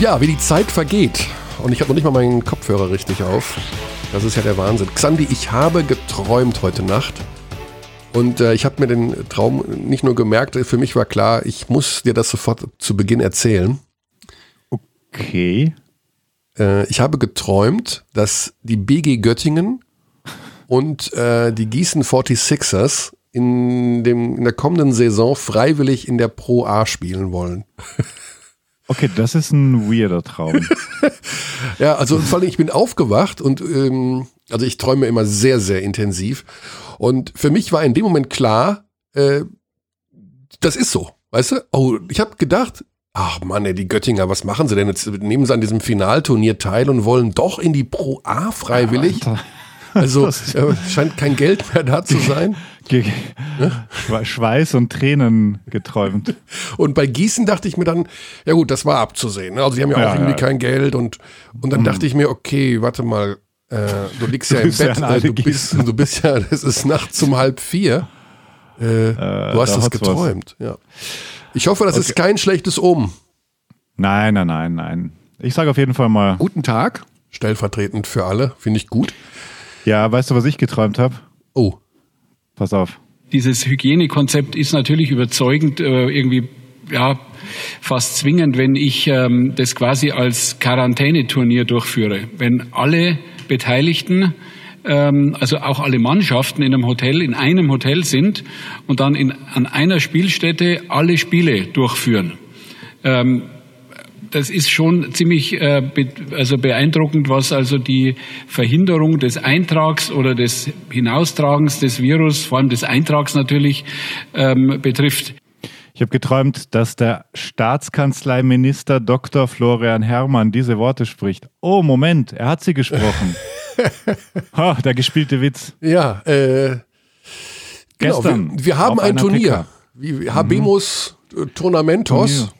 Ja, wie die Zeit vergeht. Und ich habe noch nicht mal meinen Kopfhörer richtig auf. Das ist ja der Wahnsinn. Xandi, ich habe geträumt heute Nacht. Und äh, ich habe mir den Traum nicht nur gemerkt, für mich war klar, ich muss dir das sofort zu Beginn erzählen. Okay. Äh, ich habe geträumt, dass die BG Göttingen und äh, die Gießen 46ers in, dem, in der kommenden Saison freiwillig in der Pro A spielen wollen. Okay, das ist ein weirder Traum. ja, also vor allem, ich bin aufgewacht und ähm, also ich träume immer sehr, sehr intensiv. Und für mich war in dem Moment klar, äh, das ist so. Weißt du? Oh, ich habe gedacht, ach Mann, ey, die Göttinger, was machen sie denn jetzt? Nehmen sie an diesem Finalturnier teil und wollen doch in die Pro A freiwillig? Ja, also äh, scheint kein Geld mehr da zu sein. Schweiß und Tränen geträumt. Und bei Gießen dachte ich mir dann, ja gut, das war abzusehen. Ne? Also die haben ja, ja auch irgendwie ja. kein Geld und, und dann mhm. dachte ich mir, okay, warte mal, äh, du liegst ja im Bett, ja äh, du, bist, du bist ja, es ist nachts um halb vier. Äh, äh du hast das geträumt, was. ja. Ich hoffe, das okay. ist kein schlechtes Omen. Nein, nein, nein, nein. Ich sage auf jeden Fall mal. Guten Tag. Stellvertretend für alle, finde ich gut. Ja, weißt du, was ich geträumt habe? Oh. Pass auf. Dieses Hygienekonzept ist natürlich überzeugend, äh, irgendwie ja fast zwingend, wenn ich ähm, das quasi als Quarantäneturnier durchführe. Wenn alle Beteiligten ähm, also auch alle Mannschaften in einem Hotel, in einem Hotel sind und dann in, an einer Spielstätte alle Spiele durchführen. Ähm, das ist schon ziemlich äh, be also beeindruckend, was also die Verhinderung des Eintrags oder des Hinaustragens des Virus, vor allem des Eintrags natürlich, ähm, betrifft. Ich habe geträumt, dass der Staatskanzleiminister Dr. Florian Herrmann diese Worte spricht. Oh, Moment, er hat sie gesprochen. oh, der gespielte Witz. Ja, äh, genau, Gestern. Wir, wir haben ein Turnier. Wie Habemus mhm. Tournamentos. Festival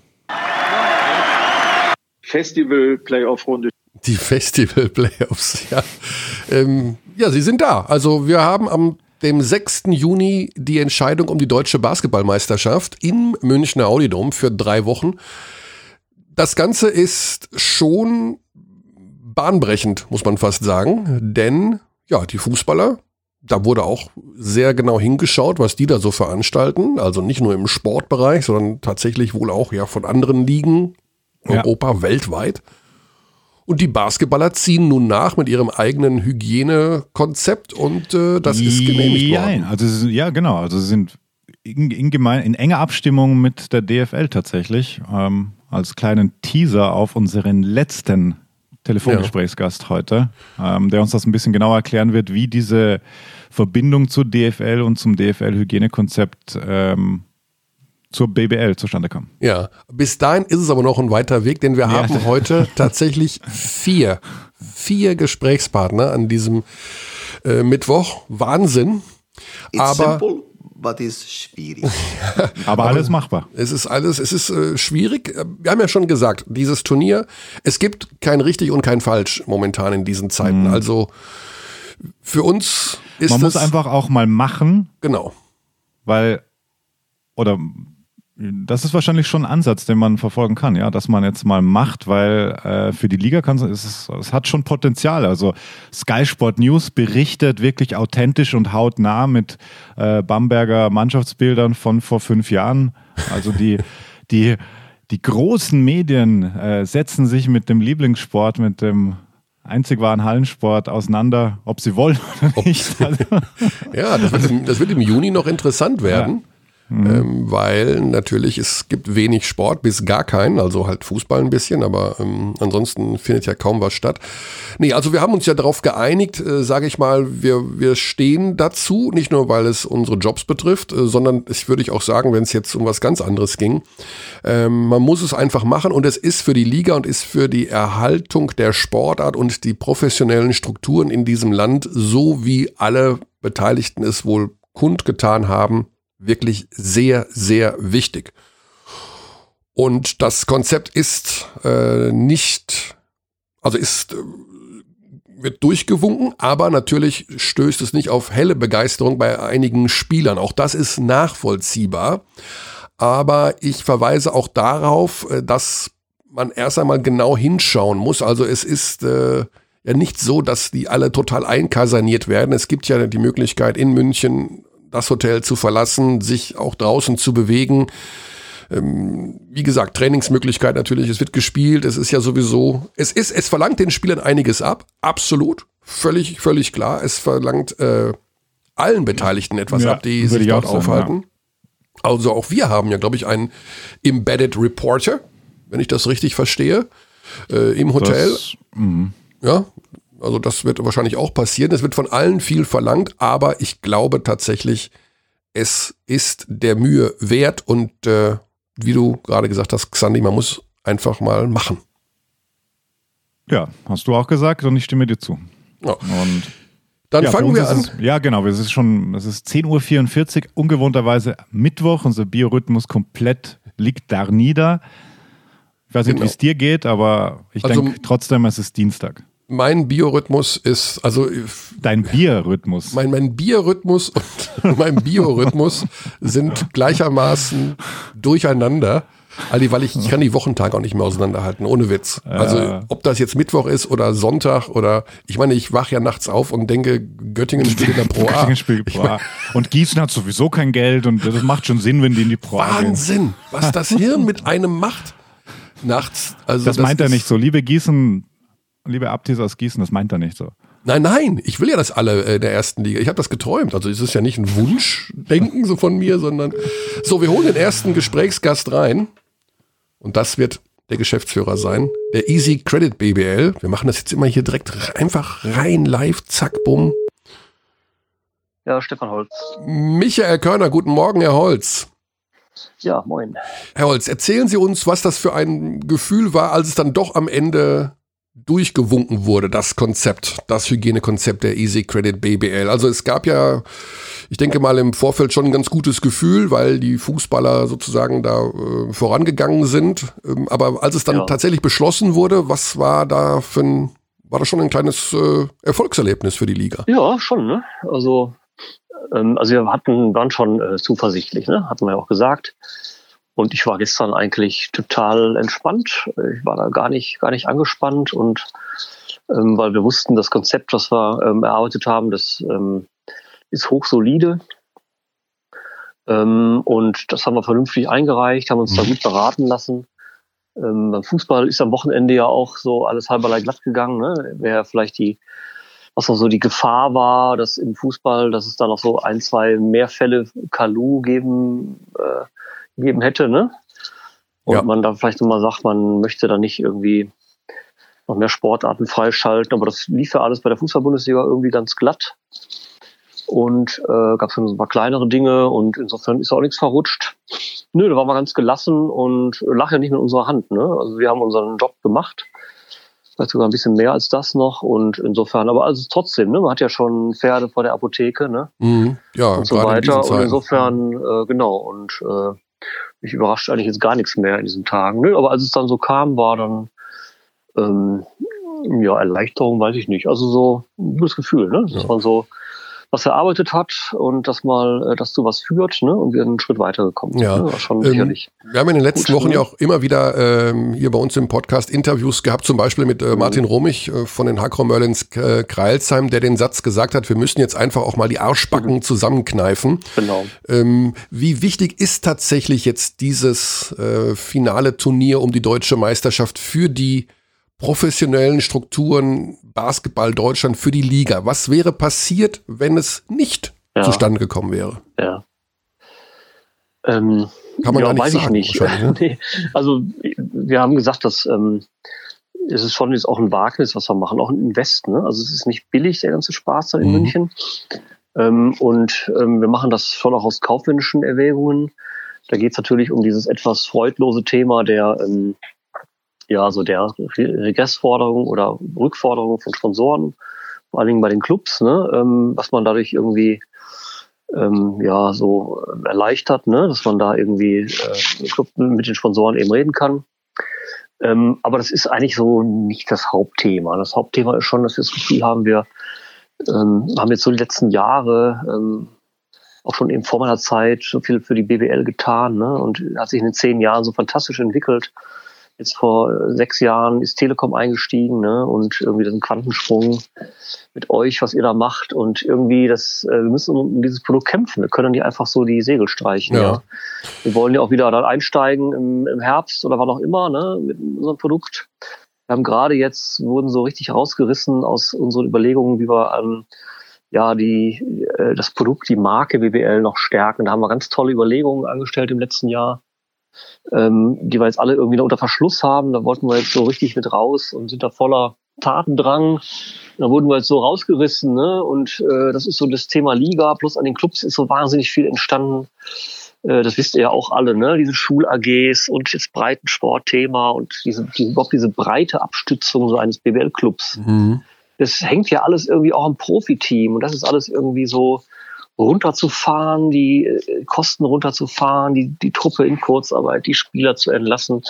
Playoff Runde. Die Festival Playoffs, ja. Ähm, ja, sie sind da. Also wir haben am dem 6. Juni die Entscheidung um die deutsche Basketballmeisterschaft im Münchner Audidom für drei Wochen. Das Ganze ist schon bahnbrechend, muss man fast sagen, denn ja, die Fußballer, da wurde auch sehr genau hingeschaut, was die da so veranstalten, also nicht nur im Sportbereich, sondern tatsächlich wohl auch ja von anderen Ligen Europa, ja. weltweit. Und die Basketballer ziehen nun nach mit ihrem eigenen Hygienekonzept und äh, das ist genehmigt worden. Ja, also ja, genau. Also sie sind in, in, gemein, in enger Abstimmung mit der DFL tatsächlich. Ähm, als kleinen Teaser auf unseren letzten Telefongesprächsgast ja. heute, ähm, der uns das ein bisschen genauer erklären wird, wie diese Verbindung zur DFL und zum DFL-Hygienekonzept ähm, zur BBL zustande kam. Ja, bis dahin ist es aber noch ein weiter Weg, denn wir ja. haben heute tatsächlich vier, vier Gesprächspartner an diesem äh, Mittwoch. Wahnsinn. It's aber simple, but is schwierig. aber, alles machbar. Es ist alles, es ist äh, schwierig. Wir haben ja schon gesagt, dieses Turnier, es gibt kein richtig und kein falsch momentan in diesen Zeiten. Mhm. Also für uns ist Man muss einfach auch mal machen. Genau. Weil oder das ist wahrscheinlich schon ein Ansatz, den man verfolgen kann, ja, dass man jetzt mal macht, weil äh, für die Liga kann es, es hat schon Potenzial. Also Sky Sport News berichtet wirklich authentisch und hautnah mit äh, Bamberger Mannschaftsbildern von vor fünf Jahren. Also die, die, die großen Medien äh, setzen sich mit dem Lieblingssport, mit dem einzig wahren Hallensport auseinander, ob sie wollen oder nicht. ja, das wird, im, das wird im Juni noch interessant werden. Ja. Mhm. Ähm, weil natürlich es gibt wenig Sport bis gar keinen, also halt Fußball ein bisschen, aber ähm, ansonsten findet ja kaum was statt. Nee, also wir haben uns ja darauf geeinigt, äh, sage ich mal, wir, wir stehen dazu, nicht nur weil es unsere Jobs betrifft, äh, sondern ich würde ich auch sagen, wenn es jetzt um was ganz anderes ging, ähm, man muss es einfach machen und es ist für die Liga und ist für die Erhaltung der Sportart und die professionellen Strukturen in diesem Land, so wie alle Beteiligten es wohl kundgetan haben, wirklich sehr, sehr wichtig. Und das Konzept ist äh, nicht, also ist, äh, wird durchgewunken, aber natürlich stößt es nicht auf helle Begeisterung bei einigen Spielern. Auch das ist nachvollziehbar. Aber ich verweise auch darauf, äh, dass man erst einmal genau hinschauen muss. Also es ist äh, ja nicht so, dass die alle total einkaserniert werden. Es gibt ja die Möglichkeit in München das Hotel zu verlassen, sich auch draußen zu bewegen. Ähm, wie gesagt, Trainingsmöglichkeit natürlich, es wird gespielt, es ist ja sowieso, es ist, es verlangt den Spielern einiges ab, absolut, völlig, völlig klar. Es verlangt äh, allen Beteiligten etwas ja, ab, die sich dort sagen, aufhalten. Ja. Also auch wir haben ja, glaube ich, einen Embedded Reporter, wenn ich das richtig verstehe, äh, im Hotel. Das, mhm. ja, also das wird wahrscheinlich auch passieren. Es wird von allen viel verlangt, aber ich glaube tatsächlich, es ist der Mühe wert und äh, wie du gerade gesagt hast, Xandi, man muss einfach mal machen. Ja, hast du auch gesagt und ich stimme dir zu. Ja. Und dann ja, fangen wir an. Es, ja, genau. Es ist schon, es ist 10.44 Uhr, ungewohnterweise Mittwoch. Unser Biorhythmus komplett liegt da nieder. Ich weiß nicht, genau. wie es dir geht, aber ich also, denke trotzdem, es ist Dienstag. Mein Biorhythmus ist, also. Dein Biorhythmus. Mein, mein Biorhythmus und mein Biorhythmus sind gleichermaßen durcheinander. Ali, weil ich, ich kann die Wochentage auch nicht mehr auseinanderhalten, ohne Witz. Also ob das jetzt Mittwoch ist oder Sonntag oder ich meine, ich wache ja nachts auf und denke, Göttingen spielt in der Pro A. Göttingen spielt Pro A. Und Gießen hat sowieso kein Geld und das macht schon Sinn, wenn die in die Pro A gehen. Wahnsinn, was das Hirn mit einem macht nachts. Also das, das meint er nicht so. Liebe Gießen, liebe Abtis aus Gießen, das meint er nicht so. Nein, nein, ich will ja das alle äh, der ersten Liga. Ich habe das geträumt. Also es ist ja nicht ein Wunschdenken so von mir, sondern so, wir holen den ersten Gesprächsgast rein. Und das wird der Geschäftsführer sein, der Easy Credit BBL. Wir machen das jetzt immer hier direkt einfach rein, live, zack, bumm. Ja, Stefan Holz. Michael Körner, guten Morgen, Herr Holz. Ja, moin. Herr Holz, erzählen Sie uns, was das für ein Gefühl war, als es dann doch am Ende durchgewunken wurde, das Konzept, das Hygienekonzept der Easy Credit BBL. Also es gab ja, ich denke mal im Vorfeld schon ein ganz gutes Gefühl, weil die Fußballer sozusagen da äh, vorangegangen sind. Ähm, aber als es dann ja. tatsächlich beschlossen wurde, was war da für ein, war das schon ein kleines äh, Erfolgserlebnis für die Liga? Ja, schon, ne? Also, ähm, also wir hatten, waren schon äh, zuversichtlich, ne? Hatten wir ja auch gesagt. Und ich war gestern eigentlich total entspannt. Ich war da gar nicht, gar nicht angespannt und ähm, weil wir wussten, das Konzept, was wir ähm, erarbeitet haben, das ähm, ist hochsolide. Ähm, und das haben wir vernünftig eingereicht, haben uns da mhm. gut beraten lassen. Ähm, beim Fußball ist am Wochenende ja auch so alles halberlei glatt gegangen. Ne? Wäre vielleicht die, was noch so die Gefahr war, dass im Fußball, dass es da noch so ein, zwei mehr Fälle Kalu geben äh, gegeben hätte, ne? Und ja. man da vielleicht nochmal sagt, man möchte da nicht irgendwie noch mehr Sportarten freischalten, aber das lief ja alles bei der Fußball-Bundesliga irgendwie ganz glatt. Und äh, gab es so ein paar kleinere Dinge und insofern ist auch nichts verrutscht. Nö, da waren wir ganz gelassen und lag ja nicht mit unserer Hand. Ne? Also wir haben unseren Job gemacht. Vielleicht sogar ein bisschen mehr als das noch. Und insofern, aber also trotzdem, ne, man hat ja schon Pferde vor der Apotheke, ne? Mhm. Ja, und so weiter. Und insofern, äh, genau. Und äh, mich überrascht eigentlich jetzt gar nichts mehr in diesen Tagen. Nö, aber als es dann so kam, war dann ähm, ja Erleichterung, weiß ich nicht. Also so ein gutes Gefühl, ne? Dass ja. man so was erarbeitet hat und dass mal äh, das zu was führt ne? und wir einen Schritt weitergekommen sind. Ja. Ne? schon ähm, sicherlich. Wir haben in den letzten Wochen ja auch immer wieder ähm, hier bei uns im Podcast Interviews gehabt, zum Beispiel mit äh, Martin mhm. Romich äh, von den Hakro Merlins äh, Kreilsheim, der den Satz gesagt hat, wir müssen jetzt einfach auch mal die Arschbacken mhm. zusammenkneifen. Genau. Ähm, wie wichtig ist tatsächlich jetzt dieses äh, finale Turnier um die deutsche Meisterschaft für die professionellen Strukturen Basketball Deutschland für die Liga. Was wäre passiert, wenn es nicht ja. zustande gekommen wäre? Ja. Ähm, Kann man ja, gar nicht weiß sagen, ich nicht. Ne? nee. Also wir haben gesagt, dass ähm, es ist schon jetzt auch ein Wagnis, was wir machen, auch ein Invest. Ne? Also es ist nicht billig, der ganze Spaß da in mhm. München. Ähm, und ähm, wir machen das schon auch aus kaufmännischen Erwägungen. Da geht es natürlich um dieses etwas freudlose Thema der ähm, ja, so der Regressforderung oder Rückforderung von Sponsoren, vor allen Dingen bei den Clubs, ne, ähm, was man dadurch irgendwie ähm, ja so erleichtert, ne, dass man da irgendwie äh, mit den Sponsoren eben reden kann. Ähm, aber das ist eigentlich so nicht das Hauptthema. Das Hauptthema ist schon, dass wir das Gefühl haben, wir ähm, haben jetzt so die letzten Jahre ähm, auch schon eben vor meiner Zeit so viel für die BWL getan ne, und hat sich in den zehn Jahren so fantastisch entwickelt Jetzt vor sechs Jahren ist Telekom eingestiegen ne? und irgendwie den Quantensprung mit euch, was ihr da macht. Und irgendwie, das, äh, wir müssen um dieses Produkt kämpfen. Wir können nicht einfach so die Segel streichen. Ja. ja. Wir wollen ja auch wieder dann einsteigen im, im Herbst oder wann auch immer ne? mit unserem Produkt. Wir haben gerade jetzt, wurden so richtig rausgerissen aus unseren Überlegungen, wie wir an ja, die, äh, das Produkt, die Marke BWL noch stärken. Da haben wir ganz tolle Überlegungen angestellt im letzten Jahr ähm, die wir jetzt alle irgendwie noch unter Verschluss haben. Da wollten wir jetzt so richtig mit raus und sind da voller Tatendrang. Da wurden wir jetzt so rausgerissen. Ne? Und äh, das ist so das Thema Liga. Plus an den Clubs ist so wahnsinnig viel entstanden. Äh, das wisst ihr ja auch alle, ne? Diese Schul-AGs und jetzt Breitensport-Thema und diese, diese, überhaupt diese breite Abstützung so eines BWL-Clubs. Mhm. Das hängt ja alles irgendwie auch am Profiteam und das ist alles irgendwie so, runterzufahren, die äh, Kosten runterzufahren, die, die Truppe in Kurzarbeit, die Spieler zu entlassen.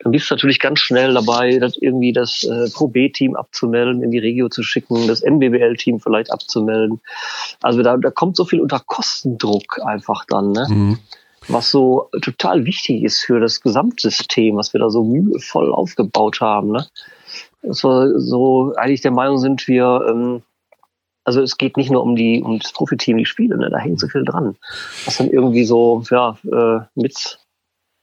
Dann bist du natürlich ganz schnell dabei, das irgendwie das äh, Pro B-Team abzumelden, in die Regio zu schicken, das NBBL-Team vielleicht abzumelden. Also da, da kommt so viel unter Kostendruck einfach dann, ne? Mhm. Was so total wichtig ist für das Gesamtsystem, was wir da so mühevoll aufgebaut haben. Ne? Dass wir so eigentlich der Meinung sind, wir ähm, also es geht nicht nur um die um das Profiteam, die Spiele, ne? da hängt so viel dran, was dann irgendwie so ja äh, mit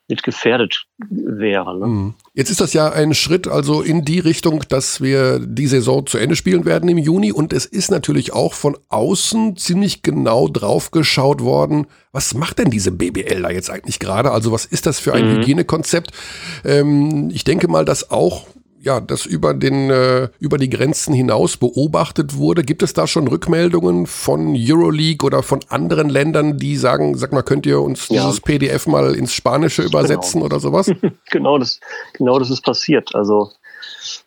mit gefährdet wäre. Ne? Mhm. Jetzt ist das ja ein Schritt also in die Richtung, dass wir die Saison zu Ende spielen werden im Juni und es ist natürlich auch von außen ziemlich genau drauf geschaut worden, was macht denn diese BBL da jetzt eigentlich gerade? Also was ist das für ein mhm. Hygienekonzept? Ähm, ich denke mal, dass auch ja, das über den äh, über die Grenzen hinaus beobachtet wurde. Gibt es da schon Rückmeldungen von Euroleague oder von anderen Ländern, die sagen, sag mal, könnt ihr uns ja. dieses PDF mal ins Spanische genau. übersetzen genau. oder sowas? genau, das genau das ist passiert. Also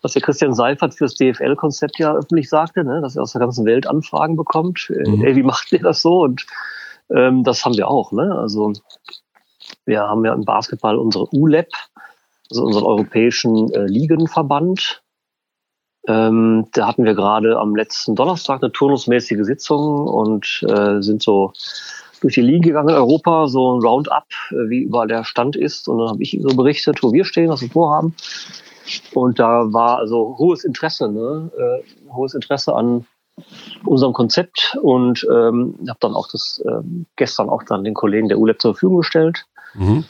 was der Christian Seifert für das DFL-Konzept ja öffentlich sagte, ne, dass er aus der ganzen Welt Anfragen bekommt. Äh, mhm. Ey, wie macht ihr das so? Und ähm, das haben wir auch. Ne? Also wir haben ja im Basketball unsere ULEP, also unseren europäischen äh, Ligenverband. Ähm, da hatten wir gerade am letzten Donnerstag eine turnusmäßige Sitzung und äh, sind so durch die Ligen gegangen in Europa, so ein Roundup, äh, wie überall der Stand ist. Und dann habe ich so berichtet, wo wir stehen, was wir vorhaben. Und da war also hohes Interesse, ne? äh, hohes Interesse an unserem Konzept und ähm, habe dann auch das äh, gestern auch dann den Kollegen der ULEP zur Verfügung gestellt. Mhm.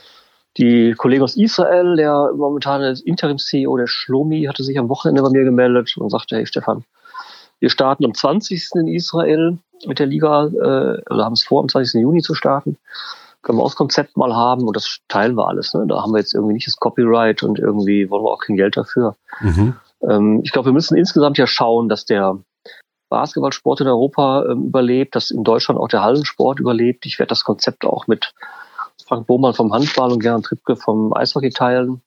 Die Kollegen aus Israel, der momentane Interim-CEO, der Shlomi, hatte sich am Wochenende bei mir gemeldet und sagte, hey Stefan, wir starten am 20. in Israel mit der Liga, äh, oder haben es vor, am 20. Juni zu starten. Können wir auch das Konzept mal haben und das teilen wir alles. Ne? Da haben wir jetzt irgendwie nicht das Copyright und irgendwie wollen wir auch kein Geld dafür. Mhm. Ähm, ich glaube, wir müssen insgesamt ja schauen, dass der Basketballsport in Europa ähm, überlebt, dass in Deutschland auch der Hallensport überlebt. Ich werde das Konzept auch mit Frank Bohmann vom Handball und Gernot Trippke vom Eishockey teilen.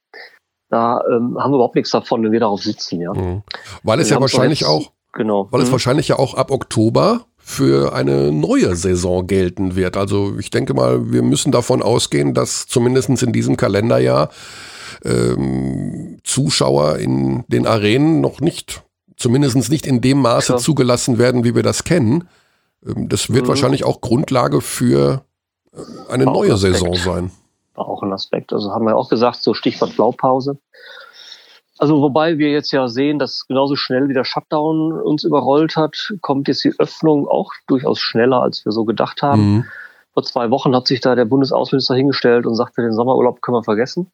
Da ähm, haben wir überhaupt nichts davon, wenn wir darauf sitzen, ja. Mhm. Weil es wir ja wahrscheinlich jetzt, auch, genau. weil mhm. es wahrscheinlich ja auch ab Oktober für eine neue Saison gelten wird. Also ich denke mal, wir müssen davon ausgehen, dass zumindest in diesem Kalenderjahr ähm, Zuschauer in den Arenen noch nicht, zumindest nicht in dem Maße ja. zugelassen werden, wie wir das kennen. Ähm, das wird mhm. wahrscheinlich auch Grundlage für eine War neue Saison sein. Auch ein Aspekt. Also haben wir auch gesagt, so Stichwort Blaupause. Also wobei wir jetzt ja sehen, dass genauso schnell wie der Shutdown uns überrollt hat, kommt jetzt die Öffnung auch durchaus schneller, als wir so gedacht haben. Mhm. Vor zwei Wochen hat sich da der Bundesaußenminister hingestellt und sagte, den Sommerurlaub können wir vergessen.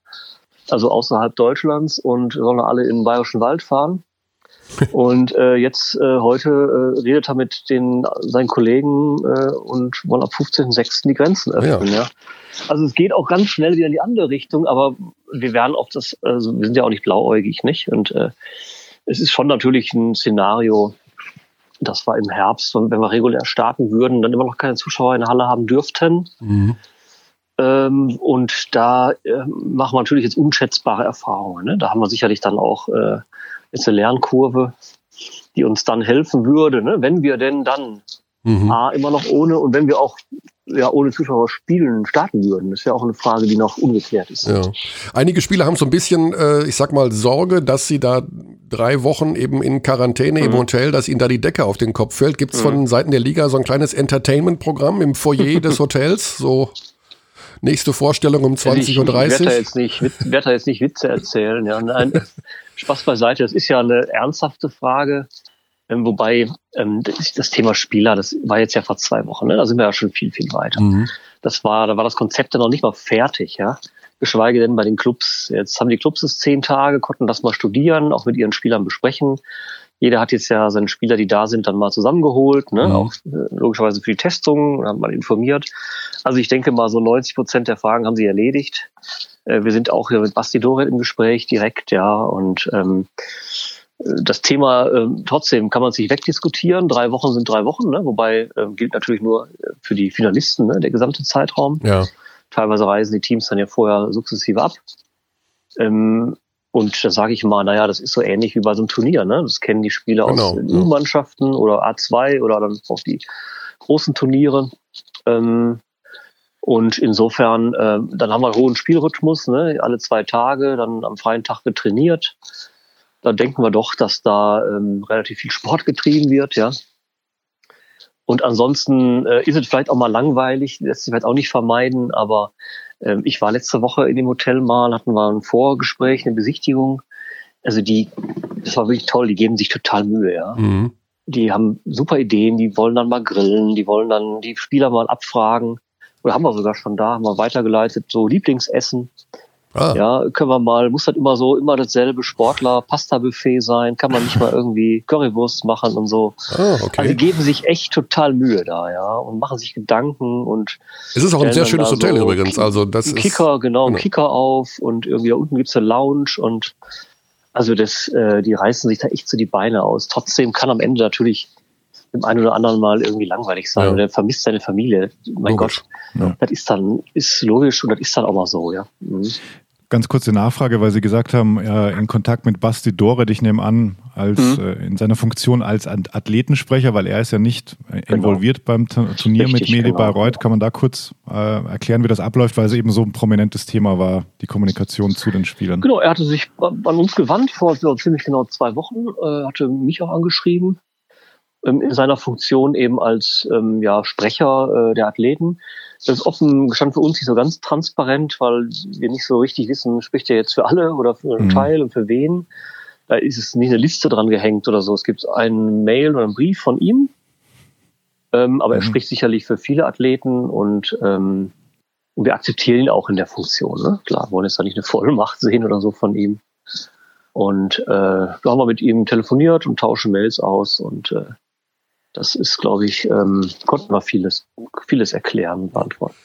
Also außerhalb Deutschlands und wir sollen alle in den Bayerischen Wald fahren. Und äh, jetzt äh, heute äh, redet er mit den seinen Kollegen äh, und wollen ab 15.06. die Grenzen öffnen. Ja. ja. Also es geht auch ganz schnell wieder in die andere Richtung, aber wir werden auch das, also wir sind ja auch nicht blauäugig, nicht? Und äh, es ist schon natürlich ein Szenario, das war im Herbst, wenn wir regulär starten würden, dann immer noch keine Zuschauer in der Halle haben dürften. Mhm. Ähm, und da äh, machen wir natürlich jetzt unschätzbare Erfahrungen. Ne? Da haben wir sicherlich dann auch äh, ist eine Lernkurve, die uns dann helfen würde, ne? wenn wir denn dann mhm. A, immer noch ohne und wenn wir auch ja, ohne Zuschauer spielen starten würden. Das ist ja auch eine Frage, die noch ungeklärt ist. Ja. Einige Spieler haben so ein bisschen, äh, ich sag mal, Sorge, dass sie da drei Wochen eben in Quarantäne mhm. im Hotel, dass ihnen da die Decke auf den Kopf fällt. Gibt es mhm. von Seiten der Liga so ein kleines Entertainment-Programm im Foyer des Hotels? So Nächste Vorstellung um 20.30 Uhr. Ich werde da, jetzt nicht, Witze erzählen. Ja, nein, Spaß beiseite. Das ist ja eine ernsthafte Frage. Ähm, wobei ähm, das Thema Spieler, das war jetzt ja vor zwei Wochen, ne? da sind wir ja schon viel, viel weiter. Mhm. Das war, da war das Konzept ja noch nicht mal fertig, ja. Geschweige denn bei den Clubs. Jetzt haben die Clubs es zehn Tage, konnten das mal studieren, auch mit ihren Spielern besprechen. Jeder hat jetzt ja seine Spieler, die da sind, dann mal zusammengeholt, ne? Mhm. auch äh, logischerweise für die Testung, haben mal informiert. Also ich denke mal, so 90 Prozent der Fragen haben sie erledigt. Äh, wir sind auch hier mit Basti Doret im Gespräch direkt, ja, und ähm, das Thema äh, trotzdem kann man sich wegdiskutieren. Drei Wochen sind drei Wochen, ne? wobei äh, gilt natürlich nur für die Finalisten ne? der gesamte Zeitraum. Ja. Teilweise reisen die Teams dann ja vorher sukzessive ab. Ähm, und da sage ich mal, naja, das ist so ähnlich wie bei so einem Turnier. Ne? Das kennen die Spieler genau, aus U-Mannschaften ja. oder A2 oder dann auch die großen Turniere. Ähm, und insofern, äh, dann haben wir einen hohen Spielrhythmus, ne? alle zwei Tage, dann am freien Tag wird trainiert da denken wir doch, dass da ähm, relativ viel Sport getrieben wird, ja. Und ansonsten äh, ist es vielleicht auch mal langweilig, lässt sich vielleicht auch nicht vermeiden, aber äh, ich war letzte Woche in dem Hotel mal, hatten wir ein Vorgespräch, eine Besichtigung. Also die, das war wirklich toll, die geben sich total Mühe, ja. Mhm. Die haben super Ideen, die wollen dann mal grillen, die wollen dann die Spieler mal abfragen. Oder haben wir sogar schon da, haben wir weitergeleitet, so Lieblingsessen. Ah. Ja, können wir mal, muss das immer so, immer dasselbe Sportler, Pasta-Buffet sein, kann man nicht mal irgendwie Currywurst machen und so. Ah, okay. Also die geben sich echt total Mühe da, ja, und machen sich Gedanken und. Es ist auch ein sehr schönes Hotel so übrigens, also das ein Kicker, genau, ein genau. Kicker auf und irgendwie da unten gibt's eine Lounge und also das, äh, die reißen sich da echt so die Beine aus. Trotzdem kann am Ende natürlich dem einen oder anderen mal irgendwie langweilig sein ja. oder vermisst seine Familie. Mein logisch. Gott, ja. das ist dann, ist logisch und das ist dann auch mal so, ja. Mhm. Ganz kurze Nachfrage, weil Sie gesagt haben, ja, in Kontakt mit Basti Doret, ich nehme an, als mhm. äh, in seiner Funktion als Athletensprecher, weil er ist ja nicht äh, genau. involviert beim Turnier Richtig, mit Medi genau. Bayreuth. Kann man da kurz äh, erklären, wie das abläuft, weil es eben so ein prominentes Thema war, die Kommunikation zu den Spielern? Genau, er hatte sich an uns gewandt vor so ziemlich genau zwei Wochen, äh, hatte mich auch angeschrieben in seiner Funktion eben als ähm, ja, Sprecher äh, der Athleten. Das ist offen gestanden für uns nicht so ganz transparent, weil wir nicht so richtig wissen, spricht er jetzt für alle oder für einen mhm. Teil und für wen. Da ist es nicht eine Liste dran gehängt oder so. Es gibt einen Mail oder einen Brief von ihm, ähm, aber mhm. er spricht sicherlich für viele Athleten und, ähm, und wir akzeptieren ihn auch in der Funktion. Ne? Klar, wollen jetzt da nicht eine Vollmacht sehen oder so von ihm. Und äh, da haben wir mit ihm telefoniert und tauschen Mails aus und äh, das ist, glaube ich, ähm, konnten wir vieles, vieles erklären und beantworten.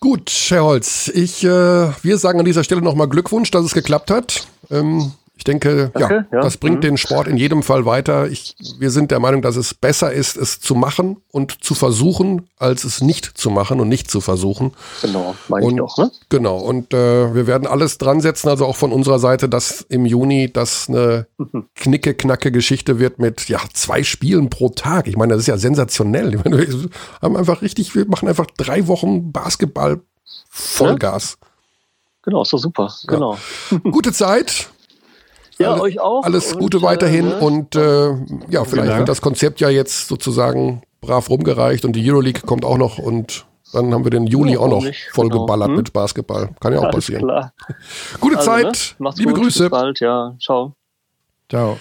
Gut, Herr Holz, ich, äh, wir sagen an dieser Stelle nochmal Glückwunsch, dass es geklappt hat. Ähm, ich denke, Danke, ja, ja, das bringt mhm. den Sport in jedem Fall weiter. Ich, wir sind der Meinung, dass es besser ist, es zu machen und zu versuchen, als es nicht zu machen und nicht zu versuchen. Genau, meine ich auch. Ne? Genau, und äh, wir werden alles dran setzen, also auch von unserer Seite, dass im Juni das eine mhm. knicke-knacke Geschichte wird mit ja, zwei Spielen pro Tag. Ich meine, das ist ja sensationell. Meine, wir haben einfach richtig, wir machen einfach drei Wochen Basketball Vollgas. Ja? Genau, ist doch super. Genau. Gute Zeit. Ja, Alle, euch auch. Alles Gute und, weiterhin äh, und äh, ja, vielleicht wird das Konzept ja jetzt sozusagen brav rumgereicht und die Euroleague kommt auch noch und dann haben wir den Juni ja, auch noch vollgeballert genau. hm? mit Basketball. Kann ja auch Alles passieren. Klar. Gute also, Zeit. Ne? Liebe gut, Grüße. Bis bald, ja. Ciao. Ciao.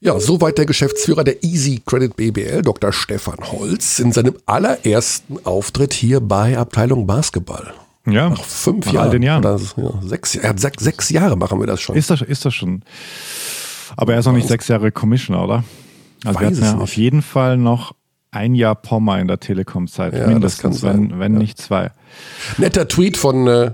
Ja, soweit der Geschäftsführer der Easy Credit BBL, Dr. Stefan Holz, in seinem allerersten Auftritt hier bei Abteilung Basketball. Ja. Nach fünf Jahren. All den Jahren. Oder, ja, sechs, ja, sechs, sechs Jahre machen wir das schon. Ist das, ist das schon. Aber er ist noch nicht sechs Jahre Commissioner, oder? Also Weiß wir hatten ja auf jeden Fall noch ein Jahr Pommer in der Telekom-Zeit. Ja, mindestens, wenn, wenn ja. nicht zwei. Netter Tweet von, äh,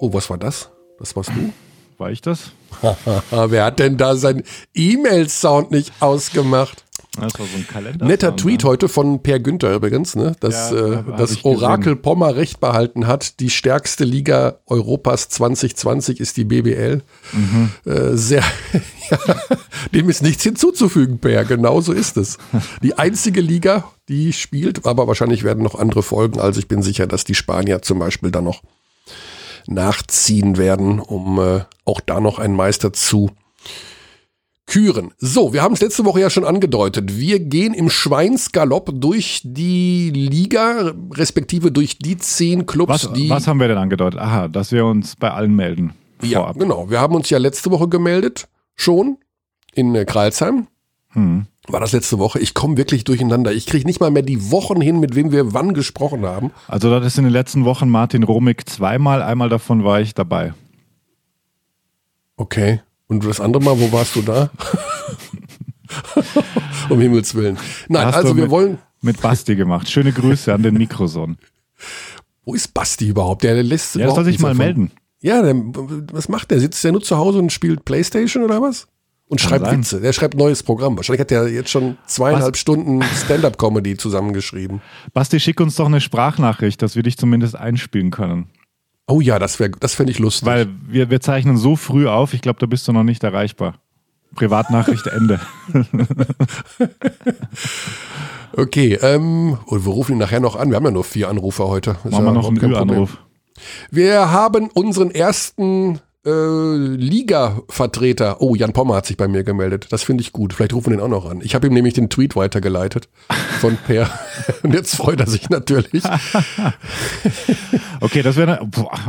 oh, was war das? Das warst du? War ich das? Wer hat denn da seinen E-Mail-Sound nicht ausgemacht? Das war so ein Kalender. Netter Tweet heute von Per Günther übrigens, ne? dass ja, äh, das Orakel gesehen. Pommer recht behalten hat. Die stärkste Liga Europas 2020 ist die BBL. Mhm. Äh, sehr, ja, dem ist nichts hinzuzufügen, Per. Genau so ist es. Die einzige Liga, die spielt, aber wahrscheinlich werden noch andere folgen. Also ich bin sicher, dass die Spanier zum Beispiel dann noch nachziehen werden, um äh, auch da noch einen Meister zu küren. So, wir haben es letzte Woche ja schon angedeutet. Wir gehen im Schweinsgalopp durch die Liga, respektive durch die zehn Clubs, was, die. Was haben wir denn angedeutet? Aha, dass wir uns bei allen melden. Ja, vorab. genau. Wir haben uns ja letzte Woche gemeldet, schon in äh, Kralsheim. Hm. War das letzte Woche? Ich komme wirklich durcheinander. Ich kriege nicht mal mehr die Wochen hin, mit wem wir wann gesprochen haben. Also das ist in den letzten Wochen Martin Romig zweimal. Einmal davon war ich dabei. Okay. Und das andere Mal, wo warst du da? um Himmels Willen. Nein, Hast also wir mit, wollen. Mit Basti gemacht. Schöne Grüße an den Mikroson. Wo ist Basti überhaupt? Der lässt ja, soll sich mal davon. melden. Ja, der, was macht der? Sitzt der nur zu Hause und spielt Playstation oder was? Und Kann schreibt sein. Witze. Der schreibt neues Programm. Wahrscheinlich hat er jetzt schon zweieinhalb was? Stunden Stand-up-Comedy zusammengeschrieben. Basti, schick uns doch eine Sprachnachricht, dass wir dich zumindest einspielen können. Oh ja, das wäre das fände ich lustig. Weil wir, wir zeichnen so früh auf, ich glaube, da bist du noch nicht erreichbar. Privatnachricht Ende. okay, ähm, und wir rufen ihn nachher noch an. Wir haben ja nur vier Anrufer heute. Ist Machen ja wir noch einen Ü-Anruf. Wir haben unseren ersten äh, Liga-Vertreter. Oh, Jan Pommer hat sich bei mir gemeldet. Das finde ich gut. Vielleicht rufen wir den auch noch an. Ich habe ihm nämlich den Tweet weitergeleitet von Per. Und jetzt freut er sich natürlich. okay, das wäre.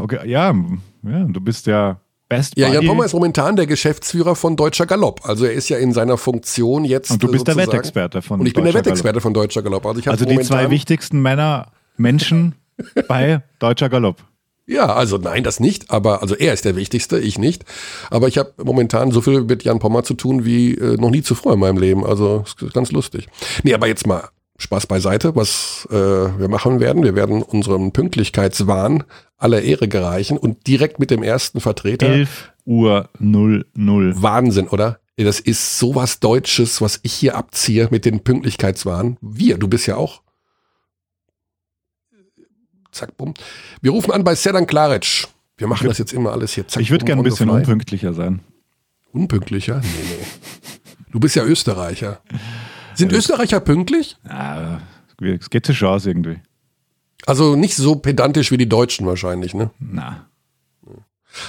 Okay, ja, ja, du bist ja Best ja, Jan Pommer ist momentan der Geschäftsführer von Deutscher Galopp. Also er ist ja in seiner Funktion jetzt. Und du bist der Wettexperte von Und ich bin der Wettexperte von Deutscher Galopp. Also, also die zwei wichtigsten Männer, Menschen bei Deutscher Galopp. Ja, also nein, das nicht, aber also er ist der Wichtigste, ich nicht. Aber ich habe momentan so viel mit Jan Pommer zu tun wie äh, noch nie zuvor in meinem Leben. Also ist ganz lustig. Nee, aber jetzt mal Spaß beiseite, was äh, wir machen werden. Wir werden unserem Pünktlichkeitswahn aller Ehre gereichen und direkt mit dem ersten Vertreter. 11 Uhr 00. Wahnsinn, oder? Das ist sowas Deutsches, was ich hier abziehe mit dem Pünktlichkeitswahn. Wir, du bist ja auch zack, bumm. Wir rufen an bei Sedan Klaric. Wir machen das jetzt immer alles hier. Zack, ich würde gerne ein bisschen unpünktlicher sein. Unpünktlicher? Nee, nee. Du bist ja Österreicher. Sind ja, Österreicher pünktlich? Ja, es geht zur Chance irgendwie. Also nicht so pedantisch wie die Deutschen wahrscheinlich, ne? Na.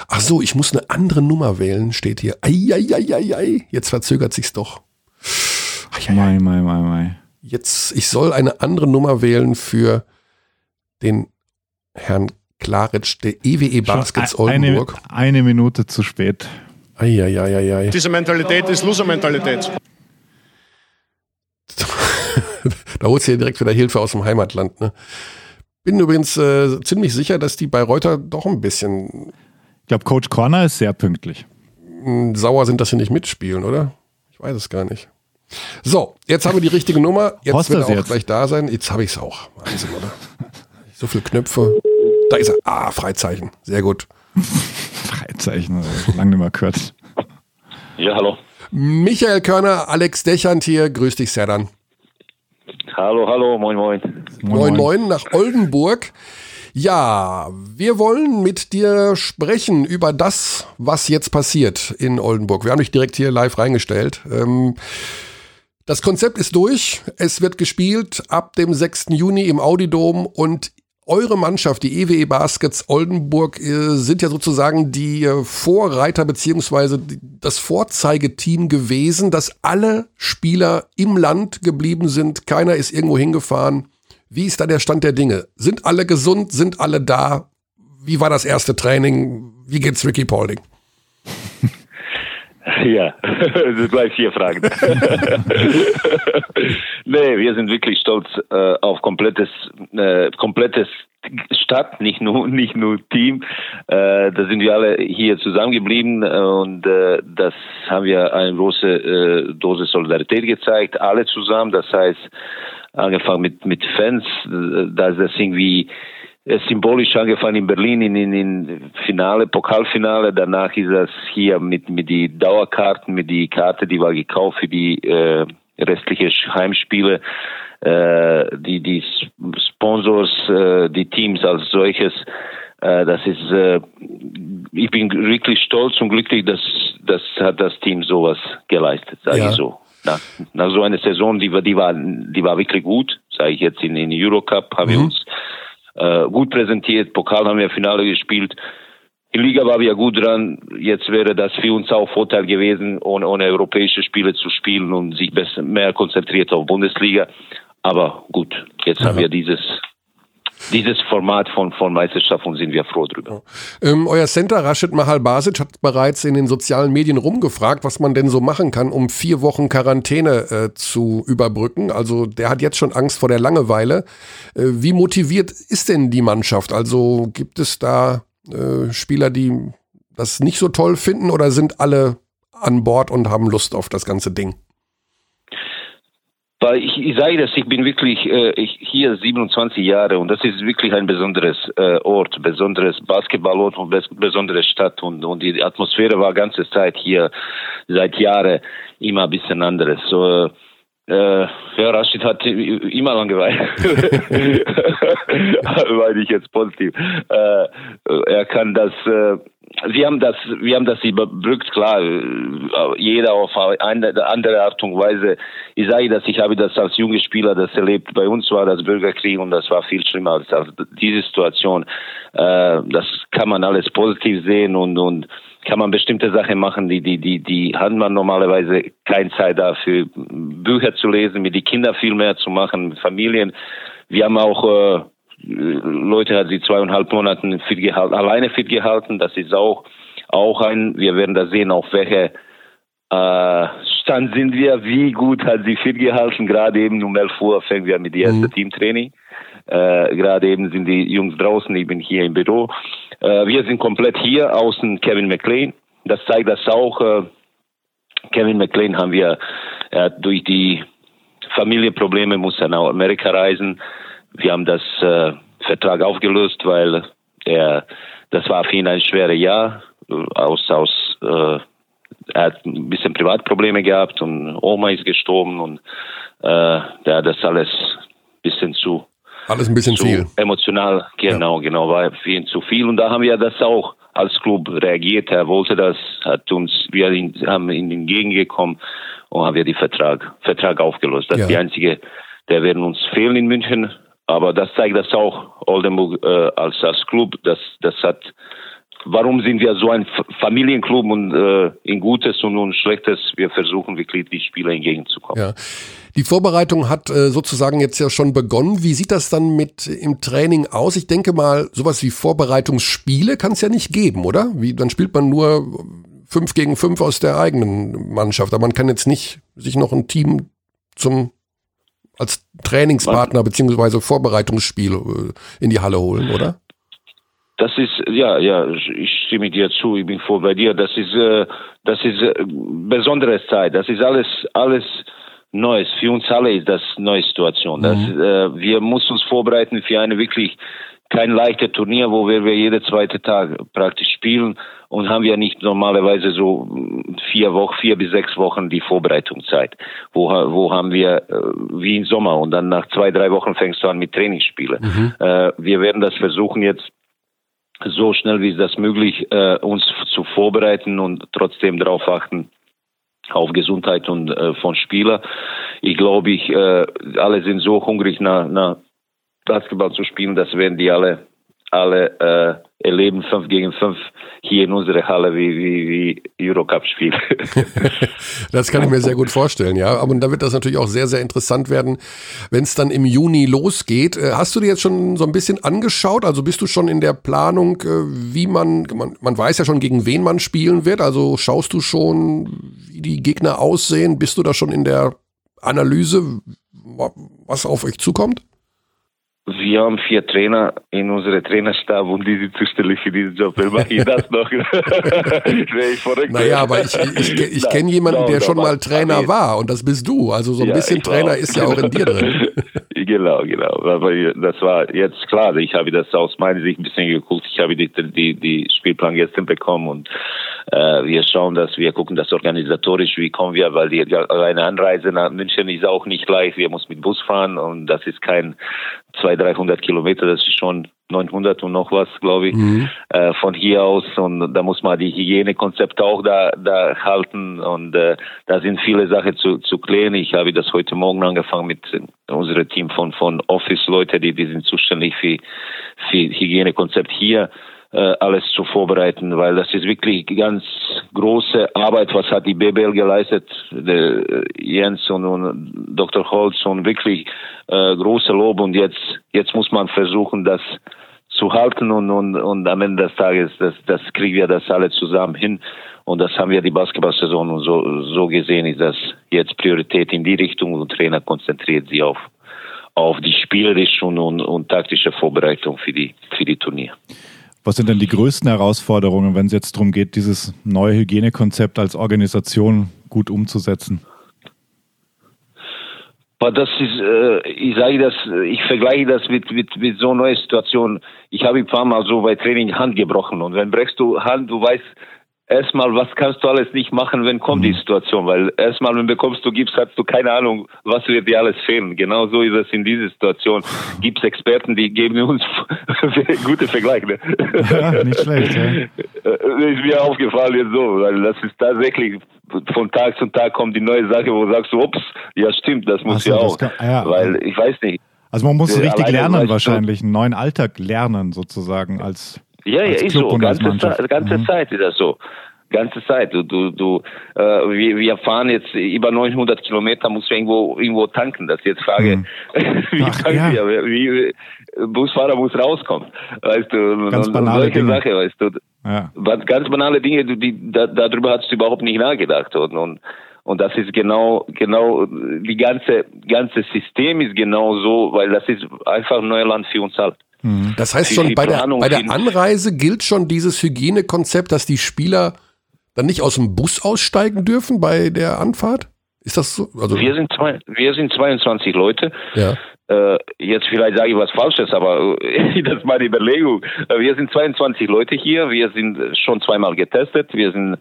Ach so, ich muss eine andere Nummer wählen, steht hier. Eieieiei. Jetzt verzögert sich's doch. Mai, mai, mai, mai. Jetzt, ich soll eine andere Nummer wählen für den Herrn Klaritsch der EWE Baskets Oldenburg. Eine, eine Minute zu spät. Eieieiei. Diese Mentalität ist Loser-Mentalität. da holst du ja direkt wieder Hilfe aus dem Heimatland. Ne? Bin übrigens äh, ziemlich sicher, dass die Bayreuther doch ein bisschen. Ich glaube, Coach Corner ist sehr pünktlich. Hm, sauer sind, dass sie nicht mitspielen, oder? Ich weiß es gar nicht. So, jetzt haben wir die richtige Nummer. Jetzt Host wird er auch jetzt? gleich da sein. Jetzt habe ich es auch. Wahnsinn, oder? So viele Knöpfe. Da ist er. Ah, Freizeichen. Sehr gut. Freizeichen, lange nicht mehr gehört. Ja, hallo. Michael Körner, Alex Dechant hier. Grüß dich, Serdan. Hallo, hallo, moin, moin. Moin, moin, nach Oldenburg. Ja, wir wollen mit dir sprechen über das, was jetzt passiert in Oldenburg. Wir haben dich direkt hier live reingestellt. Ähm, das Konzept ist durch. Es wird gespielt ab dem 6. Juni im Audidom und eure Mannschaft, die EWE e Baskets Oldenburg, äh, sind ja sozusagen die äh, Vorreiter beziehungsweise das Vorzeigeteam gewesen, dass alle Spieler im Land geblieben sind. Keiner ist irgendwo hingefahren. Wie ist da der Stand der Dinge? Sind alle gesund? Sind alle da? Wie war das erste Training? Wie geht's Ricky Paulding? Ja, das gleich vier Fragen. nee, wir sind wirklich stolz äh, auf komplettes, äh, komplettes Stadt, nicht nur nicht nur Team. Äh, da sind wir alle hier zusammengeblieben und äh, das haben wir eine große äh, Dose Solidarität gezeigt, alle zusammen. Das heißt, angefangen mit mit Fans, äh, dass das irgendwie symbolisch angefangen in Berlin in, in, in Finale, Pokalfinale. Danach ist das hier mit, mit die Dauerkarten, mit die Karte, die war gekauft für die äh, restliche Heimspiele. Äh, die, die Sponsors, äh, die Teams als solches. Äh, das ist, äh, ich bin wirklich stolz und glücklich, dass, dass hat das Team sowas geleistet, sage ja. ich so. Nach, nach so einer Saison, die war, die war, die war wirklich gut, sage ich jetzt in, in Eurocup, haben mhm. wir uns äh, gut präsentiert. Pokal haben wir Finale gespielt. in Liga waren wir gut dran. Jetzt wäre das für uns auch Vorteil gewesen, ohne, ohne europäische Spiele zu spielen und sich besser, mehr konzentriert auf Bundesliga. Aber gut, jetzt ja. haben wir dieses dieses Format von, von Meisterschaft und sind wir froh drüber. Ähm, euer Center Rashid Mahal Basic hat bereits in den sozialen Medien rumgefragt, was man denn so machen kann, um vier Wochen Quarantäne äh, zu überbrücken. Also der hat jetzt schon Angst vor der Langeweile. Äh, wie motiviert ist denn die Mannschaft? Also gibt es da äh, Spieler, die das nicht so toll finden oder sind alle an Bord und haben Lust auf das ganze Ding? Weil ich, ich sage das, ich bin wirklich äh, hier 27 Jahre und das ist wirklich ein besonderes äh, Ort, besonderes Basketballort und bes besondere Stadt und, und die Atmosphäre war ganze Zeit hier seit Jahren immer ein bisschen anderes. So, äh, ja, Rashid hat immer Langeweile, weil ich jetzt positiv. Äh, er kann das äh, wir haben das, wir haben das überbrückt, klar, jeder auf eine andere Art und Weise. Ich sage das, ich habe das als junger Spieler das erlebt. Bei uns war das Bürgerkrieg und das war viel schlimmer als, als diese Situation. Äh, das kann man alles positiv sehen und, und kann man bestimmte Sachen machen, die, die, die, die hat man normalerweise keine Zeit dafür, Bücher zu lesen, mit den Kindern viel mehr zu machen, mit Familien. Wir haben auch, äh, Leute hat sie zweieinhalb Monaten fit gehalten, alleine fit gehalten. Das ist auch, auch ein, wir werden da sehen, auf welche äh, Stand sind wir, wie gut hat sie fit gehalten. Gerade eben um 11 Uhr fängt wir mit dem ersten mhm. Teamtraining. Äh, Gerade eben sind die Jungs draußen, ich bin hier im Büro. Äh, wir sind komplett hier, außen Kevin McLean. Das zeigt das auch. Äh, Kevin McLean haben wir durch die Familienprobleme muss er nach Amerika reisen. Wir haben das äh, Vertrag aufgelöst, weil er, das war für ihn ein schweres Jahr. Aus, aus, äh, er hat ein bisschen Privatprobleme gehabt und Oma ist gestorben und äh, der hat das alles ein bisschen zu alles ein bisschen viel. Emotional, genau, ja. genau, war für ihn zu viel. Und da haben wir das auch als Club reagiert. Er wollte das, hat uns, wir haben ihm entgegengekommen und haben wir den Vertrag, Vertrag aufgelöst. Das ja. ist die einzige, der werden uns fehlen in München. Aber das zeigt das auch Oldenburg äh, als, als Club. Das, das hat, warum sind wir so ein Familienclub und äh, in Gutes und in Schlechtes, wir versuchen wirklich die Spieler entgegenzukommen. Ja. Die Vorbereitung hat äh, sozusagen jetzt ja schon begonnen. Wie sieht das dann mit im Training aus? Ich denke mal, sowas wie Vorbereitungsspiele kann es ja nicht geben, oder? Wie, dann spielt man nur fünf gegen fünf aus der eigenen Mannschaft. Aber man kann jetzt nicht sich noch ein Team zum als Trainingspartner beziehungsweise Vorbereitungsspiel äh, in die Halle holen, oder? Das ist ja, ja, ich stimme dir zu. Ich bin vor bei dir. Das ist, äh, das ist äh, besondere Zeit. Das ist alles, alles Neues. Für uns alle ist das neue Situation. Das, mhm. äh, wir müssen uns vorbereiten für eine wirklich kein leichtes Turnier, wo wir, wir jede zweite Tag praktisch spielen und haben wir nicht normalerweise so vier Wochen, vier bis sechs Wochen die Vorbereitungszeit. Wo, wo haben wir äh, wie im Sommer und dann nach zwei, drei Wochen fängst du an mit Trainingsspielen. Mhm. Äh, wir werden das versuchen jetzt so schnell wie es das möglich äh, uns zu vorbereiten und trotzdem darauf achten, auf Gesundheit und äh, von Spieler. Ich glaube, ich äh, alle sind so hungrig nach, nach Basketball zu spielen, das werden die alle alle äh, erleben 5 gegen 5 hier in unserer Halle wie, wie, wie Eurocup-Spiel. das kann ich mir sehr gut vorstellen, ja. Aber da wird das natürlich auch sehr, sehr interessant werden, wenn es dann im Juni losgeht. Äh, hast du dir jetzt schon so ein bisschen angeschaut? Also bist du schon in der Planung, äh, wie man, man, man weiß ja schon, gegen wen man spielen wird. Also schaust du schon, wie die Gegner aussehen? Bist du da schon in der Analyse, was auf euch zukommt? Wir haben vier Trainer in unserem Trainerstab und die sind zuständig für diesen Job. Wer mache ich das noch? ich. Naja, aber ich, ich, ich, ich kenne jemanden, der schon mal Trainer war und das bist du. Also so ein ja, bisschen Trainer ist ja auch in dir drin. genau, genau. Aber das war jetzt klar. Ich habe das aus meiner Sicht ein bisschen geguckt. Ich habe die, die, die Spielplan gestern bekommen und äh, wir schauen, dass wir gucken, das organisatorisch, wie kommen wir, weil die eine Anreise nach München ist auch nicht leicht. Wir müssen mit Bus fahren und das ist kein 200, 300 Kilometer, das ist schon 900 und noch was, glaube ich, mhm. äh, von hier aus. Und da muss man die Hygienekonzepte auch da, da halten. Und äh, da sind viele Sachen zu, zu klären. Ich habe das heute Morgen angefangen mit unserem Team von, von Office-Leute, die, die sind zuständig für, für Hygienekonzept hier. Äh, alles zu vorbereiten, weil das ist wirklich ganz große Arbeit, was hat die BBL geleistet, der äh, Jens und, und Dr. Holz und wirklich äh, große Lob und jetzt, jetzt muss man versuchen, das zu halten und, und, und am Ende des Tages, das, das kriegen wir das alle zusammen hin. Und das haben wir die Basketballsaison und so, so gesehen ist das jetzt Priorität in die Richtung und Trainer konzentriert sich auf, auf die spielerische und, und, und taktische Vorbereitung für die, für die Turnier. Was sind denn die größten Herausforderungen, wenn es jetzt darum geht, dieses neue Hygienekonzept als Organisation gut umzusetzen? das ist, äh, ich sage das, ich vergleiche das mit, mit, mit so einer neuen Situation. Ich habe ein paar Mal so bei Training Hand gebrochen und wenn brechst du Hand, du weißt, erstmal, was kannst du alles nicht machen, wenn kommt die mhm. Situation? Weil erstmal, wenn bekommst du Gips, hast du keine Ahnung, was wird dir alles fehlen. Genau so ist es in dieser Situation. Gibt Experten, die geben uns gute Vergleiche. Ne? Ja, nicht schlecht, ja. Äh, ist mir aufgefallen jetzt so, weil das ist tatsächlich von Tag zu Tag kommt die neue Sache, wo du sagst, ups, ja stimmt, das muss so, ja auch. Kann, ja. Weil ich weiß nicht. Also man muss richtig lernen wahrscheinlich, einen neuen Alltag lernen sozusagen als ja, ja, ist so. Ganze, Zeit, ganze mhm. Zeit ist das so. Ganze Zeit. Du, du, du, äh, wir, wir fahren jetzt über 900 Kilometer, muss irgendwo, irgendwo tanken. Das ist jetzt Frage, mhm. wie Ach, tanken ja. wir? Wie, Busfahrer muss rauskommen. Weißt du, ganz und, banale solche Dinge. Sache, weißt du. Ja. Ganz banale Dinge, die, da, darüber hast du überhaupt nicht nachgedacht. Und, und, und das ist genau, genau, die ganze, ganze System ist genau so, weil das ist einfach Neuland für uns alle. Mhm. Das heißt schon, bei der, bei der Anreise gilt schon dieses Hygienekonzept, dass die Spieler dann nicht aus dem Bus aussteigen dürfen bei der Anfahrt? Ist das so? Also wir, sind zwei, wir sind 22 Leute. Ja. Äh, jetzt vielleicht sage ich was Falsches, aber äh, das ist meine Überlegung. Äh, wir sind 22 Leute hier. Wir sind schon zweimal getestet. Wir sind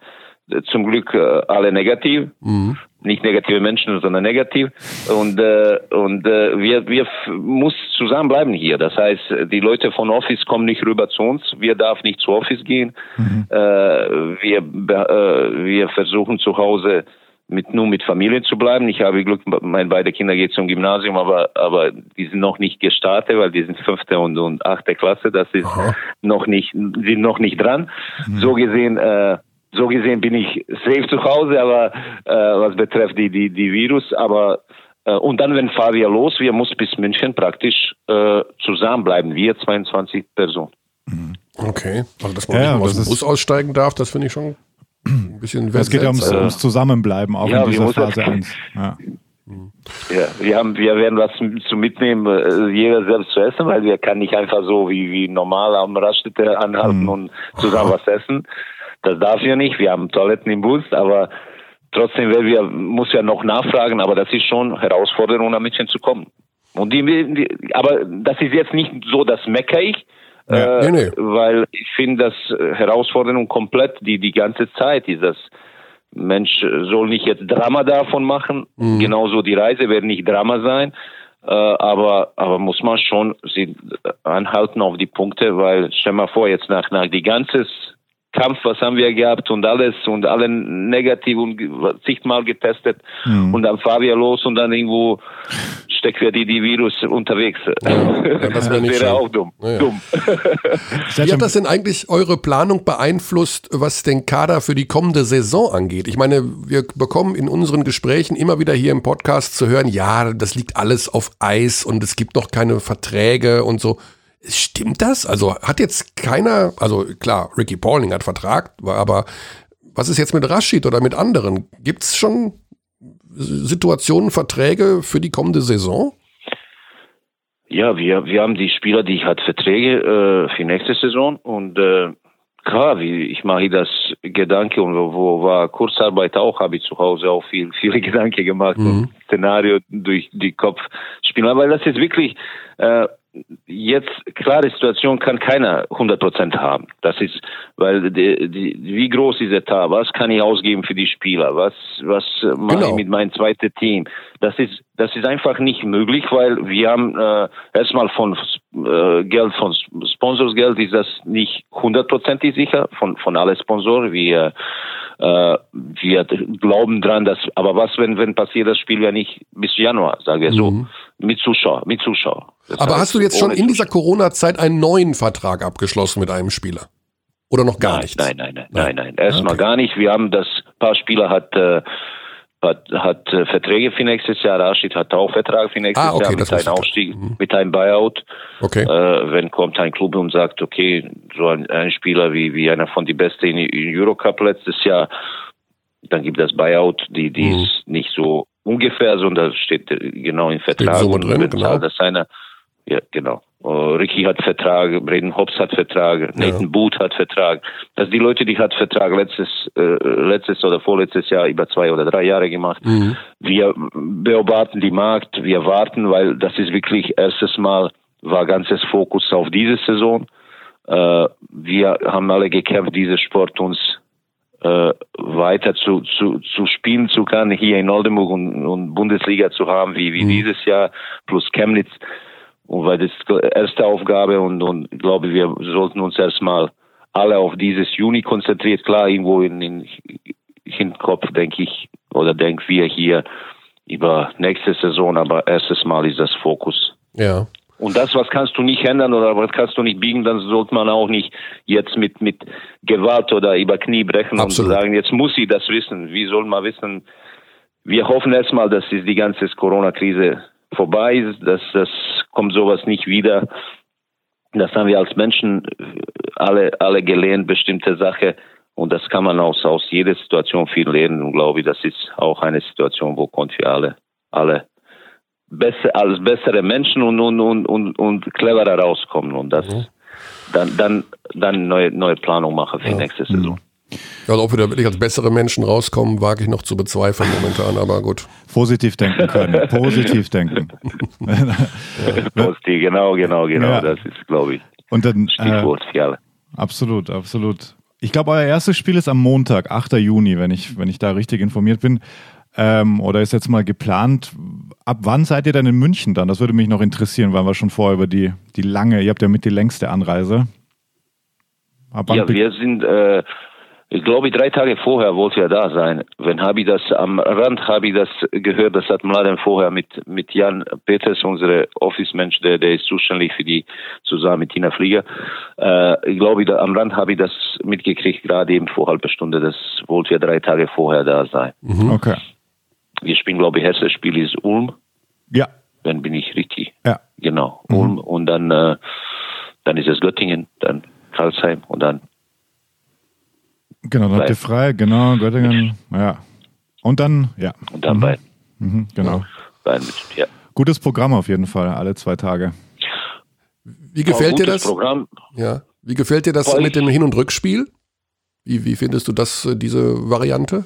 äh, zum Glück alle negativ. Mhm nicht negative Menschen, sondern negativ. Und, äh, und äh, wir, wir muss zusammenbleiben hier. Das heißt, die Leute von Office kommen nicht rüber zu uns. Wir darf nicht zu Office gehen. Mhm. Äh, wir, äh, wir versuchen zu Hause mit nur mit Familie zu bleiben. Ich habe Glück, meine beide Kinder gehen zum Gymnasium, aber aber die sind noch nicht gestartet, weil die sind fünfte und, und achte Klasse. Das ist Aha. noch nicht sind noch nicht dran. Mhm. So gesehen. Äh, so gesehen bin ich safe zu Hause, aber äh, was betrifft die, die, die Virus, aber äh, und dann, wenn fahren wir los, wir müssen bis München praktisch äh, zusammenbleiben, wir 22 Personen. Mhm. Okay, also dass man ja, nicht aus dem Bus aussteigen darf, das finde ich schon ein bisschen Es geht ja ums, ums, Zusammenbleiben, auch ja, in dieser Phase 1. Ja. Ja, wir haben, wir werden was zu mitnehmen, äh, jeder selbst zu essen, weil wir kann nicht einfach so wie, wie normal am Raststätte anhalten mhm. und zusammen was essen. Das darf ja nicht. Wir haben Toiletten im Bus, aber trotzdem wir, muss ja noch nachfragen, aber das ist schon Herausforderung, ein bisschen zu kommen. Und die, die, aber das ist jetzt nicht so, das meckere ich, ja, äh, nee, nee. weil ich finde, das Herausforderung komplett die, die ganze Zeit ist das. Mensch soll nicht jetzt Drama davon machen. Mhm. Genauso die Reise wird nicht Drama sein. Äh, aber, aber muss man schon sie anhalten auf die Punkte, weil stell mal vor, jetzt nach, nach die ganze Kampf, was haben wir gehabt und alles und alle negativ und zigmal getestet mhm. und dann fahren wir los und dann irgendwo steckt wir die, die Virus unterwegs. Ja, das, das wäre auch dumm. Ja. dumm. Wie hat das denn eigentlich eure Planung beeinflusst, was den Kader für die kommende Saison angeht? Ich meine, wir bekommen in unseren Gesprächen immer wieder hier im Podcast zu hören, ja, das liegt alles auf Eis und es gibt noch keine Verträge und so. Stimmt das? Also hat jetzt keiner, also klar, Ricky Pauling hat Vertrag, aber was ist jetzt mit Rashid oder mit anderen? Gibt es schon Situationen, Verträge für die kommende Saison? Ja, wir, wir haben die Spieler, die hat Verträge äh, für nächste Saison und äh, klar, wie, ich mache das Gedanke und wo, wo war Kurzarbeit auch, habe ich zu Hause auch viel, viele Gedanken gemacht mhm. und Szenario durch die Kopf spielen, weil das ist wirklich äh, jetzt klare Situation kann keiner 100% haben. Das ist, weil die, die, wie groß ist der Tar? Was kann ich ausgeben für die Spieler? Was was mache genau. ich mit meinem zweiten Team? Das ist das ist einfach nicht möglich, weil wir haben äh, erstmal von äh, Geld von Sponsorsgeld ist das nicht hundertprozentig sicher von von allen Sponsoren. Wir äh, wir glauben dran, dass aber was wenn wenn passiert das Spiel ja nicht bis Januar, sagen wir so, mhm. mit Zuschauer, mit Zuschauer. Das Aber hast du jetzt schon in dieser Corona-Zeit einen neuen Vertrag abgeschlossen mit einem Spieler? Oder noch gar nein, nichts? Nein, nein, nein, nein, nein. Erstmal okay. gar nicht. Wir haben das, paar Spieler hat, äh, hat, hat äh, Verträge für nächstes Jahr. Rashid hat auch Vertrag für nächstes ah, okay, Jahr mit einem Aufstieg, mhm. mit einem Buyout. Okay. Äh, wenn kommt ein Club und sagt, okay, so ein, ein Spieler wie, wie einer von die Besten in, in Eurocup letztes Jahr, dann gibt es Buyout, die, die mhm. ist nicht so ungefähr, sondern steht genau im Vertrag. Steht so drin, genau. Das einer, ja, genau. Uh, Ricky hat Vertrag, Braden Hobbs hat Vertrag, Nathan ja. Booth hat Vertrag. Das sind die Leute, die hat Vertrag letztes, äh, letztes oder vorletztes Jahr über zwei oder drei Jahre gemacht. Mhm. Wir beobachten die Markt, wir warten, weil das ist wirklich erstes Mal war ganzes Fokus auf diese Saison. Äh, wir haben alle gekämpft, diesen Sport uns äh, weiter zu, zu, zu spielen zu können, hier in Oldenburg und, und Bundesliga zu haben, wie, wie mhm. dieses Jahr, plus Chemnitz. Und weil das erste Aufgabe und, und ich glaube, wir sollten uns erstmal alle auf dieses Juni konzentrieren. Klar, irgendwo in den Hinterkopf denke ich oder denken wir hier über nächste Saison, aber erstes Mal ist das Fokus. Ja. Und das, was kannst du nicht ändern oder was kannst du nicht biegen, dann sollte man auch nicht jetzt mit, mit Gewalt oder über Knie brechen Absolut. und sagen, jetzt muss ich das wissen. Wie soll man wissen? Wir hoffen erstmal, dass die ganze Corona-Krise vorbei ist, dass das kommt sowas nicht wieder. Das haben wir als Menschen alle, alle gelernt, bestimmte Sache. Und das kann man aus, aus jeder Situation viel lernen. Und glaube ich, das ist auch eine Situation, wo konnten wir alle, alle besser, als bessere Menschen und, und, und, und, und cleverer rauskommen. Und das, mhm. dann, dann, dann neue, neue Planung machen für ja. nächste Saison. Also ob wir da wirklich als bessere Menschen rauskommen, wage ich noch zu bezweifeln momentan, aber gut. Positiv denken können, positiv denken. Positiv, genau, genau, genau, ja. das ist, glaube ich, Und dann, Stichwort äh, für alle. Absolut, absolut. Ich glaube, euer erstes Spiel ist am Montag, 8. Juni, wenn ich, wenn ich da richtig informiert bin. Ähm, oder ist jetzt mal geplant, ab wann seid ihr denn in München dann? Das würde mich noch interessieren, weil wir schon vorher über die, die lange, ihr habt ja mit die längste Anreise. ja, wir sind äh, ich glaube, drei Tage vorher wollte er da sein. Wenn habe ich das am Rand habe ich das gehört, das hat Mladen vorher mit mit Jan Peters, unser Office-Mensch, der der ist zuständig für die zusammen mit Tina Flieger. Äh, ich glaube, da, am Rand habe ich das mitgekriegt, gerade eben vor halber Stunde. Das wollte er drei Tage vorher da sein. Mhm. Okay. Wir spielen, glaube ich, erstes Spiel ist Ulm. Ja. Dann bin ich richtig. Ja. Genau. Mhm. Ulm und dann äh, dann ist es Göttingen, dann Karlsheim und dann Genau, dann habt ihr frei, genau, Göttingen, ja. Und dann, ja. Und dann mhm. bei. Mhm, genau. Beiden, ja. Gutes Programm auf jeden Fall, alle zwei Tage. Wie gefällt dir das? Programm. Ja. Wie gefällt dir das Voll. mit dem Hin- und Rückspiel? Wie, wie findest du das, äh, diese Variante?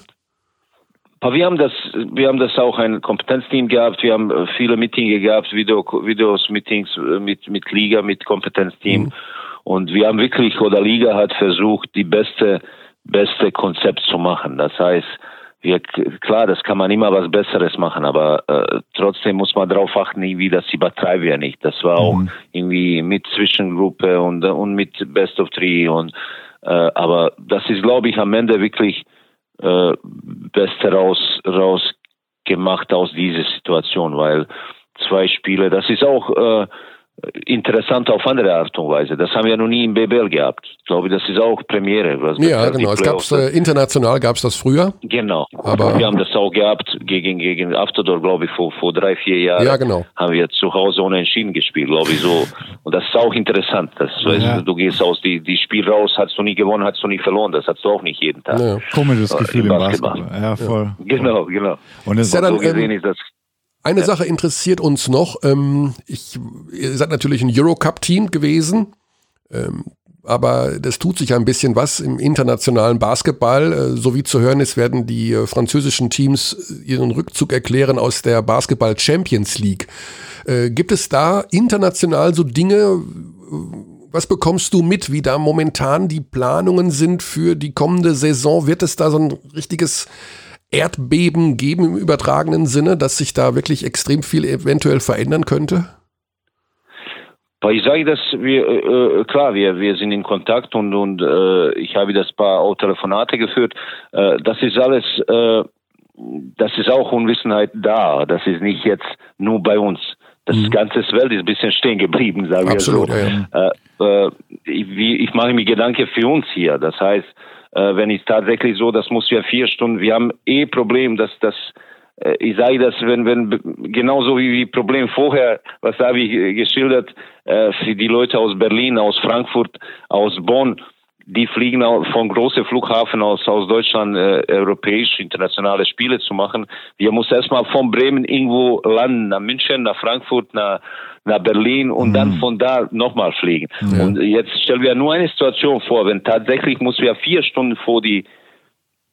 Wir haben das, wir haben das auch ein Kompetenzteam gehabt. Wir haben äh, viele Meetings gehabt, Video, Videos, Meetings äh, mit, mit Liga, mit Kompetenzteam. Mhm. Und wir haben wirklich, oder Liga hat versucht, die beste beste Konzept zu machen. Das heißt, wir, klar, das kann man immer was Besseres machen, aber äh, trotzdem muss man darauf achten, wie das übertreiben wir nicht. Das war auch mhm. irgendwie mit Zwischengruppe und, und mit Best of Three und äh, aber das ist, glaube ich, am Ende wirklich äh, Beste raus rausgemacht aus dieser Situation, weil zwei Spiele, das ist auch äh, interessant auf andere Art und Weise. Das haben wir noch nie im BBL gehabt. Ich glaube, das ist auch Premiere. ja, genau. Es gab's, äh, international gab es das früher. Genau. Aber wir haben das auch gehabt gegen, gegen Afterdor, glaube ich, vor, vor drei, vier Jahren. Ja, genau. Haben wir zu Hause ohne Entschieden gespielt, glaube ich, so. Und das ist auch interessant. Das, ja. weißt, du gehst aus die, die Spiel raus, hast du nie gewonnen, hast du nie verloren. Das hast du auch nicht jeden Tag. Ja. Komisches Gefühl im Basketball. Basketball. Ja, voll. Genau, genau. Und, es ist ja dann, so gesehen ähm, ist das eine ja. Sache interessiert uns noch. Ähm, ich, ihr seid natürlich ein Eurocup-Team gewesen, ähm, aber das tut sich ein bisschen was im internationalen Basketball. Äh, so wie zu hören ist, werden die äh, französischen Teams äh, ihren Rückzug erklären aus der Basketball Champions League. Gibt es da international so Dinge, was bekommst du mit, wie da momentan die Planungen sind für die kommende Saison? Wird es da so ein richtiges Erdbeben geben im übertragenen Sinne, dass sich da wirklich extrem viel eventuell verändern könnte? Ich sage das, wir, äh, klar, wir, wir sind in Kontakt und, und äh, ich habe das paar auch Telefonate geführt. Äh, das ist alles, äh, das ist auch Unwissenheit da. Das ist nicht jetzt nur bei uns. Das mhm. ganze Welt ist ein bisschen stehen geblieben, sagen Absolut, wir so. Ja, ja. Äh, äh, ich, ich mache mir Gedanken für uns hier. Das heißt, äh, wenn es tatsächlich so, das muss ja vier Stunden, wir haben eh Problem, dass das äh, ich sage das, wenn, wenn genauso wie, wie Problem vorher, was habe ich geschildert, äh, für die Leute aus Berlin, aus Frankfurt, aus Bonn, die fliegen von großen Flughafen aus, aus Deutschland äh, europäisch internationale Spiele zu machen. Wir müssen erstmal von Bremen irgendwo landen, nach München, nach Frankfurt, nach, nach Berlin und mhm. dann von da nochmal fliegen. Ja. Und jetzt stellen wir nur eine Situation vor, wenn tatsächlich muss wir vier Stunden vor die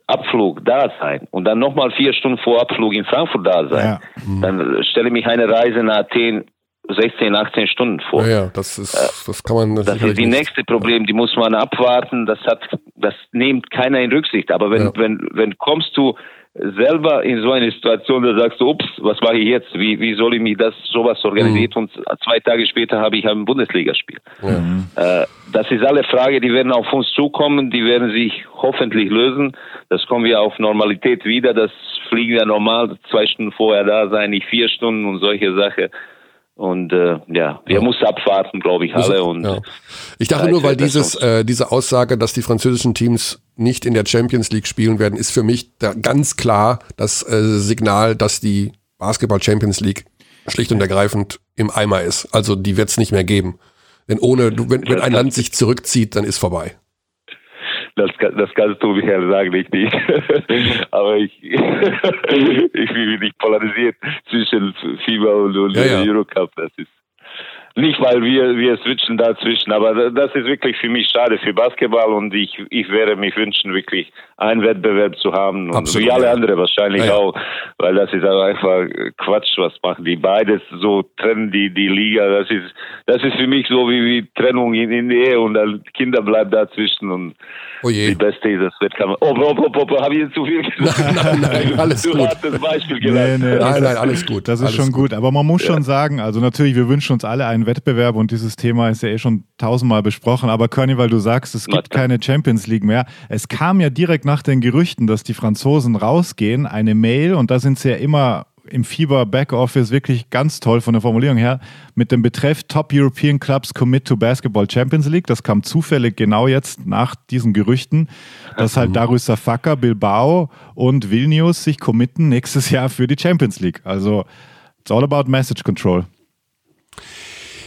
Abflug da sein und dann nochmal vier Stunden vor Abflug in Frankfurt da sein, ja. mhm. dann stelle ich mich eine Reise nach Athen 16, 18 Stunden vor. Ja, ja das ist, äh, das kann man. Das, das ist die nächste Problem, die muss man abwarten. Das hat, das nimmt keiner in Rücksicht. Aber wenn, ja. wenn, wenn kommst du selber in so eine Situation, da sagst du, ups, was mache ich jetzt? Wie, wie soll ich mich das sowas organisieren? Mhm. Und zwei Tage später habe ich ein Bundesligaspiel. Mhm. Äh, das ist alle Frage, die werden auf uns zukommen, die werden sich hoffentlich lösen. Das kommen wir auf Normalität wieder. Das fliegen wir normal zwei Stunden vorher da sein, nicht vier Stunden und solche Sachen. Und äh, ja, wir ja. müssen abwarten, glaube ich, alle. Und ja. Ich dachte nur, weil dieses, äh, diese Aussage, dass die französischen Teams nicht in der Champions League spielen werden, ist für mich da ganz klar das äh, Signal, dass die Basketball Champions League schlicht und ergreifend im Eimer ist. Also die wird es nicht mehr geben. Denn ohne, wenn, wenn ein Land sich zurückzieht, dann ist vorbei das, das kannst du mir sagen, ich nicht. Aber ich, ich will mich nicht polarisiert zwischen FIBA und, und ja, ja. Eurocup. Das ist nicht, weil wir, wir switchen dazwischen, aber das ist wirklich für mich schade für Basketball und ich, ich wäre mich wünschen, wirklich einen Wettbewerb zu haben und Absolut, wie alle ja. anderen wahrscheinlich ja, ja. auch, weil das ist einfach Quatsch, was machen die beides so trennen die, die Liga, das ist, das ist für mich so wie, wie Trennung in, in der Ehe und dann Kinder bleiben dazwischen und oh je. die beste ist das Wettkampf. Oh, oh, oh, oh, oh habe ich jetzt zu viel gesagt? Nein, nein, nein, alles du gut. hast das Beispiel. Nee, nee, nein, nein, alles gut. Das ist alles schon gut. gut, aber man muss schon sagen, also natürlich, wir wünschen uns alle einen einen Wettbewerb und dieses Thema ist ja eh schon tausendmal besprochen. Aber Körny, weil du sagst, es gibt keine Champions League mehr. Es kam ja direkt nach den Gerüchten, dass die Franzosen rausgehen, eine Mail und da sind sie ja immer im Fieber Backoffice wirklich ganz toll von der Formulierung her mit dem Betreff Top European Clubs Commit to Basketball Champions League. Das kam zufällig genau jetzt nach diesen Gerüchten, dass halt Darüsser Facker, Bilbao und Vilnius sich committen nächstes Jahr für die Champions League. Also it's all about message control.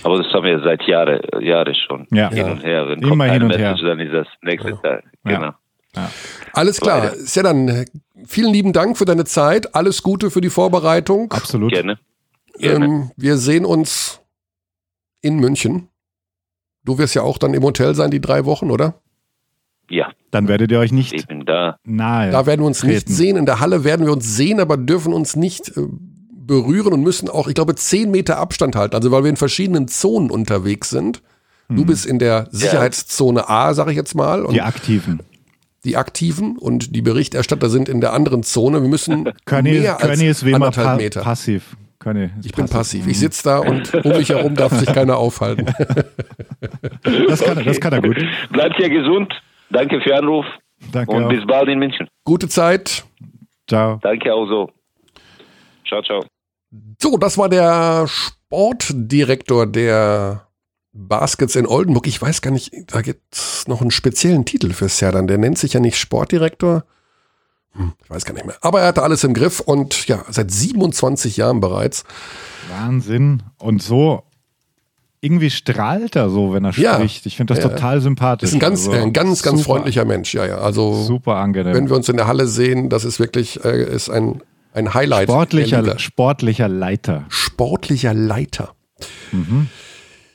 Aber das haben wir seit Jahren Jahre schon. Ja. Hin und her. Wenn Immer hin und Message, her. Dann ist das nächste ja. Tag. Genau. Ja. Alles klar. Sehr dann vielen lieben Dank für deine Zeit. Alles Gute für die Vorbereitung. Absolut. Gerne. Gerne. Ähm, wir sehen uns in München. Du wirst ja auch dann im Hotel sein, die drei Wochen, oder? Ja. Dann werdet ihr euch nicht ich bin da. nahe. Da werden wir uns treten. nicht sehen. In der Halle werden wir uns sehen, aber dürfen uns nicht äh, berühren und müssen auch, ich glaube, zehn Meter Abstand halten. Also weil wir in verschiedenen Zonen unterwegs sind. Du mhm. bist in der Sicherheitszone A, sag ich jetzt mal. die Aktiven. Die Aktiven und die Berichterstatter sind in der anderen Zone. Wir müssen Körny, mehr als Körny ist wie anderthalb pa Meter. passiv. Körny ich bin passiv. Ich sitze da und um mich herum darf sich keiner aufhalten. das, kann, okay. das kann er gut. Bleibt ja gesund. Danke für den Anruf. Danke und auch. bis bald in München. Gute Zeit. Ciao. Danke auch so. Ciao, ciao. So, das war der Sportdirektor der Baskets in Oldenburg. Ich weiß gar nicht, da gibt es noch einen speziellen Titel für Serdan. Der nennt sich ja nicht Sportdirektor. Hm, ich weiß gar nicht mehr. Aber er hatte alles im Griff und ja, seit 27 Jahren bereits. Wahnsinn. Und so irgendwie strahlt er so, wenn er ja, spricht. Ich finde das ja, total sympathisch. Ist ein ganz, also, ein ganz, ganz freundlicher Mensch. Ja, ja. Also super angenehm. Wenn wir uns in der Halle sehen, das ist wirklich äh, ist ein ein Highlight. Sportlicher, sportlicher Leiter. Sportlicher Leiter. Mhm.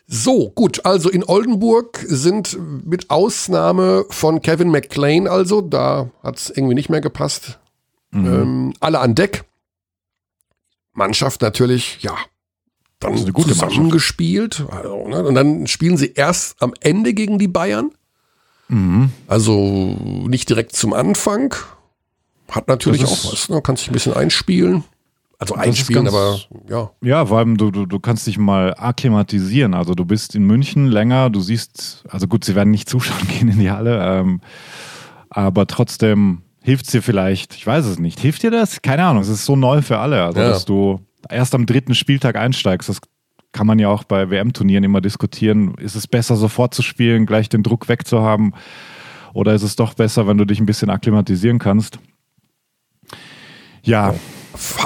So, gut, also in Oldenburg sind mit Ausnahme von Kevin McClain, also, da hat es irgendwie nicht mehr gepasst, mhm. ähm, alle an Deck. Mannschaft natürlich, ja, dann zusammengespielt. Also, ne? Und dann spielen sie erst am Ende gegen die Bayern. Mhm. Also nicht direkt zum Anfang. Hat natürlich auch was, ne? kannst dich ein bisschen einspielen. Also einspielen, ganz, aber ja. Ja, vor allem du, du, du kannst dich mal akklimatisieren. Also du bist in München länger, du siehst, also gut, sie werden nicht zuschauen gehen in die Halle, ähm, aber trotzdem hilft es dir vielleicht, ich weiß es nicht, hilft dir das? Keine Ahnung, es ist so neu für alle, also ja. dass du erst am dritten Spieltag einsteigst, das kann man ja auch bei WM-Turnieren immer diskutieren. Ist es besser, sofort zu spielen, gleich den Druck wegzuhaben? Oder ist es doch besser, wenn du dich ein bisschen akklimatisieren kannst? Ja.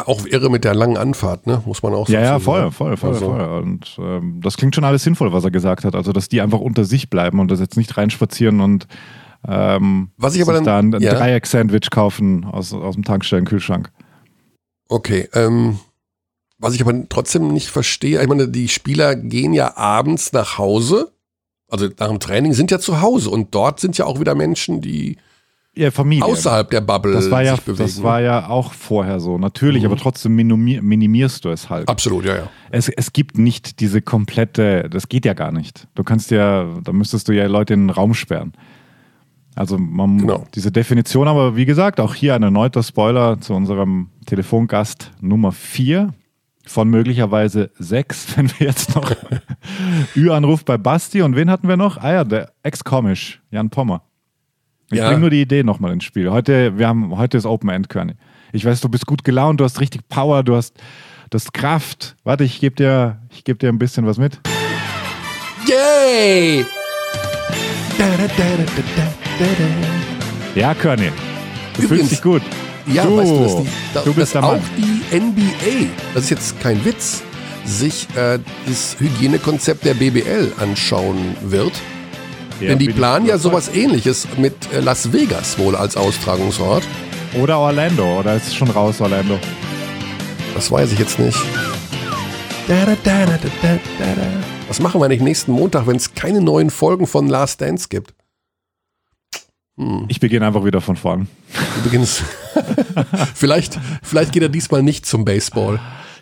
Auch irre mit der langen Anfahrt, ne? muss man auch sagen. Ja, ja, voll, voll, voll, also. voll. Und ähm, das klingt schon alles sinnvoll, was er gesagt hat. Also, dass die einfach unter sich bleiben und das jetzt nicht reinspazieren und ähm, was ich aber dann, da ein, ein ja. Dreieck-Sandwich kaufen aus, aus dem Tankstellenkühlschrank. Okay, ähm, was ich aber trotzdem nicht verstehe, ich meine, die Spieler gehen ja abends nach Hause, also nach dem Training sind ja zu Hause und dort sind ja auch wieder Menschen, die ja, Familie. außerhalb der Bubble das war ja, bewegen. Das war ja auch vorher so, natürlich, mhm. aber trotzdem minimierst du es halt. Absolut, ja, ja. Es, es gibt nicht diese komplette, das geht ja gar nicht. Du kannst ja, da müsstest du ja Leute in den Raum sperren. Also man, genau. diese Definition, aber wie gesagt, auch hier ein erneuter Spoiler zu unserem Telefongast Nummer 4 von möglicherweise 6, wenn wir jetzt noch Ü-Anruf bei Basti und wen hatten wir noch? Ah ja, der Ex-Komisch, Jan Pommer. Ich ja. bringe nur die Idee nochmal ins Spiel. Heute, wir haben, heute ist Open End, Körny. Ich weiß, du bist gut gelaunt, du hast richtig Power, du hast, du hast Kraft. Warte, ich gebe dir, geb dir ein bisschen was mit. Yay! Da, da, da, ja, Körny. Du Übrigens, fühlst dich gut. Ja, du, weißt du, dass, die, da, du bist dass auch die NBA, das ist jetzt kein Witz, sich äh, das Hygienekonzept der BBL anschauen wird. Ja, Denn die planen ja sowas ähnliches mit äh, Las Vegas wohl als Austragungsort. Oder Orlando, oder ist es schon raus, Orlando? Das weiß ich jetzt nicht. Was machen wir eigentlich nächsten Montag, wenn es keine neuen Folgen von Last Dance gibt? Hm. Ich beginne einfach wieder von vorn. Du beginnst. vielleicht, vielleicht geht er diesmal nicht zum Baseball.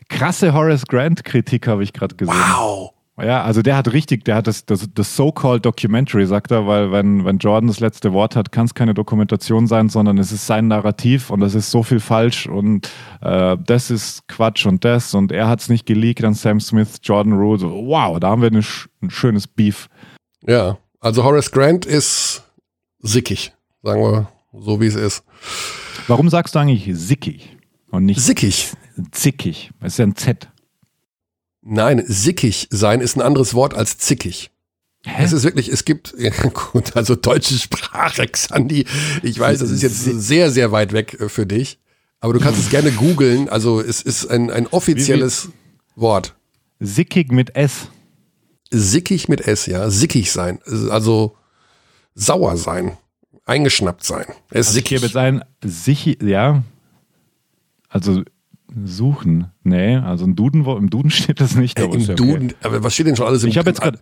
Krasse Horace Grant-Kritik habe ich gerade gesehen. Wow. Ja, also der hat richtig, der hat das, das, das so-called Documentary, sagt er, weil wenn, wenn Jordan das letzte Wort hat, kann es keine Dokumentation sein, sondern es ist sein Narrativ und das ist so viel falsch und äh, das ist Quatsch und das und er hat es nicht geleakt an Sam Smith, Jordan Rule. wow, da haben wir eine, ein schönes Beef. Ja, also Horace Grant ist sickig, sagen wir so, wie es ist. Warum sagst du eigentlich sickig und nicht sickig? Zickig. Es ist ja ein Z. Nein, sickig sein ist ein anderes Wort als zickig. Hä? Es ist wirklich, es gibt, ja gut, also deutsche Sprache, Xandi. Ich weiß, das ist jetzt sehr, sehr weit weg äh, für dich. Aber du kannst es gerne googeln. Also es ist ein, ein offizielles Wort. Sickig mit S. Sickig mit S, ja. Sickig sein. Also sauer sein, eingeschnappt sein. Er ist also sickig. Hier mit sein, sich, ja, also suchen, nee, also im Duden, im Duden steht das nicht. Äh, Im Duden, okay. aber was steht denn schon alles im Ich habe jetzt gerade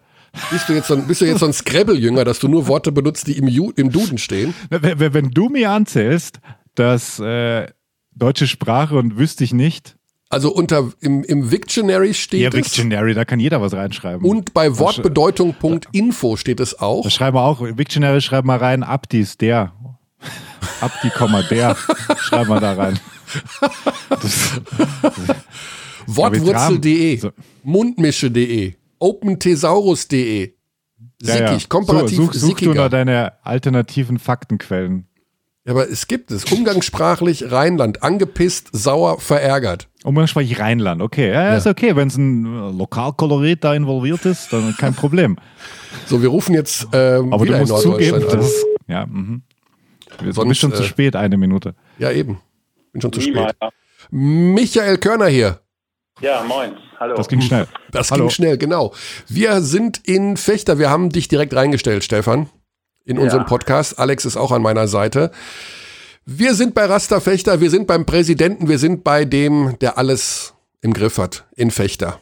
bist du jetzt so ein, bist du jetzt so ein Scrabble-Jünger, dass du nur Worte benutzt, die im, Ju, im Duden stehen? Wenn, wenn, du mir anzählst, dass äh, deutsche Sprache und wüsste ich nicht, also unter im, im Wiktionary steht ja, es. Ja, Wiktionary, da kann jeder was reinschreiben. Und bei Wortbedeutung.info steht es auch. Da schreiben wir auch, Wiktionary schreiben wir rein, Abdis, der. Abdi, der. schreiben wir da rein. Wortwurzel.de. Mundmische.de, OpenThesaurus.de, Sickig, ja, ja. komparativ so, such, such du nur deine alternativen Faktenquellen. Ja, aber es gibt es. Umgangssprachlich Rheinland. Angepisst, sauer, verärgert. Umgangssprachlich Rheinland. Okay, ja, ja. ist okay. Wenn es ein äh, Lokalkolorit da involviert ist, dann kein Problem. So, wir rufen jetzt ähm, Aber du musst zugeben, dass, ja, mhm. Wir sind schon äh, zu spät, eine Minute. Ja, eben. Bin schon zu spät. Michael Körner hier. Ja, moin. Hallo. Das ging schnell. Das Hallo. ging schnell, genau. Wir sind in Fechter. Wir haben dich direkt reingestellt, Stefan in ja. unserem Podcast. Alex ist auch an meiner Seite. Wir sind bei Rasta Fechter, wir sind beim Präsidenten, wir sind bei dem, der alles im Griff hat, in Fechter.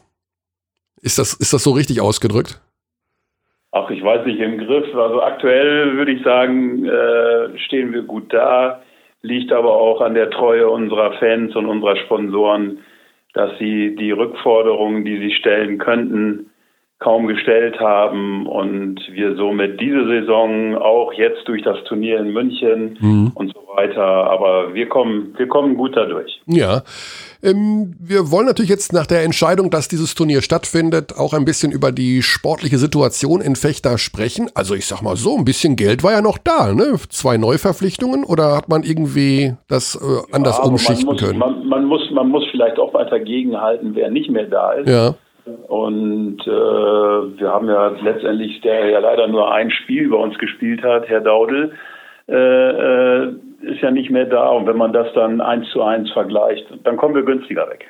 Ist das, ist das so richtig ausgedrückt? Ach, ich weiß nicht, im Griff. Also aktuell würde ich sagen, äh, stehen wir gut da. Liegt aber auch an der Treue unserer Fans und unserer Sponsoren, dass sie die Rückforderungen, die sie stellen könnten, kaum gestellt haben und wir somit diese Saison auch jetzt durch das Turnier in München mhm. und so weiter, aber wir kommen, wir kommen gut dadurch. Ja. Ähm, wir wollen natürlich jetzt nach der Entscheidung, dass dieses Turnier stattfindet, auch ein bisschen über die sportliche Situation in Fechter sprechen. Also ich sag mal so, ein bisschen Geld war ja noch da, ne? Zwei Neuverpflichtungen oder hat man irgendwie das äh, anders ja, umschichten man muss, können? Man, man, muss, man muss vielleicht auch weiter gegenhalten, wer nicht mehr da ist. Ja Und äh, wir haben ja letztendlich, der ja leider nur ein Spiel bei uns gespielt hat, Herr Daudel, äh, äh, ist ja nicht mehr da. Und wenn man das dann eins zu eins vergleicht, dann kommen wir günstiger weg.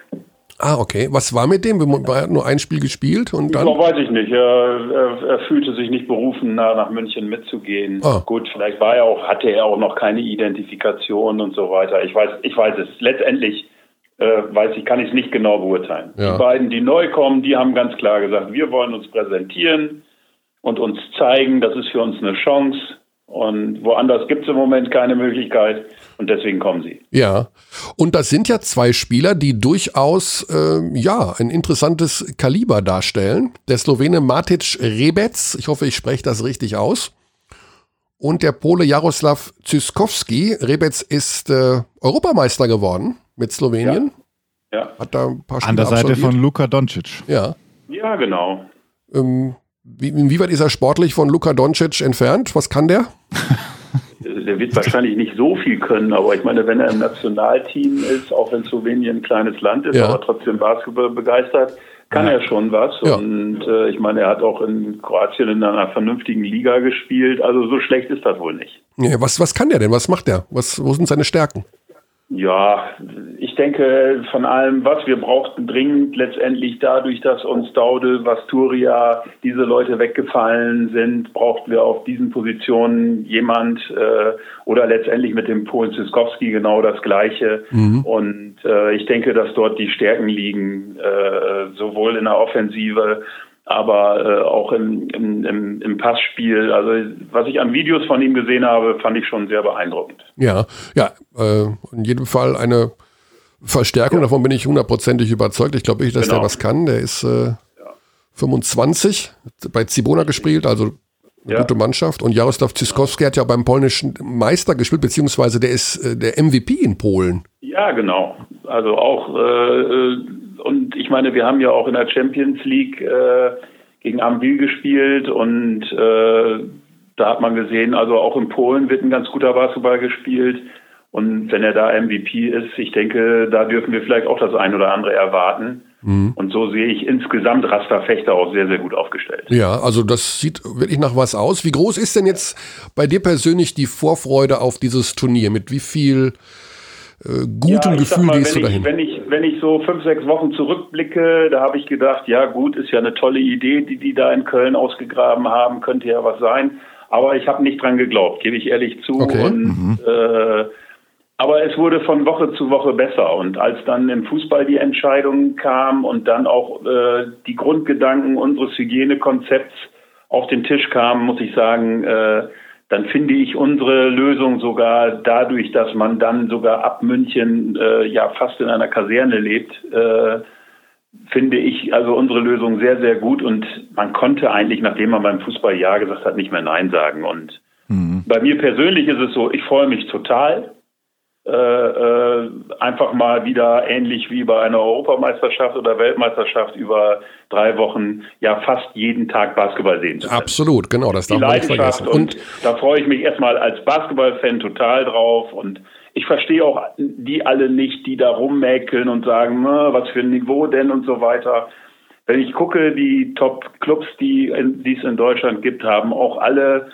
Ah, okay. Was war mit dem? Er hat nur ein Spiel gespielt und dann? Das weiß ich nicht. Er, er, er, fühlte sich nicht berufen, nach, nach München mitzugehen. Ah. Gut, vielleicht war er auch, hatte er auch noch keine Identifikation und so weiter. Ich weiß, ich weiß es. Letztendlich äh, weiß ich, kann ich es nicht genau beurteilen. Ja. Die beiden, die neu kommen, die haben ganz klar gesagt, wir wollen uns präsentieren und uns zeigen, das ist für uns eine Chance. Und woanders gibt es im Moment keine Möglichkeit und deswegen kommen sie. Ja, und das sind ja zwei Spieler, die durchaus äh, ja ein interessantes Kaliber darstellen. Der Slowene Matic Rebec, ich hoffe, ich spreche das richtig aus. Und der Pole Jaroslav Zyskowski. Rebec ist äh, Europameister geworden mit Slowenien. Ja. ja. Hat da ein paar Spiele An der Seite von Luka Doncic. Ja. Ja, genau. Ähm, wie, inwieweit ist er sportlich von Luka Doncic entfernt? Was kann der? der wird wahrscheinlich nicht so viel können, aber ich meine, wenn er im Nationalteam ist, auch wenn Slowenien ein kleines Land ist, ja. aber trotzdem Basketball begeistert, kann ja. er schon was. Ja. Und äh, ich meine, er hat auch in Kroatien in einer vernünftigen Liga gespielt. Also so schlecht ist das wohl nicht. Was, was kann der denn? Was macht er? Was, wo sind seine Stärken? Ja, ich denke von allem, was wir brauchten dringend letztendlich dadurch, dass uns Daude, Vasturia, diese Leute weggefallen sind, brauchten wir auf diesen Positionen jemand äh, oder letztendlich mit dem Polen Ziskowski genau das Gleiche. Mhm. Und äh, ich denke, dass dort die Stärken liegen, äh, sowohl in der Offensive aber äh, auch im, im, im, im Passspiel. Also was ich an Videos von ihm gesehen habe, fand ich schon sehr beeindruckend. Ja, ja, äh, in jedem Fall eine Verstärkung, ja. davon bin ich hundertprozentig überzeugt. Ich glaube nicht, dass genau. der was kann. Der ist äh, ja. 25, bei Zibona gespielt, also eine ja. gute Mannschaft. Und Jaroslav Zyskowski hat ja beim polnischen Meister gespielt, beziehungsweise der ist äh, der MVP in Polen. Ja, genau. Also auch äh, äh und ich meine, wir haben ja auch in der Champions League äh, gegen Ambil gespielt und äh, da hat man gesehen, also auch in Polen wird ein ganz guter Basketball gespielt. Und wenn er da MVP ist, ich denke, da dürfen wir vielleicht auch das ein oder andere erwarten. Mhm. Und so sehe ich insgesamt Rasta Fechter auch sehr, sehr gut aufgestellt. Ja, also das sieht wirklich nach was aus. Wie groß ist denn jetzt bei dir persönlich die Vorfreude auf dieses Turnier? Mit wie viel äh, gutem ja, Gefühl mal, gehst du dahin? Ich, wenn, ich, wenn ich so fünf, sechs Wochen zurückblicke, da habe ich gedacht, ja gut, ist ja eine tolle Idee, die die da in Köln ausgegraben haben, könnte ja was sein. Aber ich habe nicht dran geglaubt, gebe ich ehrlich zu. Okay. Und, mhm. äh, aber es wurde von Woche zu Woche besser. Und als dann im Fußball die Entscheidung kam und dann auch äh, die Grundgedanken unseres Hygienekonzepts auf den Tisch kamen, muss ich sagen, äh, dann finde ich unsere Lösung sogar dadurch, dass man dann sogar ab München äh, ja fast in einer Kaserne lebt, äh, finde ich also unsere Lösung sehr, sehr gut und man konnte eigentlich, nachdem man beim Fußball Ja gesagt hat, nicht mehr Nein sagen. Und mhm. bei mir persönlich ist es so, ich freue mich total äh, äh, einfach mal wieder ähnlich wie bei einer Europameisterschaft oder Weltmeisterschaft über drei Wochen ja fast jeden Tag Basketball sehen zu können. Absolut, genau, das darf man nicht vergessen. Und, und da freue ich mich erstmal als Basketballfan total drauf und ich verstehe auch die alle nicht, die da rummäkeln und sagen, was für ein Niveau denn und so weiter. Wenn ich gucke, die Top-Clubs, die es in Deutschland gibt, haben auch alle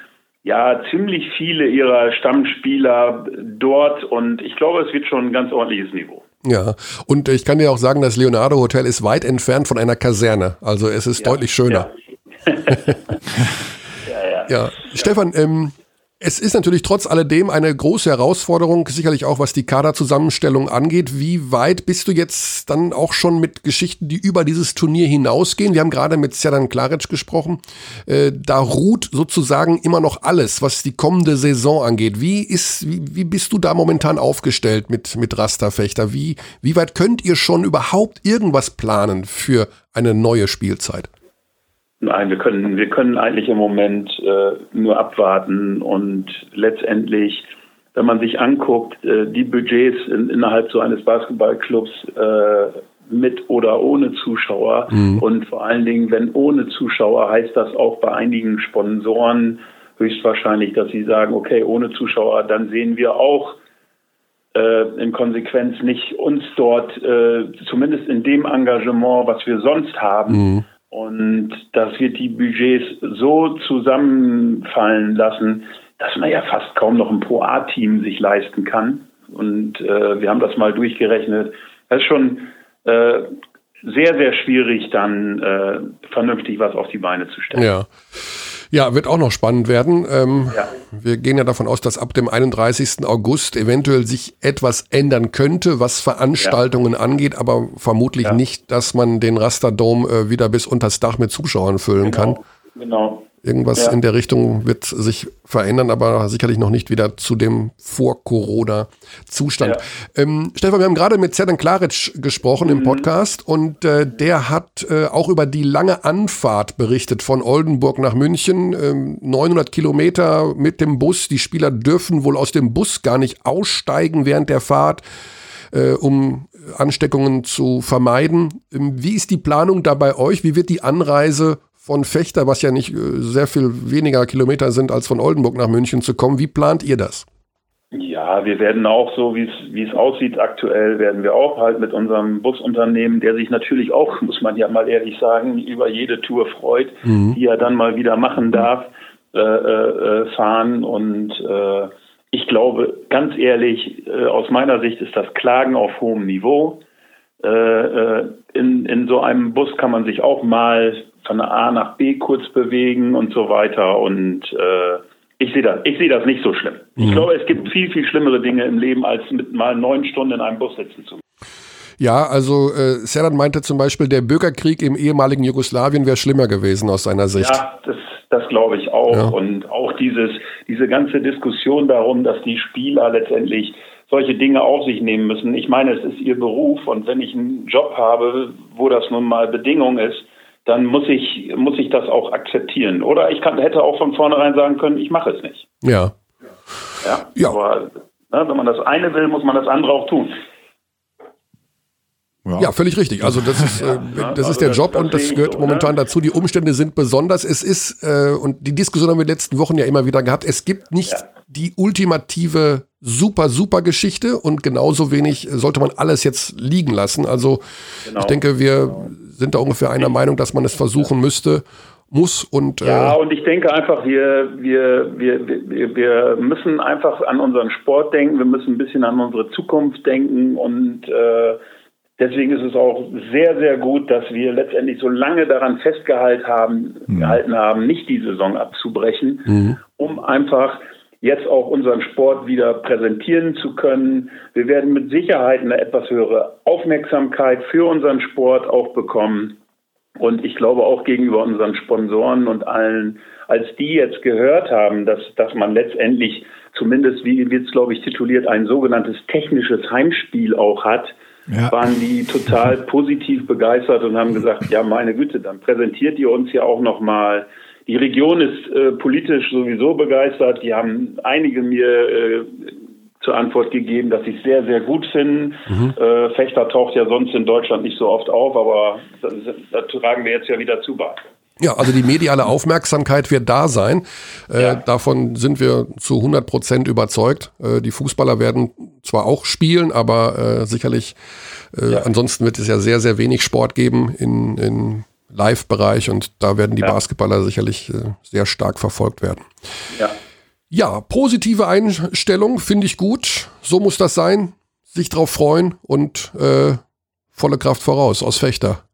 ja ziemlich viele ihrer Stammspieler dort und ich glaube, es wird schon ein ganz ordentliches Niveau. Ja, und ich kann dir auch sagen, das Leonardo Hotel ist weit entfernt von einer Kaserne. Also es ist ja, deutlich schöner. Ja, ja, ja. ja. Stefan, ähm, es ist natürlich trotz alledem eine große Herausforderung, sicherlich auch was die Kaderzusammenstellung angeht. Wie weit bist du jetzt dann auch schon mit Geschichten, die über dieses Turnier hinausgehen? Wir haben gerade mit Sjadan Klaric gesprochen. Äh, da ruht sozusagen immer noch alles, was die kommende Saison angeht. Wie ist, wie, wie bist du da momentan aufgestellt mit, mit Rasterfechter? Wie, wie weit könnt ihr schon überhaupt irgendwas planen für eine neue Spielzeit? Nein, wir können, wir können eigentlich im Moment äh, nur abwarten und letztendlich, wenn man sich anguckt, äh, die Budgets in, innerhalb so eines Basketballclubs äh, mit oder ohne Zuschauer mhm. und vor allen Dingen, wenn ohne Zuschauer, heißt das auch bei einigen Sponsoren höchstwahrscheinlich, dass sie sagen, okay, ohne Zuschauer, dann sehen wir auch äh, in Konsequenz nicht uns dort, äh, zumindest in dem Engagement, was wir sonst haben, mhm. Und dass wir die Budgets so zusammenfallen lassen, dass man ja fast kaum noch ein Pro A-Team sich leisten kann. Und äh, wir haben das mal durchgerechnet. Das ist schon äh, sehr, sehr schwierig, dann äh, vernünftig was auf die Beine zu stellen. Ja. Ja, wird auch noch spannend werden. Ähm, ja. Wir gehen ja davon aus, dass ab dem 31. August eventuell sich etwas ändern könnte, was Veranstaltungen ja. angeht, aber vermutlich ja. nicht, dass man den Rasterdom äh, wieder bis unters Dach mit Zuschauern füllen genau. kann. Genau. Irgendwas ja. in der Richtung wird sich verändern, aber sicherlich noch nicht wieder zu dem Vor-Corona-Zustand. Ja. Ähm, Stefan, wir haben gerade mit Zerdan Klaric gesprochen mhm. im Podcast und äh, der hat äh, auch über die lange Anfahrt berichtet von Oldenburg nach München. Ähm, 900 Kilometer mit dem Bus. Die Spieler dürfen wohl aus dem Bus gar nicht aussteigen während der Fahrt, äh, um Ansteckungen zu vermeiden. Ähm, wie ist die Planung da bei euch? Wie wird die Anreise von Fechter, was ja nicht äh, sehr viel weniger Kilometer sind, als von Oldenburg nach München zu kommen. Wie plant ihr das? Ja, wir werden auch so, wie es aussieht aktuell, werden wir auch halt mit unserem Busunternehmen, der sich natürlich auch, muss man ja mal ehrlich sagen, über jede Tour freut, mhm. die er dann mal wieder machen darf, äh, äh, fahren. Und äh, ich glaube, ganz ehrlich, äh, aus meiner Sicht ist das Klagen auf hohem Niveau. Äh, in, in so einem Bus kann man sich auch mal von A nach B kurz bewegen und so weiter. Und äh, ich sehe das, ich sehe das nicht so schlimm. Mhm. Ich glaube, es gibt viel, viel schlimmere Dinge im Leben, als mit mal neun Stunden in einem Bus sitzen zu müssen. Ja, also äh, Serdan meinte zum Beispiel, der Bürgerkrieg im ehemaligen Jugoslawien wäre schlimmer gewesen aus seiner Sicht. Ja, das, das glaube ich auch. Ja. Und auch dieses, diese ganze Diskussion darum, dass die Spieler letztendlich solche Dinge auf sich nehmen müssen. Ich meine, es ist ihr Beruf und wenn ich einen Job habe, wo das nun mal Bedingung ist, dann muss ich, muss ich das auch akzeptieren. Oder ich kann, hätte auch von vornherein sagen können, ich mache es nicht. Ja. Ja, ja. aber ne, wenn man das eine will, muss man das andere auch tun. Ja. ja, völlig richtig. Also das ist, äh, das ist also der Job das, und das gehört so, momentan ne? dazu. Die Umstände sind besonders. Es ist, äh, und die Diskussion haben wir in den letzten Wochen ja immer wieder gehabt, es gibt nicht ja. die ultimative super, super Geschichte und genauso wenig sollte man alles jetzt liegen lassen. Also genau. ich denke, wir genau. sind da ungefähr einer Meinung, dass man es versuchen müsste muss und ja äh und ich denke einfach wir, wir wir wir wir müssen einfach an unseren Sport denken wir müssen ein bisschen an unsere Zukunft denken und äh, Deswegen ist es auch sehr, sehr gut, dass wir letztendlich so lange daran festgehalten haben, mhm. gehalten haben, nicht die Saison abzubrechen, mhm. um einfach jetzt auch unseren Sport wieder präsentieren zu können. Wir werden mit Sicherheit eine etwas höhere Aufmerksamkeit für unseren Sport auch bekommen. Und ich glaube auch gegenüber unseren Sponsoren und allen, als die jetzt gehört haben, dass, dass man letztendlich zumindest, wie wird es, glaube ich, tituliert, ein sogenanntes technisches Heimspiel auch hat, ja. waren die total positiv begeistert und haben gesagt, ja, meine Güte, dann präsentiert ihr uns ja auch nochmal. Die Region ist äh, politisch sowieso begeistert. Die haben einige mir äh, zur Antwort gegeben, dass sie es sehr, sehr gut finden. Mhm. Äh, Fechter taucht ja sonst in Deutschland nicht so oft auf, aber da tragen wir jetzt ja wieder zu bei. Ja, also die mediale Aufmerksamkeit wird da sein. Äh, ja. Davon sind wir zu 100 Prozent überzeugt. Äh, die Fußballer werden zwar auch spielen, aber äh, sicherlich, äh, ja. ansonsten wird es ja sehr, sehr wenig Sport geben in, in Live-Bereich und da werden die ja. Basketballer sicherlich äh, sehr stark verfolgt werden. Ja. Ja, positive Einstellung finde ich gut. So muss das sein. Sich drauf freuen und äh, volle Kraft voraus aus Fechter.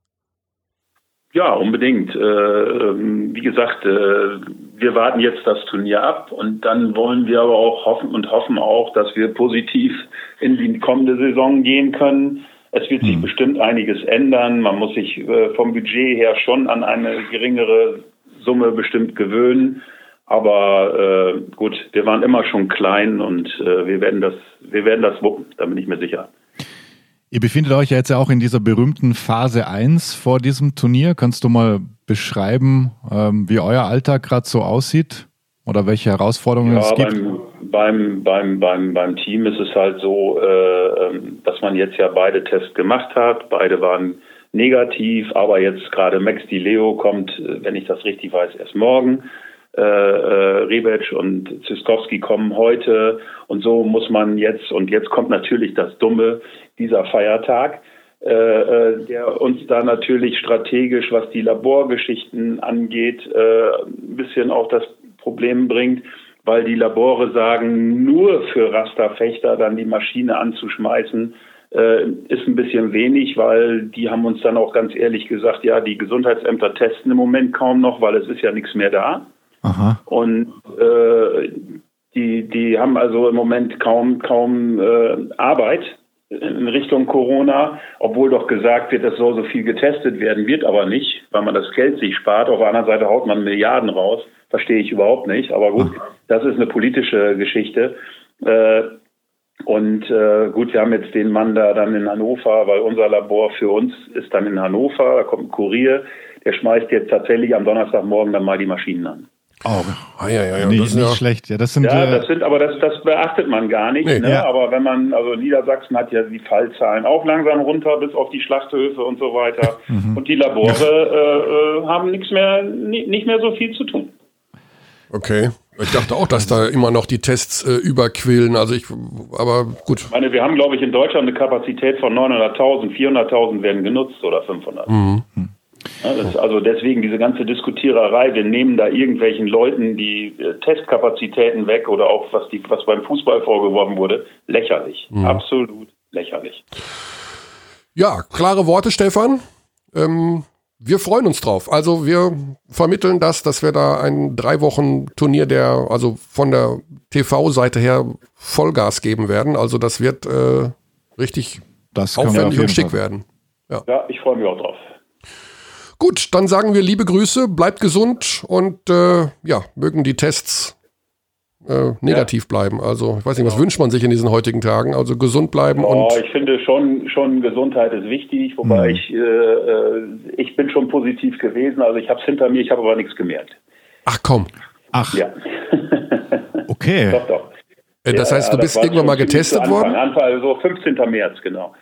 Ja, unbedingt. Äh, ähm, wie gesagt, äh, wir warten jetzt das Turnier ab und dann wollen wir aber auch hoffen und hoffen auch, dass wir positiv in die kommende Saison gehen können. Es wird sich mhm. bestimmt einiges ändern. Man muss sich äh, vom Budget her schon an eine geringere Summe bestimmt gewöhnen. Aber äh, gut, wir waren immer schon klein und äh, wir werden das, wir werden das wuppen, da bin ich mir sicher. Ihr befindet euch ja jetzt ja auch in dieser berühmten Phase 1 vor diesem Turnier. Kannst du mal beschreiben, ähm, wie euer Alltag gerade so aussieht oder welche Herausforderungen ja, es gibt? Beim, beim, beim, beim, Team ist es halt so, äh, ähm, dass man jetzt ja beide Tests gemacht hat. Beide waren negativ, aber jetzt gerade Max Di Leo kommt, äh, wenn ich das richtig weiß, erst morgen. äh, äh, Rebec und Ziskowski kommen heute und so muss man jetzt, und jetzt kommt natürlich das Dumme, dieser Feiertag, äh, äh, der uns da natürlich strategisch, was die Laborgeschichten angeht, ein bisschen auch das Problem bringt, weil die Labore sagen, nur für Rasterfechter dann die Maschine anzuschmeißen, äh, ist ein bisschen wenig, weil die haben uns dann auch ganz ehrlich gesagt, ja, die Gesundheitsämter testen im Moment kaum noch, weil es ist ja nichts mehr da. Aha. Und äh, die, die haben also im Moment kaum, kaum äh, Arbeit in Richtung Corona, obwohl doch gesagt wird, es soll so viel getestet werden, wird aber nicht, weil man das Geld sich spart. Auf der anderen Seite haut man Milliarden raus. Verstehe ich überhaupt nicht. Aber gut, das ist eine politische Geschichte. Äh, und äh, gut, wir haben jetzt den Mann da dann in Hannover, weil unser Labor für uns ist dann in Hannover, da kommt ein Kurier, der schmeißt jetzt tatsächlich am Donnerstagmorgen dann mal die Maschinen an. Oh, ah, ja, ja, ja. Nee, das ist nicht ja schlecht. Ja, das sind, ja, äh, das sind, aber das, das beachtet man gar nicht. Nee, ne? ja. Aber wenn man, also Niedersachsen hat ja die Fallzahlen auch langsam runter bis auf die Schlachthöfe und so weiter. Mhm. Und die Labore äh, äh, haben nichts mehr, nicht mehr so viel zu tun. Okay. Ich dachte auch, dass da immer noch die Tests äh, überquillen. Also ich, aber gut. Ich meine, wir haben, glaube ich, in Deutschland eine Kapazität von 900.000. 400.000 werden genutzt oder 500. Mhm. Ja, also deswegen diese ganze Diskutiererei. Wir nehmen da irgendwelchen Leuten die äh, Testkapazitäten weg oder auch was, die, was beim Fußball vorgeworfen wurde. Lächerlich. Mhm. Absolut lächerlich. Ja, klare Worte, Stefan. Ähm, wir freuen uns drauf. Also wir vermitteln das, dass wir da ein drei Wochen Turnier der, also von der TV-Seite her Vollgas geben werden. Also das wird äh, richtig das aufwendig und schick werden. Ja. ja, ich freue mich auch drauf. Gut, dann sagen wir liebe Grüße, bleibt gesund und äh, ja, mögen die Tests äh, negativ ja. bleiben. Also ich weiß nicht, was ja. wünscht man sich in diesen heutigen Tagen? Also gesund bleiben oh, und. Ich finde schon, schon Gesundheit ist wichtig, wobei mhm. ich, äh, äh, ich bin schon positiv gewesen. Also ich habe es hinter mir, ich habe aber nichts gemerkt. Ach komm. Ach. Ja. okay. Doch, doch. Äh, das heißt, du bist irgendwann mal getestet worden? Anfang, also 15. März, genau.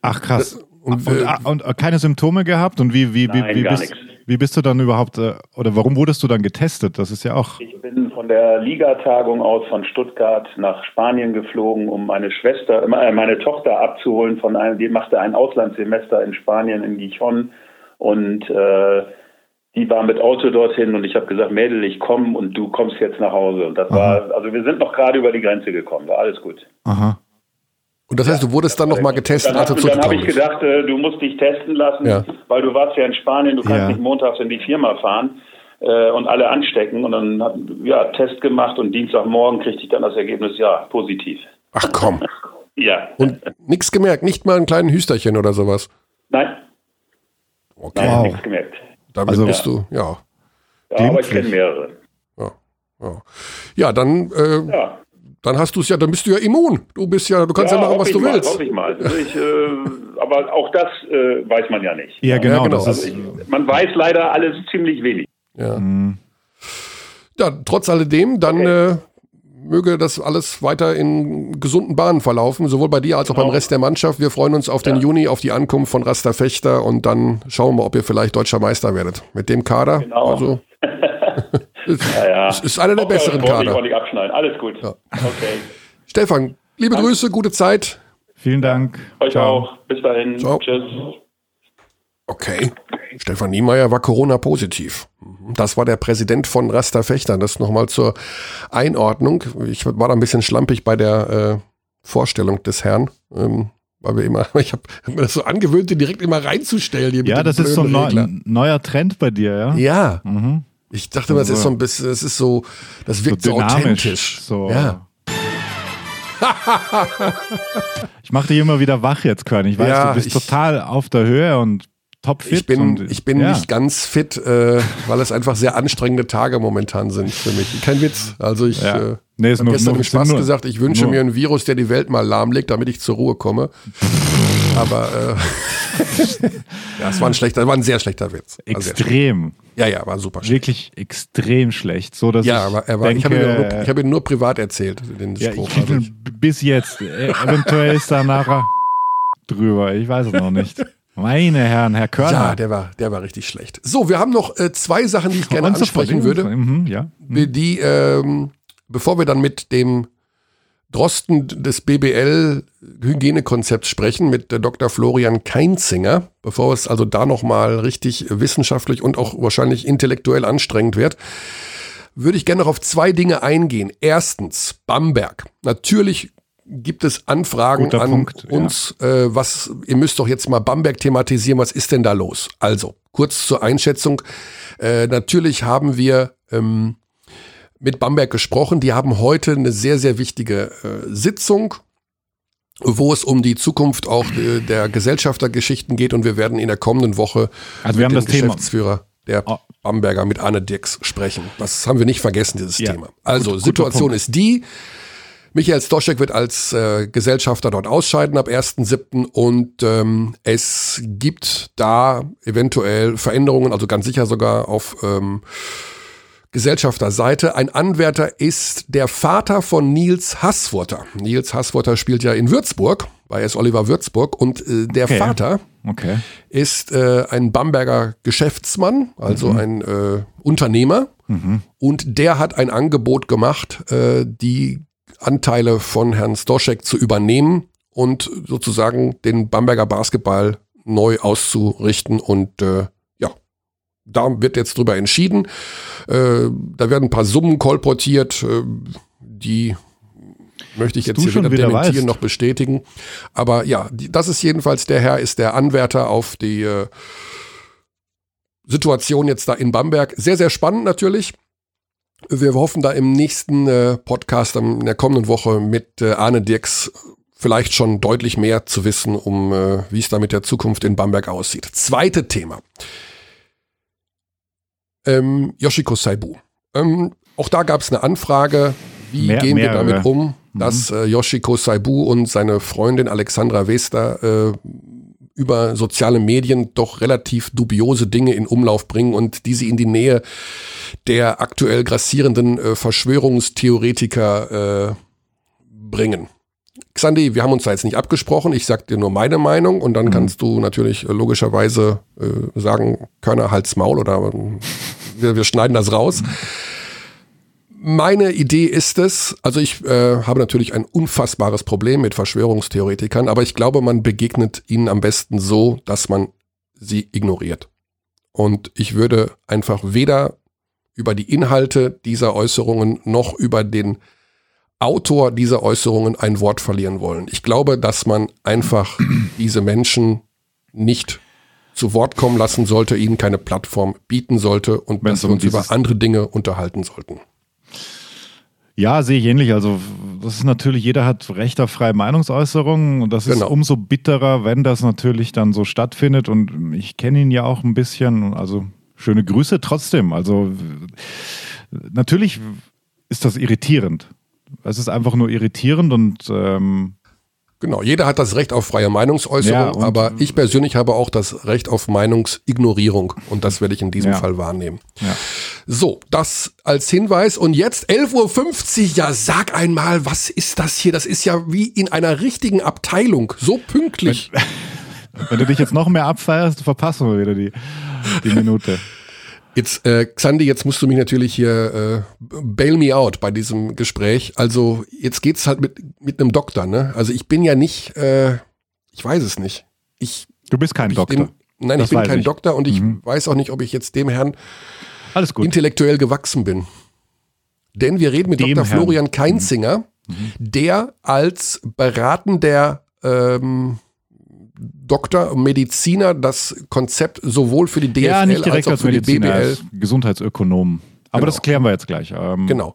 Ach krass. Und, und, und, und, äh, keine Symptome gehabt? Und wie, wie, Nein, wie, wie, bist, wie bist du dann überhaupt, äh, oder warum wurdest du dann getestet? Das ist ja auch. Ich bin von der Ligatagung aus von Stuttgart nach Spanien geflogen, um meine Schwester, äh, meine Tochter abzuholen von einem, die machte ein Auslandssemester in Spanien, in Gijon. Und äh, die war mit Auto dorthin und ich habe gesagt, Mädel, ich komme und du kommst jetzt nach Hause. Und das Aha. war, also wir sind noch gerade über die Grenze gekommen, war alles gut. Aha. Und das heißt, du wurdest dann nochmal getestet, als du Dann habe ich gedacht, äh, du musst dich testen lassen, ja. weil du warst ja in Spanien, du kannst ja. nicht montags in die Firma fahren äh, und alle anstecken. Und dann hat ja Test gemacht und Dienstagmorgen kriegte ich dann das Ergebnis, ja, positiv. Ach komm. ja. Und nichts gemerkt, nicht mal einen kleinen Hüsterchen oder sowas? Nein. Okay. Nein, wow. nichts gemerkt. Damit also, bist du, ja. Ja, aber ich kenne mehrere. Ja, ja. ja dann äh, ja. Dann hast du es ja, dann bist du ja immun. Du bist ja, du kannst ja, ja machen, was du mal, willst. Hoffe ich mal. Also ich, äh, aber auch das äh, weiß man ja nicht. Ja, genau. Ja, genau. Also ich, man weiß leider alles ziemlich wenig. Ja. Mhm. Ja, trotz alledem, dann okay. äh, möge das alles weiter in gesunden Bahnen verlaufen, sowohl bei dir als auch genau. beim Rest der Mannschaft. Wir freuen uns auf den Juni, auf die Ankunft von Rasta Fechter und dann schauen wir, ob ihr vielleicht deutscher Meister werdet. Mit dem Kader. Genau. Also, ja, ja. Es ist einer der besseren Kader. Ich abschneiden. Alles gut. Ja. Okay. Stefan, liebe Danke. Grüße, gute Zeit. Vielen Dank. Euch Ciao. auch. Bis dahin. Ciao. Tschüss. Okay. Stefan Niemeyer war Corona-positiv. Das war der Präsident von Rasta Fechter. Das nochmal zur Einordnung. Ich war da ein bisschen schlampig bei der äh, Vorstellung des Herrn. Ähm, weil wir immer, ich habe hab mir das so angewöhnt, den direkt immer reinzustellen. ja, das ist so ein neu, neuer Trend bei dir, ja? Ja. Mhm. Ich dachte es ist so ein bisschen, es ist so, das wirkt so, so authentisch. So. Ja. ich mache dich immer wieder wach jetzt, Körn. Ich weiß, ja, du bist ich, total auf der Höhe und topfit. Ich bin, und, ich bin ja. nicht ganz fit, äh, weil es einfach sehr anstrengende Tage momentan sind für mich. Kein Witz. Also ich ja. äh, nee, habe gestern im Spaß gesagt, ich wünsche nur. mir ein Virus, der die Welt mal lahmlegt, damit ich zur Ruhe komme. Aber äh, ja, es war ein schlechter, war ein sehr schlechter Witz. Extrem. Ja, ja, war super schlecht. Wirklich extrem schlecht. So, dass ja, ich, aber er war, denke, ich habe ihn, nur, hab ihn nur privat erzählt, den ja, Spruch. Ich, also bis jetzt. Eventuell ist da nachher drüber. Ich weiß es noch nicht. Meine Herren, Herr Körner. Ja, der war, der war richtig schlecht. So, wir haben noch äh, zwei Sachen, die ich gerne ansprechen würde. Mhm, ja. Die, ähm, bevor wir dann mit dem Drosten des BBL-Hygienekonzepts sprechen, mit Dr. Florian Keinzinger, bevor es also da nochmal richtig wissenschaftlich und auch wahrscheinlich intellektuell anstrengend wird, würde ich gerne noch auf zwei Dinge eingehen. Erstens, Bamberg. Natürlich gibt es Anfragen Guter an Punkt, uns, ja. äh, was, ihr müsst doch jetzt mal Bamberg thematisieren, was ist denn da los? Also, kurz zur Einschätzung. Äh, natürlich haben wir ähm, mit Bamberg gesprochen. Die haben heute eine sehr, sehr wichtige äh, Sitzung, wo es um die Zukunft auch äh, der Gesellschaftergeschichten geht und wir werden in der kommenden Woche also wir haben das Geschäftsführer Thema. der oh. Bamberger mit Arne Dirks sprechen. Das haben wir nicht vergessen, dieses ja. Thema. Also, Gut, Situation ist die, Michael Stoschek wird als äh, Gesellschafter dort ausscheiden ab 1.7. und ähm, es gibt da eventuell Veränderungen, also ganz sicher sogar auf ähm, Gesellschafterseite. Ein Anwärter ist der Vater von Nils Hasswurter. Nils Hasswurter spielt ja in Würzburg, bei S. Oliver Würzburg und äh, der okay. Vater okay. ist äh, ein Bamberger Geschäftsmann, also mhm. ein äh, Unternehmer. Mhm. Und der hat ein Angebot gemacht, äh, die Anteile von Herrn Stoschek zu übernehmen und sozusagen den Bamberger Basketball neu auszurichten. Und äh, da wird jetzt drüber entschieden. Äh, da werden ein paar Summen kolportiert, äh, die möchte ich jetzt hier weder dementieren weißt. noch bestätigen. Aber ja, die, das ist jedenfalls der Herr, ist der Anwärter auf die äh, Situation jetzt da in Bamberg. Sehr, sehr spannend natürlich. Wir hoffen da im nächsten äh, Podcast in der kommenden Woche mit äh, Arne Dirks vielleicht schon deutlich mehr zu wissen, um äh, wie es da mit der Zukunft in Bamberg aussieht. Zweite Thema. Ähm, Yoshiko Saibu. Ähm, auch da gab es eine Anfrage, wie mehr, gehen wir damit um, mhm. dass äh, Yoshiko Saibu und seine Freundin Alexandra Wester äh, über soziale Medien doch relativ dubiose Dinge in Umlauf bringen und diese in die Nähe der aktuell grassierenden äh, Verschwörungstheoretiker äh, bringen. Xandi, wir haben uns da jetzt nicht abgesprochen. Ich sag dir nur meine Meinung und dann mhm. kannst du natürlich äh, logischerweise äh, sagen, Körner, Hals, Maul oder wir, wir schneiden das raus. Mhm meine Idee ist es, also ich äh, habe natürlich ein unfassbares Problem mit Verschwörungstheoretikern, aber ich glaube, man begegnet ihnen am besten so, dass man sie ignoriert. Und ich würde einfach weder über die Inhalte dieser Äußerungen noch über den Autor dieser Äußerungen ein Wort verlieren wollen. Ich glaube, dass man einfach diese Menschen nicht zu Wort kommen lassen sollte, ihnen keine Plattform bieten sollte und Wenn dass wir uns über andere Dinge unterhalten sollten. Ja, sehe ich ähnlich. Also das ist natürlich, jeder hat Recht auf freie Meinungsäußerung und das genau. ist umso bitterer, wenn das natürlich dann so stattfindet. Und ich kenne ihn ja auch ein bisschen. Also schöne Grüße trotzdem. Also natürlich ist das irritierend. Es ist einfach nur irritierend und ähm, Genau, jeder hat das Recht auf freie Meinungsäußerung, ja, aber ich persönlich habe auch das Recht auf Meinungsignorierung und das werde ich in diesem ja. Fall wahrnehmen. Ja. So, das als Hinweis und jetzt 11.50 Uhr, ja sag einmal, was ist das hier? Das ist ja wie in einer richtigen Abteilung, so pünktlich. Wenn, wenn du dich jetzt noch mehr abfeierst, verpassen wir wieder die, die Minute. Jetzt, äh, Xandi, jetzt musst du mich natürlich hier äh, bail me out bei diesem Gespräch. Also jetzt geht's halt mit, mit einem Doktor, ne? Also ich bin ja nicht, äh, ich weiß es nicht. Ich, du bist kein Doktor. Dem, nein, das ich bin kein ich. Doktor und ich mhm. weiß auch nicht, ob ich jetzt dem Herrn intellektuell gewachsen bin. Denn wir reden mit dem Dr. Herrn. Florian Keinzinger, mhm. der als beratender ähm, Doktor, Mediziner das Konzept sowohl für die DFL ja, nicht direkt als auch für als die BBL. Als Gesundheitsökonom. Aber genau. das klären wir jetzt gleich. Ähm, genau.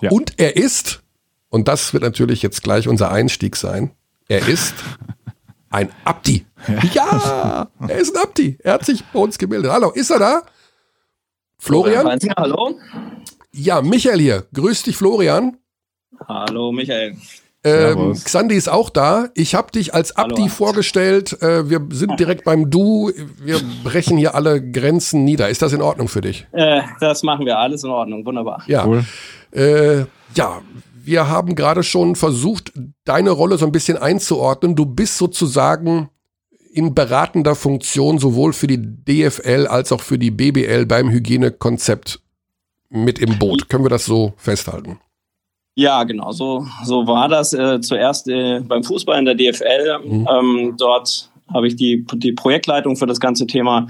Ja. Und er ist, und das wird natürlich jetzt gleich unser Einstieg sein, er ist ein Abdi. Ja. ja, er ist ein Abdi. Er hat sich bei uns gemeldet. Hallo, ist er da? Florian? Florian hallo. Ja, Michael hier. Grüß dich, Florian. Hallo, Michael. Ähm, Xandi ist auch da. Ich habe dich als Abdi Hallo. vorgestellt. Äh, wir sind direkt beim Du. Wir brechen hier alle Grenzen nieder. Ist das in Ordnung für dich? Äh, das machen wir alles in Ordnung. Wunderbar. Ja. Cool. Äh, ja, wir haben gerade schon versucht, deine Rolle so ein bisschen einzuordnen. Du bist sozusagen in beratender Funktion sowohl für die DFL als auch für die BBL beim Hygienekonzept mit im Boot. Können wir das so festhalten? Ja, genau, so, so war das äh, zuerst äh, beim Fußball in der DFL. Mhm. Ähm, dort habe ich die, die Projektleitung für das ganze Thema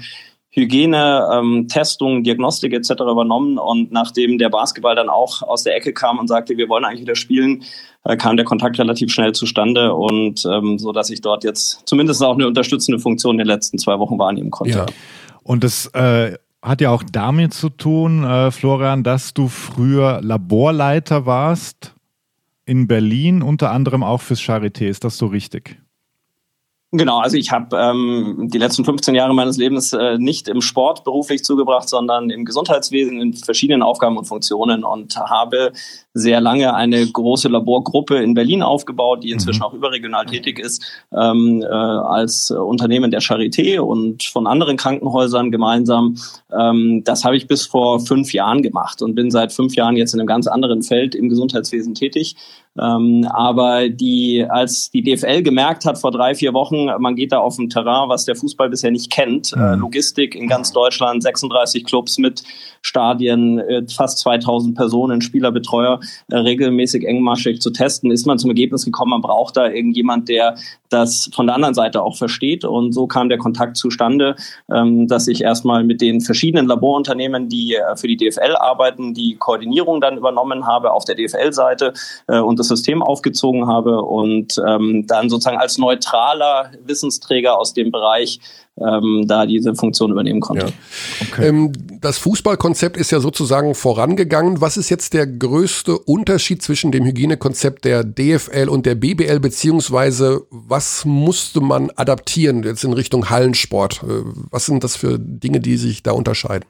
Hygiene, ähm, Testung, Diagnostik etc. übernommen. Und nachdem der Basketball dann auch aus der Ecke kam und sagte, wir wollen eigentlich wieder spielen, äh, kam der Kontakt relativ schnell zustande und ähm, so, dass ich dort jetzt zumindest auch eine unterstützende Funktion in den letzten zwei Wochen wahrnehmen konnte. Ja. Und das äh, hat ja auch damit zu tun, äh, Florian, dass du früher Laborleiter warst in Berlin, unter anderem auch fürs Charité. Ist das so richtig? Genau, also ich habe ähm, die letzten 15 Jahre meines Lebens äh, nicht im Sport beruflich zugebracht, sondern im Gesundheitswesen in verschiedenen Aufgaben und Funktionen und habe sehr lange eine große Laborgruppe in Berlin aufgebaut, die inzwischen mhm. auch überregional tätig ist, ähm, äh, als Unternehmen der Charité und von anderen Krankenhäusern gemeinsam. Ähm, das habe ich bis vor fünf Jahren gemacht und bin seit fünf Jahren jetzt in einem ganz anderen Feld im Gesundheitswesen tätig ähm, aber die, als die DFL gemerkt hat vor drei, vier Wochen, man geht da auf ein Terrain, was der Fußball bisher nicht kennt, äh, mhm. Logistik in ganz Deutschland, 36 Clubs mit Stadien, äh, fast 2000 Personen, Spielerbetreuer, äh, regelmäßig engmaschig zu testen, ist man zum Ergebnis gekommen, man braucht da irgendjemand, der das von der anderen Seite auch versteht. Und so kam der Kontakt zustande, ähm, dass ich erstmal mit den verschiedenen Laborunternehmen, die äh, für die DFL arbeiten, die Koordinierung dann übernommen habe auf der DFL-Seite und das System aufgezogen habe und ähm, dann sozusagen als neutraler Wissensträger aus dem Bereich ähm, da diese Funktion übernehmen konnte. Ja. Okay. Ähm, das Fußballkonzept ist ja sozusagen vorangegangen. Was ist jetzt der größte Unterschied zwischen dem Hygienekonzept der DFL und der BBL, beziehungsweise was musste man adaptieren jetzt in Richtung Hallensport? Äh, was sind das für Dinge, die sich da unterscheiden?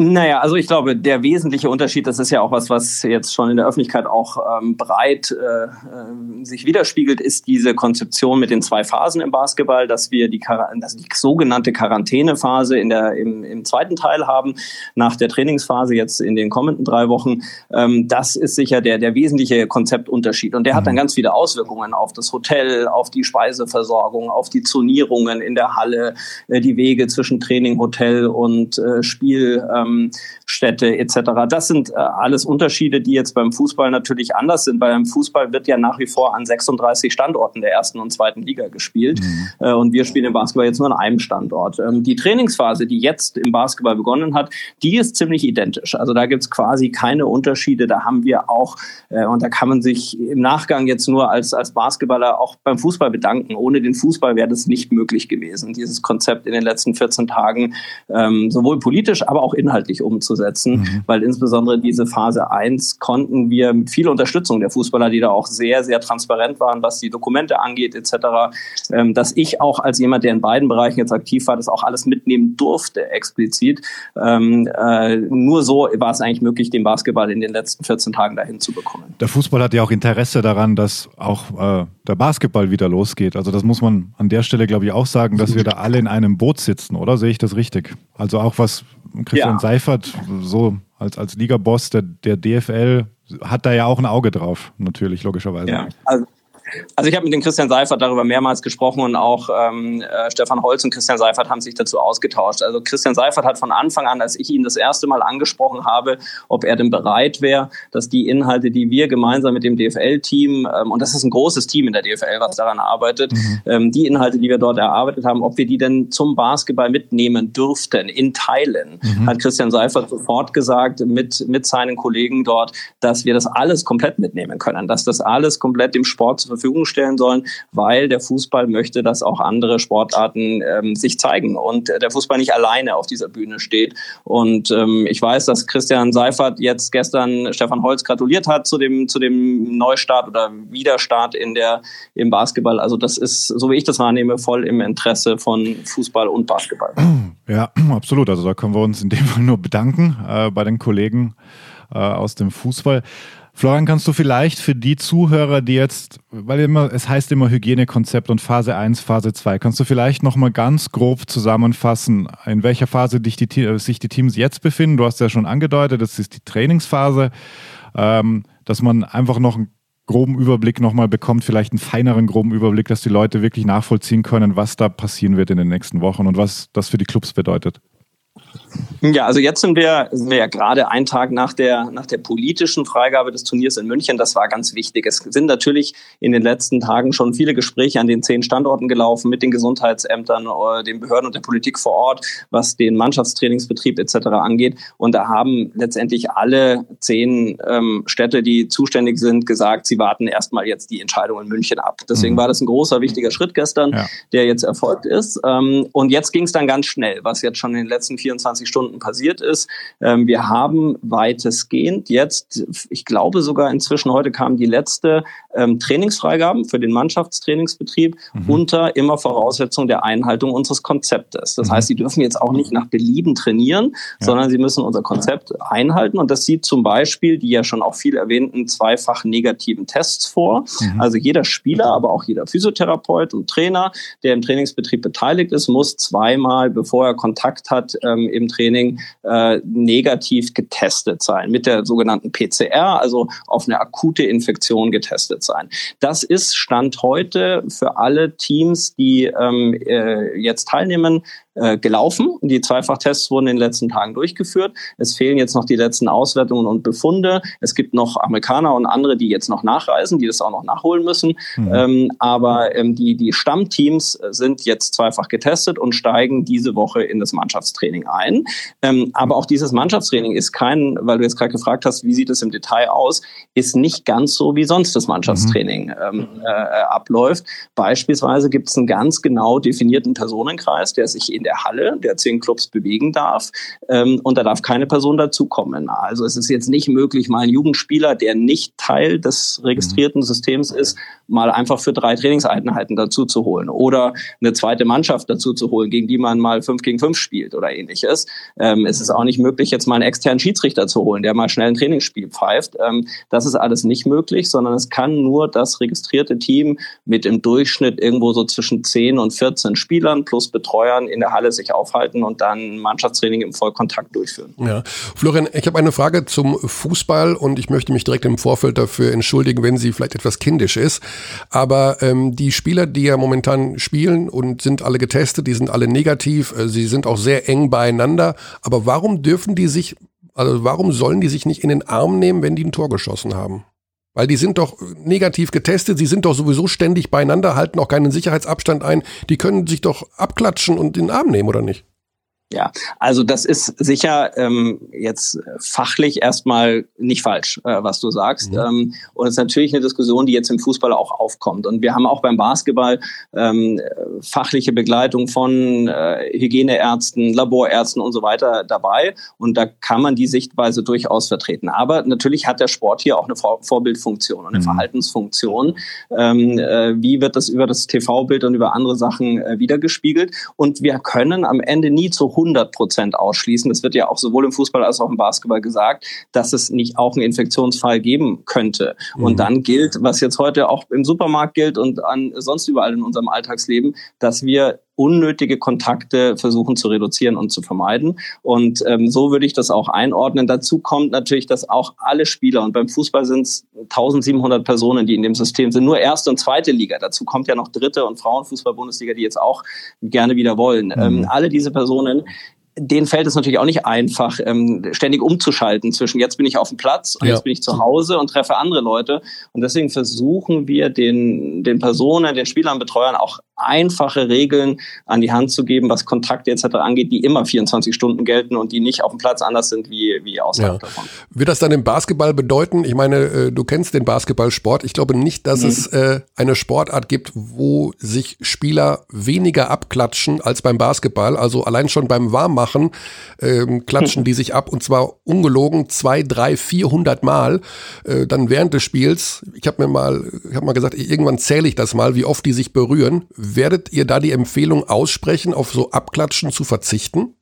Naja, also ich glaube, der wesentliche Unterschied, das ist ja auch was, was jetzt schon in der Öffentlichkeit auch ähm, breit äh, äh, sich widerspiegelt, ist diese Konzeption mit den zwei Phasen im Basketball, dass wir die, dass die sogenannte Quarantänephase in der, im, im zweiten Teil haben, nach der Trainingsphase jetzt in den kommenden drei Wochen. Ähm, das ist sicher der, der wesentliche Konzeptunterschied. Und der hat dann mhm. ganz viele Auswirkungen auf das Hotel, auf die Speiseversorgung, auf die Zonierungen in der Halle, äh, die Wege zwischen Training, Hotel und äh, Spiel. Ähm, ähm, Städte etc. Das sind äh, alles Unterschiede, die jetzt beim Fußball natürlich anders sind. Beim Fußball wird ja nach wie vor an 36 Standorten der ersten und zweiten Liga gespielt mhm. äh, und wir spielen im Basketball jetzt nur an einem Standort. Ähm, die Trainingsphase, die jetzt im Basketball begonnen hat, die ist ziemlich identisch. Also da gibt es quasi keine Unterschiede. Da haben wir auch, äh, und da kann man sich im Nachgang jetzt nur als, als Basketballer auch beim Fußball bedanken. Ohne den Fußball wäre das nicht möglich gewesen, dieses Konzept in den letzten 14 Tagen ähm, sowohl politisch, aber auch inhaltlich inhaltlich umzusetzen, mhm. weil insbesondere diese Phase 1 konnten wir mit viel Unterstützung der Fußballer, die da auch sehr, sehr transparent waren, was die Dokumente angeht etc., ähm, dass ich auch als jemand, der in beiden Bereichen jetzt aktiv war, das auch alles mitnehmen durfte explizit. Ähm, äh, nur so war es eigentlich möglich, den Basketball in den letzten 14 Tagen dahin zu bekommen. Der Fußball hat ja auch Interesse daran, dass auch äh, der Basketball wieder losgeht. Also das muss man an der Stelle, glaube ich, auch sagen, dass wir da alle in einem Boot sitzen, oder? Sehe ich das richtig? Also auch was Christian ja. Seifert, so als, als Ligaboss der, der DFL, hat da ja auch ein Auge drauf, natürlich, logischerweise. Ja, also also ich habe mit dem Christian Seifert darüber mehrmals gesprochen und auch ähm, äh, Stefan Holz und Christian Seifert haben sich dazu ausgetauscht. Also Christian Seifert hat von Anfang an, als ich ihn das erste Mal angesprochen habe, ob er denn bereit wäre, dass die Inhalte, die wir gemeinsam mit dem DFL-Team, ähm, und das ist ein großes Team in der DFL, was daran arbeitet, mhm. ähm, die Inhalte, die wir dort erarbeitet haben, ob wir die denn zum Basketball mitnehmen dürften, in Teilen, mhm. hat Christian Seifert sofort gesagt mit, mit seinen Kollegen dort, dass wir das alles komplett mitnehmen können, dass das alles komplett dem Sport zur Verfügung stellen sollen, weil der Fußball möchte, dass auch andere Sportarten ähm, sich zeigen und der Fußball nicht alleine auf dieser Bühne steht. Und ähm, ich weiß, dass Christian Seifert jetzt gestern Stefan Holz gratuliert hat zu dem, zu dem Neustart oder Wiederstart in der, im Basketball. Also das ist, so wie ich das wahrnehme, voll im Interesse von Fußball und Basketball. Ja, absolut. Also da können wir uns in dem Fall nur bedanken äh, bei den Kollegen äh, aus dem Fußball. Florian, kannst du vielleicht für die Zuhörer, die jetzt, weil immer, es heißt immer Hygienekonzept und Phase 1, Phase 2, kannst du vielleicht nochmal ganz grob zusammenfassen, in welcher Phase dich die, sich die Teams jetzt befinden? Du hast ja schon angedeutet, das ist die Trainingsphase, ähm, dass man einfach noch groben Überblick nochmal bekommt, vielleicht einen feineren groben Überblick, dass die Leute wirklich nachvollziehen können, was da passieren wird in den nächsten Wochen und was das für die Clubs bedeutet? Ja, also jetzt sind wir, sind wir ja gerade einen Tag nach der, nach der politischen Freigabe des Turniers in München. Das war ganz wichtig. Es sind natürlich in den letzten Tagen schon viele Gespräche an den zehn Standorten gelaufen mit den Gesundheitsämtern, äh, den Behörden und der Politik vor Ort, was den Mannschaftstrainingsbetrieb etc. angeht. Und da haben letztendlich alle zehn ähm, Städte, die zuständig sind, gesagt, sie warten erstmal jetzt die Entscheidung in München ab. Deswegen mhm. war das ein großer, wichtiger Schritt gestern, ja. der jetzt erfolgt ist. Ähm, und jetzt ging es dann ganz schnell, was jetzt schon in den letzten 24 Stunden passiert ist. Ähm, wir haben weitestgehend jetzt, ich glaube sogar inzwischen heute kam die letzte ähm, Trainingsfreigaben für den Mannschaftstrainingsbetrieb mhm. unter immer Voraussetzung der Einhaltung unseres Konzeptes. Das mhm. heißt, sie dürfen jetzt auch nicht nach Belieben trainieren, ja. sondern sie müssen unser Konzept einhalten. Und das sieht zum Beispiel die ja schon auch viel erwähnten zweifach negativen Tests vor. Mhm. Also jeder Spieler, aber auch jeder Physiotherapeut und Trainer, der im Trainingsbetrieb beteiligt ist, muss zweimal, bevor er Kontakt hat, ähm, im Training äh, negativ getestet sein mit der sogenannten PCR, also auf eine akute Infektion getestet sein. Das ist Stand heute für alle Teams, die ähm, äh, jetzt teilnehmen, äh, gelaufen. Die Zweifachtests wurden in den letzten Tagen durchgeführt. Es fehlen jetzt noch die letzten Auswertungen und Befunde. Es gibt noch Amerikaner und andere, die jetzt noch nachreisen, die das auch noch nachholen müssen. Mhm. Ähm, aber ähm, die, die Stammteams sind jetzt zweifach getestet und steigen diese Woche in das Mannschaftstraining ein. Ähm, aber auch dieses Mannschaftstraining ist kein, weil du jetzt gerade gefragt hast, wie sieht es im Detail aus, ist nicht ganz so, wie sonst das Mannschaftstraining mhm. ähm, äh, abläuft. Beispielsweise gibt es einen ganz genau definierten Personenkreis, der sich in der Halle der zehn Clubs bewegen darf. Ähm, und da darf keine Person dazukommen. Also es ist jetzt nicht möglich, mal ein Jugendspieler, der nicht Teil des registrierten Systems ist, mal einfach für drei Trainingseinheiten dazu zu holen oder eine zweite Mannschaft dazu zu holen, gegen die man mal fünf gegen fünf spielt oder ähnliches. Ähm, es ist auch nicht möglich, jetzt mal einen externen Schiedsrichter zu holen, der mal schnell ein Trainingsspiel pfeift. Ähm, das ist alles nicht möglich, sondern es kann nur das registrierte Team mit im Durchschnitt irgendwo so zwischen 10 und 14 Spielern plus Betreuern in der Halle sich aufhalten und dann Mannschaftstraining im Vollkontakt durchführen. Ja. Florian, ich habe eine Frage zum Fußball und ich möchte mich direkt im Vorfeld dafür entschuldigen, wenn sie vielleicht etwas kindisch ist. Aber ähm, die Spieler, die ja momentan spielen und sind alle getestet, die sind alle negativ, äh, sie sind auch sehr eng beieinander. Aber warum dürfen die sich, also warum sollen die sich nicht in den Arm nehmen, wenn die ein Tor geschossen haben? Weil die sind doch negativ getestet, sie sind doch sowieso ständig beieinander, halten auch keinen Sicherheitsabstand ein. Die können sich doch abklatschen und in den Arm nehmen, oder nicht? Ja, also das ist sicher ähm, jetzt fachlich erstmal nicht falsch, äh, was du sagst. Mhm. Ähm, und es ist natürlich eine Diskussion, die jetzt im Fußball auch aufkommt. Und wir haben auch beim Basketball ähm, fachliche Begleitung von äh, Hygieneärzten, Laborärzten und so weiter dabei. Und da kann man die Sichtweise durchaus vertreten. Aber natürlich hat der Sport hier auch eine Vor Vorbildfunktion und eine mhm. Verhaltensfunktion. Ähm, äh, wie wird das über das TV-Bild und über andere Sachen äh, wiedergespiegelt? Und wir können am Ende nie zu 100 Prozent ausschließen. Es wird ja auch sowohl im Fußball als auch im Basketball gesagt, dass es nicht auch einen Infektionsfall geben könnte. Mhm. Und dann gilt, was jetzt heute auch im Supermarkt gilt und an sonst überall in unserem Alltagsleben, dass wir unnötige Kontakte versuchen zu reduzieren und zu vermeiden. Und ähm, so würde ich das auch einordnen. Dazu kommt natürlich, dass auch alle Spieler, und beim Fußball sind es 1700 Personen, die in dem System sind, nur erste und zweite Liga. Dazu kommt ja noch dritte und Frauenfußball-Bundesliga, die jetzt auch gerne wieder wollen. Mhm. Ähm, alle diese Personen denen fällt es natürlich auch nicht einfach, ähm, ständig umzuschalten zwischen jetzt bin ich auf dem Platz und ja. jetzt bin ich zu Hause und treffe andere Leute. Und deswegen versuchen wir den, den Personen, den Spielern, Betreuern auch einfache Regeln an die Hand zu geben, was Kontakte etc. angeht, die immer 24 Stunden gelten und die nicht auf dem Platz anders sind wie, wie außerhalb ja. davon. Wird das dann im Basketball bedeuten? Ich meine, äh, du kennst den Basketballsport. Ich glaube nicht, dass mhm. es äh, eine Sportart gibt, wo sich Spieler weniger abklatschen als beim Basketball. Also allein schon beim Warmmachen ähm, klatschen die sich ab und zwar ungelogen zwei, drei, vierhundert Mal. Äh, dann während des Spiels, ich habe mir mal, ich habe mal gesagt, irgendwann zähle ich das mal, wie oft die sich berühren Werdet ihr da die Empfehlung aussprechen, auf so Abklatschen zu verzichten?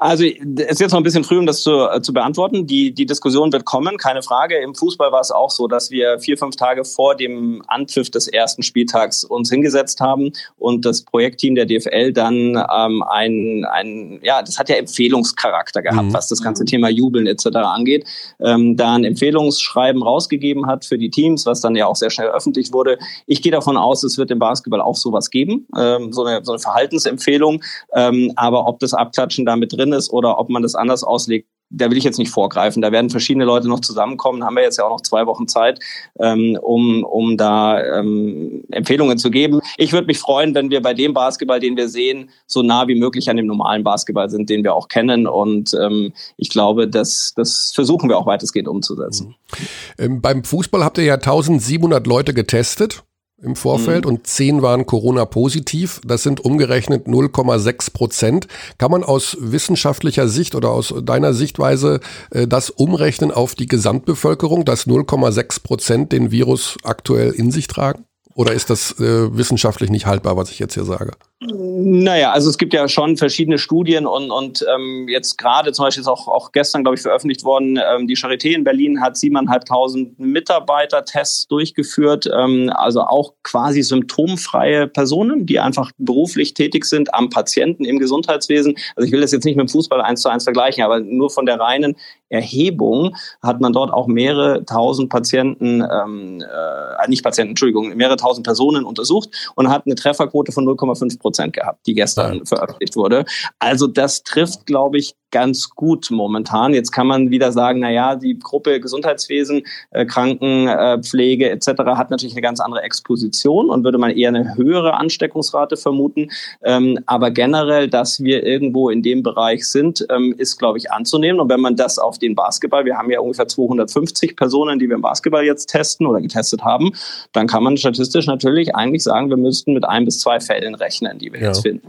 Also es ist jetzt noch ein bisschen früh, um das zu, äh, zu beantworten. Die, die Diskussion wird kommen, keine Frage. Im Fußball war es auch so, dass wir vier, fünf Tage vor dem Anpfiff des ersten Spieltags uns hingesetzt haben und das Projektteam der DFL dann ähm, ein, ein, ja, das hat ja Empfehlungscharakter gehabt, mhm. was das ganze Thema Jubeln etc. angeht, ähm, da ein Empfehlungsschreiben rausgegeben hat für die Teams, was dann ja auch sehr schnell öffentlich wurde. Ich gehe davon aus, es wird im Basketball auch sowas geben, ähm, so, eine, so eine Verhaltensempfehlung. Ähm, aber ob das Abklatschen damit drin ist oder ob man das anders auslegt, da will ich jetzt nicht vorgreifen. Da werden verschiedene Leute noch zusammenkommen. Haben wir jetzt ja auch noch zwei Wochen Zeit, ähm, um, um da ähm, Empfehlungen zu geben. Ich würde mich freuen, wenn wir bei dem Basketball, den wir sehen, so nah wie möglich an dem normalen Basketball sind, den wir auch kennen. Und ähm, ich glaube, das, das versuchen wir auch weitestgehend umzusetzen. Mhm. Ähm, beim Fußball habt ihr ja 1700 Leute getestet im Vorfeld mhm. und zehn waren Corona-positiv. Das sind umgerechnet 0,6 Prozent. Kann man aus wissenschaftlicher Sicht oder aus deiner Sichtweise äh, das umrechnen auf die Gesamtbevölkerung, dass 0,6 Prozent den Virus aktuell in sich tragen? Oder ist das äh, wissenschaftlich nicht haltbar, was ich jetzt hier sage? Naja, also es gibt ja schon verschiedene Studien und, und ähm, jetzt gerade zum Beispiel ist auch, auch gestern, glaube ich, veröffentlicht worden, ähm, die Charité in Berlin hat siebeneinhalbtausend Mitarbeitertests durchgeführt, ähm, also auch quasi symptomfreie Personen, die einfach beruflich tätig sind am Patienten im Gesundheitswesen. Also ich will das jetzt nicht mit dem Fußball eins zu eins vergleichen, aber nur von der reinen Erhebung hat man dort auch mehrere tausend Patienten, ähm, äh, nicht Patienten, Entschuldigung, mehrere tausend Personen untersucht und hat eine Trefferquote von 0,5 Prozent. Prozent gehabt, die gestern ja. veröffentlicht wurde. Also das trifft, glaube ich, ganz gut momentan. Jetzt kann man wieder sagen, na ja, die Gruppe Gesundheitswesen, äh, Krankenpflege äh, etc. hat natürlich eine ganz andere Exposition und würde man eher eine höhere Ansteckungsrate vermuten. Ähm, aber generell, dass wir irgendwo in dem Bereich sind, ähm, ist, glaube ich, anzunehmen. Und wenn man das auf den Basketball, wir haben ja ungefähr 250 Personen, die wir im Basketball jetzt testen oder getestet haben, dann kann man statistisch natürlich eigentlich sagen, wir müssten mit ein bis zwei Fällen rechnen die wir ja. jetzt finden.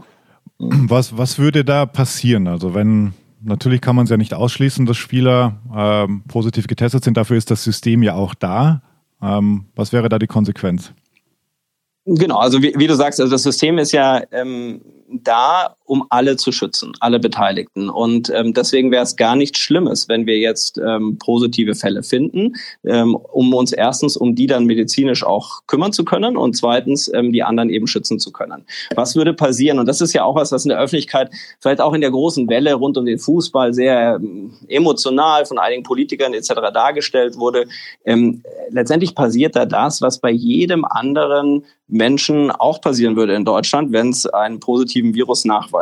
Was, was würde da passieren? Also wenn, natürlich kann man es ja nicht ausschließen, dass Spieler ähm, positiv getestet sind, dafür ist das System ja auch da. Ähm, was wäre da die Konsequenz? Genau, also wie, wie, du sagst, also das System ist ja ähm, da, um alle zu schützen, alle Beteiligten. Und ähm, deswegen wäre es gar nichts Schlimmes, wenn wir jetzt ähm, positive Fälle finden, ähm, um uns erstens um die dann medizinisch auch kümmern zu können und zweitens ähm, die anderen eben schützen zu können. Was würde passieren? Und das ist ja auch was, was in der Öffentlichkeit vielleicht auch in der großen Welle rund um den Fußball sehr ähm, emotional von einigen Politikern etc. dargestellt wurde. Ähm, letztendlich passiert da das, was bei jedem anderen Menschen auch passieren würde in Deutschland, wenn es einen positiven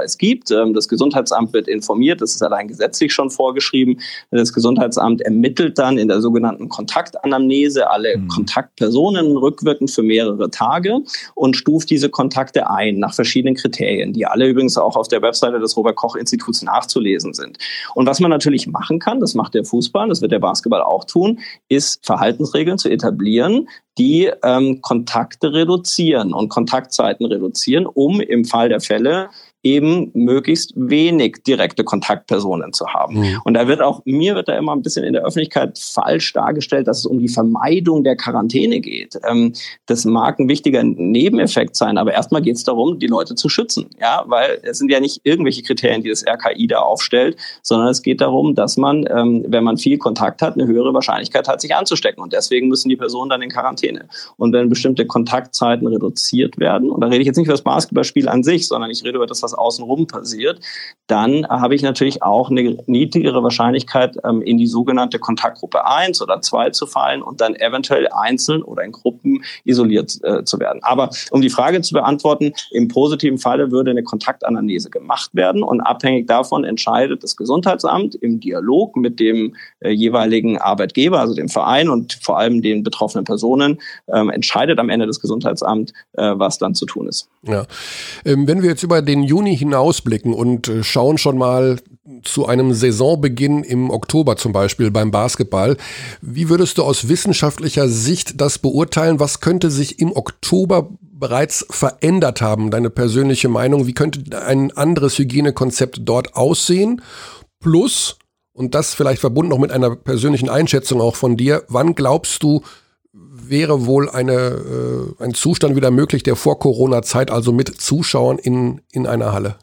Virusnachweis gibt. Ähm, das Gesundheitsamt wird informiert, das ist allein gesetzlich schon vorgeschrieben. Das Gesundheitsamt ermittelt dann in der sogenannten Kontaktanamnese alle mhm. Kontaktpersonen rückwirkend für mehrere Tage und stuft diese Kontakte ein nach verschiedenen Kriterien, die alle übrigens auch auf der Webseite des Robert Koch Instituts nachzulesen sind. Und was man natürlich machen kann, das macht der Fußball, das wird der Basketball auch tun, ist Verhaltensregeln zu etablieren, die ähm, Kontakte reduzieren und Kontaktzeiten reduzieren, um im Fall der Fälle eben möglichst wenig direkte Kontaktpersonen zu haben. Mhm. Und da wird auch, mir wird da immer ein bisschen in der Öffentlichkeit falsch dargestellt, dass es um die Vermeidung der Quarantäne geht. Ähm, das mag ein wichtiger Nebeneffekt sein, aber erstmal geht es darum, die Leute zu schützen. Ja, weil es sind ja nicht irgendwelche Kriterien, die das RKI da aufstellt, sondern es geht darum, dass man, ähm, wenn man viel Kontakt hat, eine höhere Wahrscheinlichkeit hat, sich anzustecken. Und deswegen müssen die Personen dann in Quarantäne. Und wenn bestimmte Kontaktzeiten reduziert werden, und da rede ich jetzt nicht über das Basketballspiel an sich, sondern ich rede über das, was was außenrum passiert, dann habe ich natürlich auch eine niedrigere Wahrscheinlichkeit, ähm, in die sogenannte Kontaktgruppe 1 oder 2 zu fallen und dann eventuell einzeln oder in Gruppen isoliert äh, zu werden. Aber um die Frage zu beantworten, im positiven Falle würde eine Kontaktanalyse gemacht werden und abhängig davon entscheidet das Gesundheitsamt im Dialog mit dem äh, jeweiligen Arbeitgeber, also dem Verein und vor allem den betroffenen Personen, ähm, entscheidet am Ende das Gesundheitsamt, äh, was dann zu tun ist. Ja. Ähm, wenn wir jetzt über den Juni Juni hinausblicken und äh, schauen schon mal zu einem Saisonbeginn im Oktober zum Beispiel beim Basketball. Wie würdest du aus wissenschaftlicher Sicht das beurteilen? Was könnte sich im Oktober bereits verändert haben? Deine persönliche Meinung? Wie könnte ein anderes Hygienekonzept dort aussehen? Plus, und das vielleicht verbunden noch mit einer persönlichen Einschätzung auch von dir, wann glaubst du, wäre wohl eine, äh, ein Zustand wieder möglich, der vor Corona-Zeit, also mit Zuschauern in, in einer Halle?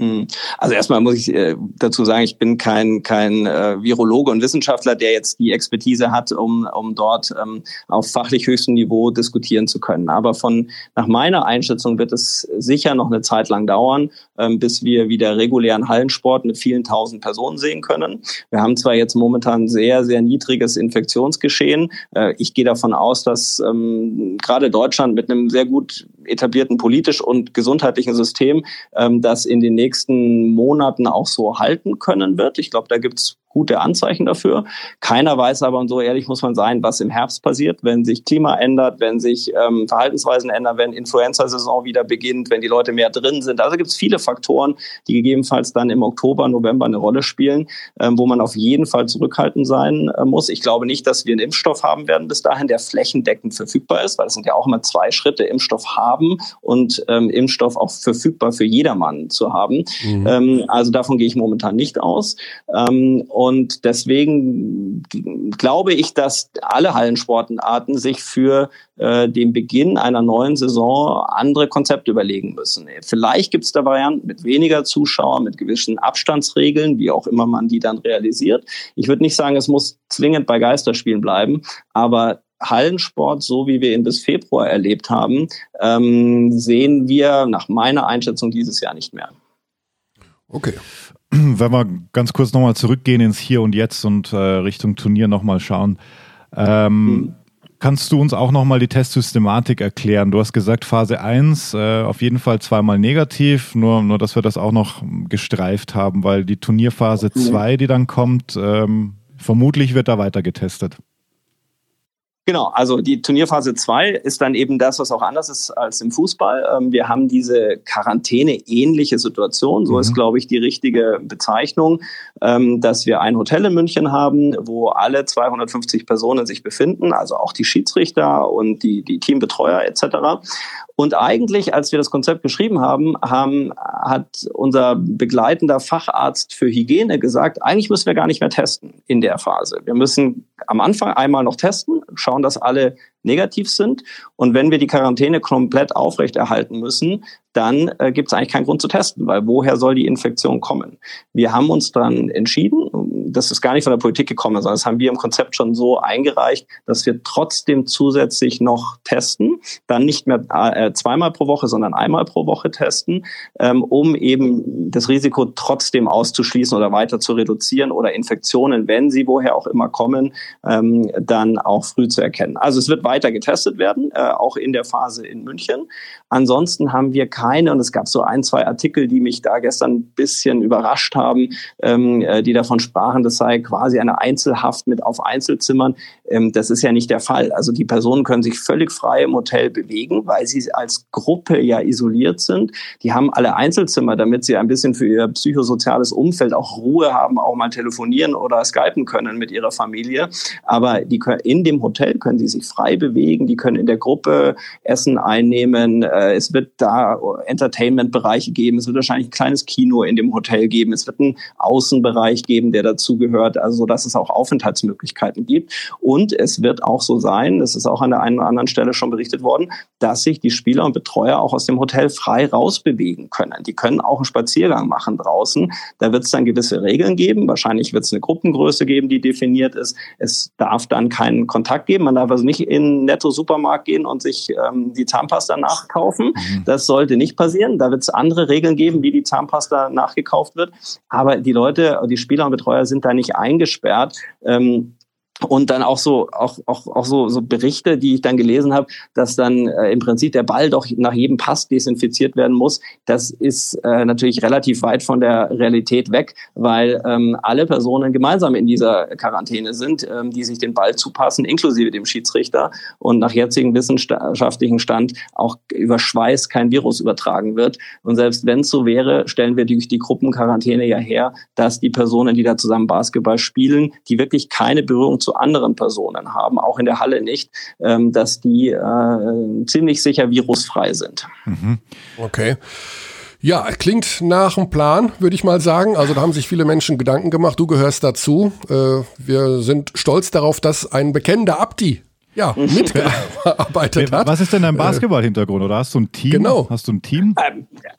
Hm. Also erstmal muss ich äh, dazu sagen, ich bin kein, kein äh, Virologe und Wissenschaftler, der jetzt die Expertise hat, um, um dort ähm, auf fachlich höchstem Niveau diskutieren zu können. Aber von nach meiner Einschätzung wird es sicher noch eine Zeit lang dauern, bis wir wieder regulären Hallensport mit vielen tausend Personen sehen können. Wir haben zwar jetzt momentan sehr, sehr niedriges Infektionsgeschehen. Äh, ich gehe davon aus, dass ähm, gerade Deutschland mit einem sehr gut etablierten politisch und gesundheitlichen System ähm, das in den nächsten Monaten auch so halten können wird. Ich glaube, da gibt es gute Anzeichen dafür. Keiner weiß aber, und so ehrlich muss man sein, was im Herbst passiert, wenn sich Klima ändert, wenn sich ähm, Verhaltensweisen ändern, wenn Influenza-Saison wieder beginnt, wenn die Leute mehr drin sind. Also gibt es viele Faktoren, die gegebenenfalls dann im Oktober, November eine Rolle spielen, ähm, wo man auf jeden Fall zurückhaltend sein äh, muss. Ich glaube nicht, dass wir einen Impfstoff haben werden bis dahin, der flächendeckend verfügbar ist, weil es sind ja auch immer zwei Schritte, Impfstoff haben und ähm, Impfstoff auch verfügbar für jedermann zu haben. Mhm. Ähm, also davon gehe ich momentan nicht aus. Ähm, und deswegen glaube ich, dass alle Hallensportarten sich für äh, den Beginn einer neuen Saison andere Konzepte überlegen müssen. Vielleicht gibt es da Varianten mit weniger Zuschauern, mit gewissen Abstandsregeln, wie auch immer man die dann realisiert. Ich würde nicht sagen, es muss zwingend bei Geisterspielen bleiben, aber Hallensport, so wie wir ihn bis Februar erlebt haben, ähm, sehen wir nach meiner Einschätzung dieses Jahr nicht mehr. Okay. wenn wir ganz kurz nochmal zurückgehen ins Hier und Jetzt und äh, Richtung Turnier nochmal schauen. Ähm, mhm. Kannst du uns auch nochmal die Testsystematik erklären? Du hast gesagt, Phase 1 äh, auf jeden Fall zweimal negativ, nur, nur dass wir das auch noch gestreift haben, weil die Turnierphase 2, die dann kommt, ähm, vermutlich wird da weiter getestet. Genau, also die Turnierphase 2 ist dann eben das, was auch anders ist als im Fußball. Ähm, wir haben diese Quarantäne-ähnliche Situation, so mhm. ist, glaube ich, die richtige Bezeichnung, ähm, dass wir ein Hotel in München haben, wo alle 250 Personen sich befinden, also auch die Schiedsrichter und die, die Teambetreuer etc. Und eigentlich, als wir das Konzept geschrieben haben, haben, hat unser begleitender Facharzt für Hygiene gesagt, eigentlich müssen wir gar nicht mehr testen in der Phase. Wir müssen am Anfang einmal noch testen, schauen, dass alle negativ sind. Und wenn wir die Quarantäne komplett aufrechterhalten müssen, dann äh, gibt es eigentlich keinen Grund zu testen, weil woher soll die Infektion kommen? Wir haben uns dann entschieden, das ist gar nicht von der Politik gekommen, sondern das haben wir im Konzept schon so eingereicht, dass wir trotzdem zusätzlich noch testen, dann nicht mehr äh, zweimal pro Woche, sondern einmal pro Woche testen, ähm, um eben das Risiko trotzdem auszuschließen oder weiter zu reduzieren oder Infektionen, wenn sie woher auch immer kommen, ähm, dann auch früh zu erkennen. Also es wird weiter getestet werden, äh, auch in der Phase in München. Ansonsten haben wir keine, und es gab so ein, zwei Artikel, die mich da gestern ein bisschen überrascht haben, ähm, äh, die davon sprachen, das sei quasi eine Einzelhaft mit auf Einzelzimmern. Ähm, das ist ja nicht der Fall. Also die Personen können sich völlig frei im Hotel bewegen, weil sie als Gruppe ja isoliert sind. Die haben alle Einzelzimmer, damit sie ein bisschen für ihr psychosoziales Umfeld auch Ruhe haben, auch mal telefonieren oder skypen können mit ihrer Familie. Aber die können, in dem Hotel können sie sich frei bewegen, die können in der Gruppe Essen einnehmen. Äh, es wird da Entertainment-Bereiche geben. Es wird wahrscheinlich ein kleines Kino in dem Hotel geben. Es wird einen Außenbereich geben, der dazugehört, also so dass es auch Aufenthaltsmöglichkeiten gibt. Und es wird auch so sein, das ist auch an der einen oder anderen Stelle schon berichtet worden, dass sich die Spieler und Betreuer auch aus dem Hotel frei rausbewegen können. Die können auch einen Spaziergang machen draußen. Da wird es dann gewisse Regeln geben. Wahrscheinlich wird es eine Gruppengröße geben, die definiert ist. Es darf dann keinen Kontakt geben. Man darf also nicht in Netto Supermarkt gehen und sich ähm, die Zahnpasta nachkaufen. Mhm. Das sollte nicht passieren. Da wird es andere Regeln geben, wie die Zahnpasta nachgekauft wird. Aber die Leute, die Spieler und Betreuer sind da nicht eingesperrt. Ähm, und dann auch so auch auch auch so so Berichte, die ich dann gelesen habe, dass dann äh, im Prinzip der Ball doch nach jedem Pass desinfiziert werden muss. Das ist äh, natürlich relativ weit von der Realität weg, weil ähm, alle Personen gemeinsam in dieser Quarantäne sind, ähm, die sich den Ball zupassen, inklusive dem Schiedsrichter und nach jetzigem wissenschaftlichen Stand auch über Schweiß kein Virus übertragen wird. Und selbst wenn es so wäre, stellen wir durch die Gruppenquarantäne ja her, dass die Personen, die da zusammen Basketball spielen, die wirklich keine Berührung zu anderen Personen haben, auch in der Halle nicht, ähm, dass die äh, ziemlich sicher virusfrei sind. Mhm. Okay. Ja, klingt nach einem Plan, würde ich mal sagen. Also da haben sich viele Menschen Gedanken gemacht. Du gehörst dazu. Äh, wir sind stolz darauf, dass ein bekennender Abdi ja, mitgearbeitet hat. Was ist denn dein äh, Basketball-Hintergrund? Oder hast du ein Team? Genau. Hast du ein Team? Ähm, Äh,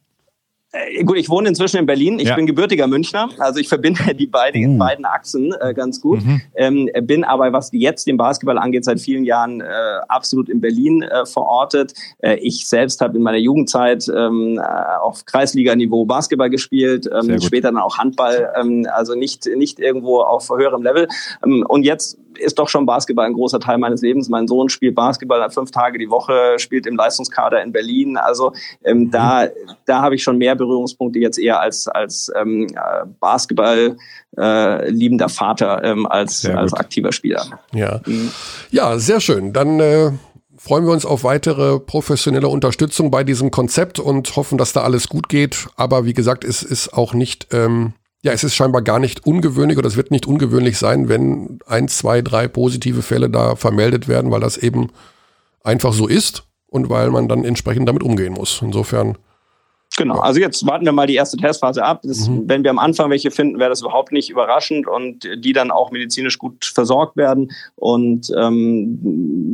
gut, ich wohne inzwischen in Berlin. Ich ja. bin gebürtiger Münchner, also ich verbinde die beiden, uh. beiden Achsen äh, ganz gut. Mhm. Ähm, bin aber, was jetzt den Basketball angeht, seit vielen Jahren äh, absolut in Berlin äh, verortet. Äh, ich selbst habe in meiner Jugendzeit ähm, äh, auf Kreisliganiveau Basketball gespielt, ähm, später dann auch Handball, ähm, also nicht, nicht irgendwo auf höherem Level. Ähm, und jetzt ist doch schon Basketball ein großer Teil meines Lebens. Mein Sohn spielt Basketball fünf Tage die Woche, spielt im Leistungskader in Berlin. Also ähm, da, da habe ich schon mehr Berührungspunkte jetzt eher als, als ähm, äh, Basketball äh, liebender Vater ähm, als, als aktiver Spieler. Ja, mhm. ja sehr schön. Dann äh freuen wir uns auf weitere professionelle Unterstützung bei diesem Konzept und hoffen, dass da alles gut geht. Aber wie gesagt, es ist auch nicht ähm, ja, es ist scheinbar gar nicht ungewöhnlich oder es wird nicht ungewöhnlich sein, wenn ein, zwei, drei positive Fälle da vermeldet werden, weil das eben einfach so ist und weil man dann entsprechend damit umgehen muss. Insofern Genau, also jetzt warten wir mal die erste Testphase ab. Das, mhm. Wenn wir am Anfang welche finden, wäre das überhaupt nicht überraschend und die dann auch medizinisch gut versorgt werden. Und ähm,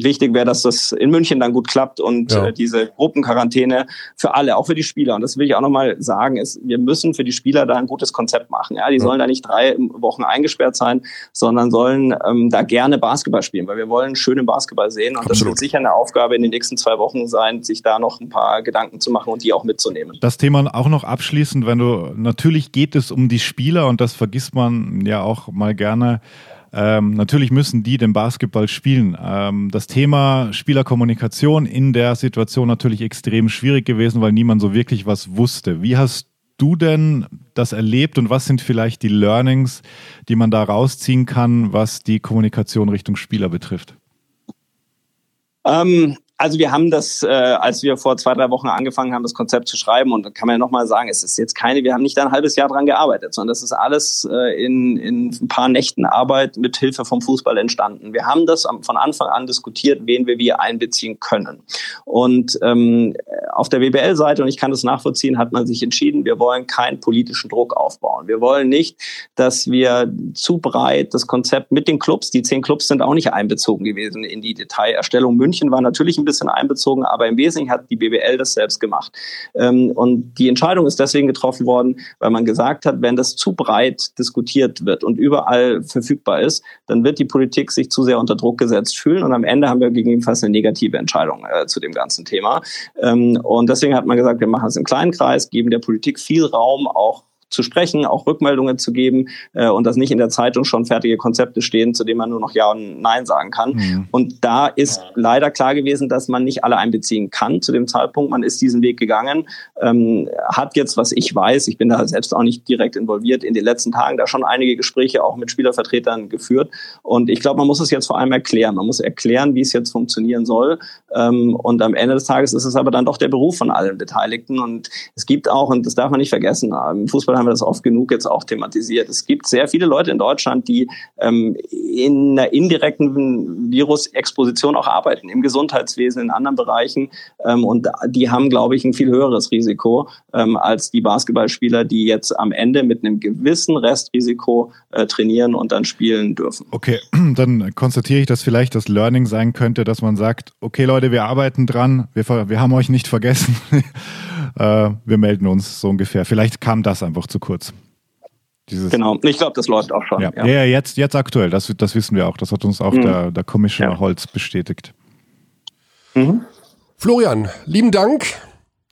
wichtig wäre, dass das in München dann gut klappt und ja. äh, diese Gruppenquarantäne für alle, auch für die Spieler. Und das will ich auch nochmal sagen, ist, wir müssen für die Spieler da ein gutes Konzept machen. Ja, die ja. sollen da nicht drei Wochen eingesperrt sein, sondern sollen ähm, da gerne Basketball spielen, weil wir wollen schönen Basketball sehen. Und Absolut. das wird sicher eine Aufgabe in den nächsten zwei Wochen sein, sich da noch ein paar Gedanken zu machen und die auch mitzunehmen. Das das Thema auch noch abschließend, wenn du, natürlich geht es um die Spieler und das vergisst man ja auch mal gerne. Ähm, natürlich müssen die den Basketball spielen. Ähm, das Thema Spielerkommunikation in der Situation natürlich extrem schwierig gewesen, weil niemand so wirklich was wusste. Wie hast du denn das erlebt und was sind vielleicht die Learnings, die man da rausziehen kann, was die Kommunikation Richtung Spieler betrifft? Ähm, also wir haben das, äh, als wir vor zwei, drei Wochen angefangen haben, das Konzept zu schreiben, und da kann man ja nochmal sagen, es ist jetzt keine, wir haben nicht ein halbes Jahr dran gearbeitet, sondern das ist alles äh, in, in ein paar Nächten Arbeit mit Hilfe vom Fußball entstanden. Wir haben das von Anfang an diskutiert, wen wir wie einbeziehen können. Und ähm, auf der WBL-Seite, und ich kann das nachvollziehen, hat man sich entschieden, wir wollen keinen politischen Druck aufbauen. Wir wollen nicht, dass wir zu breit das Konzept mit den Clubs, die zehn Clubs sind auch nicht einbezogen gewesen in die Detailerstellung. München war natürlich ein bisschen bisschen einbezogen, aber im Wesentlichen hat die BBL das selbst gemacht. Ähm, und die Entscheidung ist deswegen getroffen worden, weil man gesagt hat, wenn das zu breit diskutiert wird und überall verfügbar ist, dann wird die Politik sich zu sehr unter Druck gesetzt fühlen und am Ende haben wir gegebenenfalls eine negative Entscheidung äh, zu dem ganzen Thema. Ähm, und deswegen hat man gesagt, wir machen es im kleinen Kreis, geben der Politik viel Raum, auch zu sprechen, auch Rückmeldungen zu geben äh, und dass nicht in der Zeitung schon fertige Konzepte stehen, zu denen man nur noch Ja und Nein sagen kann. Mhm. Und da ist leider klar gewesen, dass man nicht alle einbeziehen kann zu dem Zeitpunkt. Man ist diesen Weg gegangen, ähm, hat jetzt, was ich weiß, ich bin da selbst auch nicht direkt involviert, in den letzten Tagen da schon einige Gespräche auch mit Spielervertretern geführt. Und ich glaube, man muss es jetzt vor allem erklären. Man muss erklären, wie es jetzt funktionieren soll. Ähm, und am Ende des Tages ist es aber dann doch der Beruf von allen Beteiligten. Und es gibt auch, und das darf man nicht vergessen, im Fußball haben wir das oft genug jetzt auch thematisiert. Es gibt sehr viele Leute in Deutschland, die ähm, in einer indirekten Virusexposition auch arbeiten, im Gesundheitswesen, in anderen Bereichen. Ähm, und die haben, glaube ich, ein viel höheres Risiko ähm, als die Basketballspieler, die jetzt am Ende mit einem gewissen Restrisiko äh, trainieren und dann spielen dürfen. Okay, dann konstatiere ich, dass vielleicht das Learning sein könnte, dass man sagt, okay Leute, wir arbeiten dran, wir, wir haben euch nicht vergessen. äh, wir melden uns so ungefähr. Vielleicht kam das einfach zu kurz. Dieses genau, ich glaube, das läuft auch schon. Ja, ja. ja, jetzt, jetzt aktuell, das, das wissen wir auch. Das hat uns auch mhm. der, der Commissioner ja. Holz bestätigt. Mhm. Florian, lieben Dank.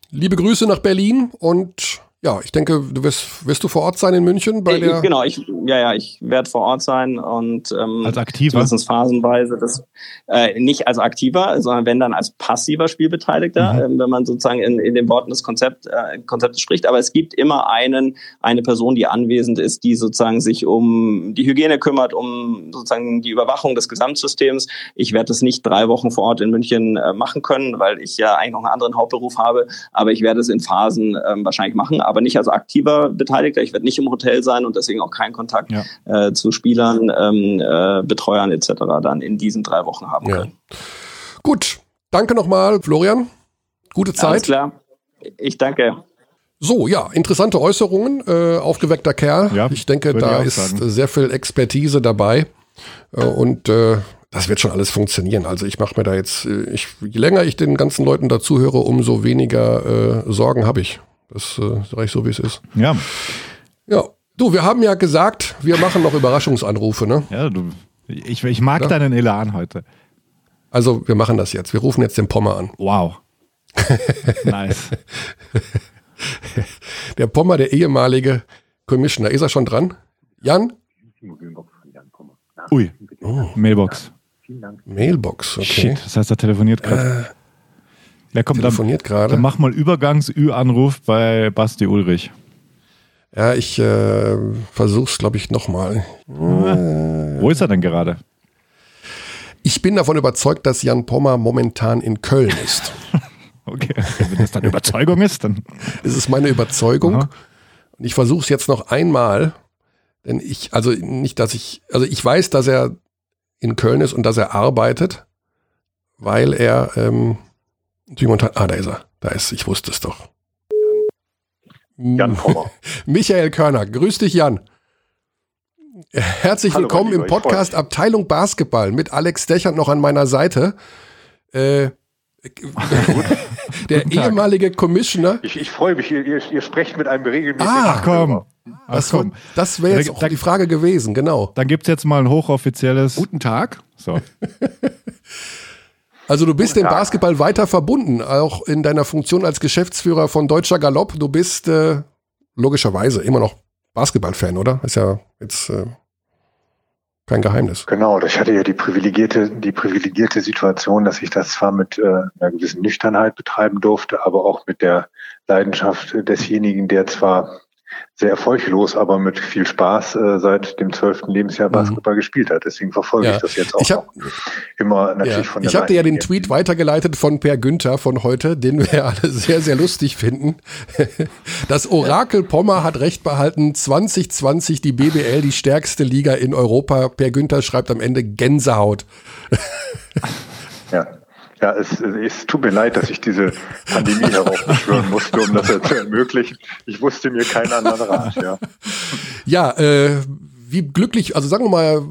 Liebe Grüße nach Berlin und ja, ich denke, du wirst, wirst du vor Ort sein in München bei der. Genau, ich, ja, ja, ich werde vor Ort sein und ähm, als aktiver, zumindest phasenweise, das äh, nicht als aktiver, sondern wenn dann als passiver Spielbeteiligter, mhm. ähm, wenn man sozusagen in, in den Worten des Konzept, äh, Konzeptes spricht. Aber es gibt immer einen, eine Person, die anwesend ist, die sozusagen sich um die Hygiene kümmert, um sozusagen die Überwachung des Gesamtsystems. Ich werde es nicht drei Wochen vor Ort in München äh, machen können, weil ich ja eigentlich noch einen anderen Hauptberuf habe. Aber ich werde es in Phasen ähm, wahrscheinlich machen aber nicht als aktiver Beteiligter. Ich werde nicht im Hotel sein und deswegen auch keinen Kontakt ja. äh, zu Spielern, ähm, äh, Betreuern etc. dann in diesen drei Wochen haben können. Gut, danke nochmal, Florian. Gute Zeit. Alles klar. Ich danke. So, ja, interessante Äußerungen, äh, aufgeweckter Kerl. Ja, ich denke, da ich ist sagen. sehr viel Expertise dabei. Äh, und äh, das wird schon alles funktionieren. Also ich mache mir da jetzt, äh, ich, je länger ich den ganzen Leuten dazuhöre, umso weniger äh, Sorgen habe ich Das äh, sage ich so, wie es ist. Ja. Ja. Du, wir haben ja gesagt, wir machen noch Überraschungsanrufe, ne? Ja, du, ich, ich mag ja? deinen Elan heute. Also, wir machen das jetzt. Wir rufen jetzt den Pommer an. Wow. nice. Der Pommer, der ehemalige Commissioner. Ist er schon dran? Jan? Ui, oh. Mailbox. Mailbox, okay. Shit, das heißt, er telefoniert gerade. Äh, der kommt telefoniert gerade. Dann mach mal Übergangs-Ü-Anruf bei Basti Ulrich. Ja, ich äh, versuch's, glaube ich, nochmal. Äh, Wo ist er denn gerade? Ich bin davon überzeugt, dass Jan Pommer momentan in Köln ist. okay, wenn das dann Überzeugung ist, dann. Es ist meine Überzeugung. Aha. Und ich versuche es jetzt noch einmal, denn ich, also nicht, dass ich, also ich weiß, dass er in Köln ist und dass er arbeitet, weil er ähm, ah, da ist er, da ist, ich wusste es doch. Jan Pommer. Michael Körner, grüß dich Jan. Herzlich Hallo, willkommen im Podcast Abteilung Basketball mit Alex Dechert noch an meiner Seite. Äh, der ehemalige Commissioner. Ich, ich freue mich, ihr, ihr, sprecht mit einem regelmäßigen. Ah, komm. Das, das wäre jetzt auch die Frage gewesen, genau. Dann gibt es jetzt mal ein hochoffizielles. Guten Tag. So. Also du bist dem Basketball weiter verbunden, auch in deiner Funktion als Geschäftsführer von Deutscher Galopp. Du bist äh, logischerweise immer noch Basketballfan, oder? Ist ja jetzt äh, kein Geheimnis. Genau, ich hatte ja die privilegierte, die privilegierte Situation, dass ich das zwar mit äh, einer gewissen Nüchternheit betreiben durfte, aber auch mit der Leidenschaft desjenigen, der zwar sehr erfolglos, aber mit viel Spaß äh, seit dem zwölften Lebensjahr mhm. Basketball mhm. gespielt hat. Deswegen verfolge ja. ich das jetzt auch ich hab, immer natürlich ja. von der Ich habe dir ja den Tweet weitergeleitet von Per Günther von heute, den wir alle sehr, sehr lustig finden. Das Orakel Pommer hat recht behalten, 2020 die BBL, die stärkste Liga in Europa. Per Günther schreibt am Ende Gänsehaut. Ja. Ja, es, es tut mir leid, dass ich diese Pandemie heraufbeschwören musste, um das zu ermöglichen. Ich wusste mir keinen anderen Rat, ja. Ja, äh, wie glücklich, also sagen wir mal,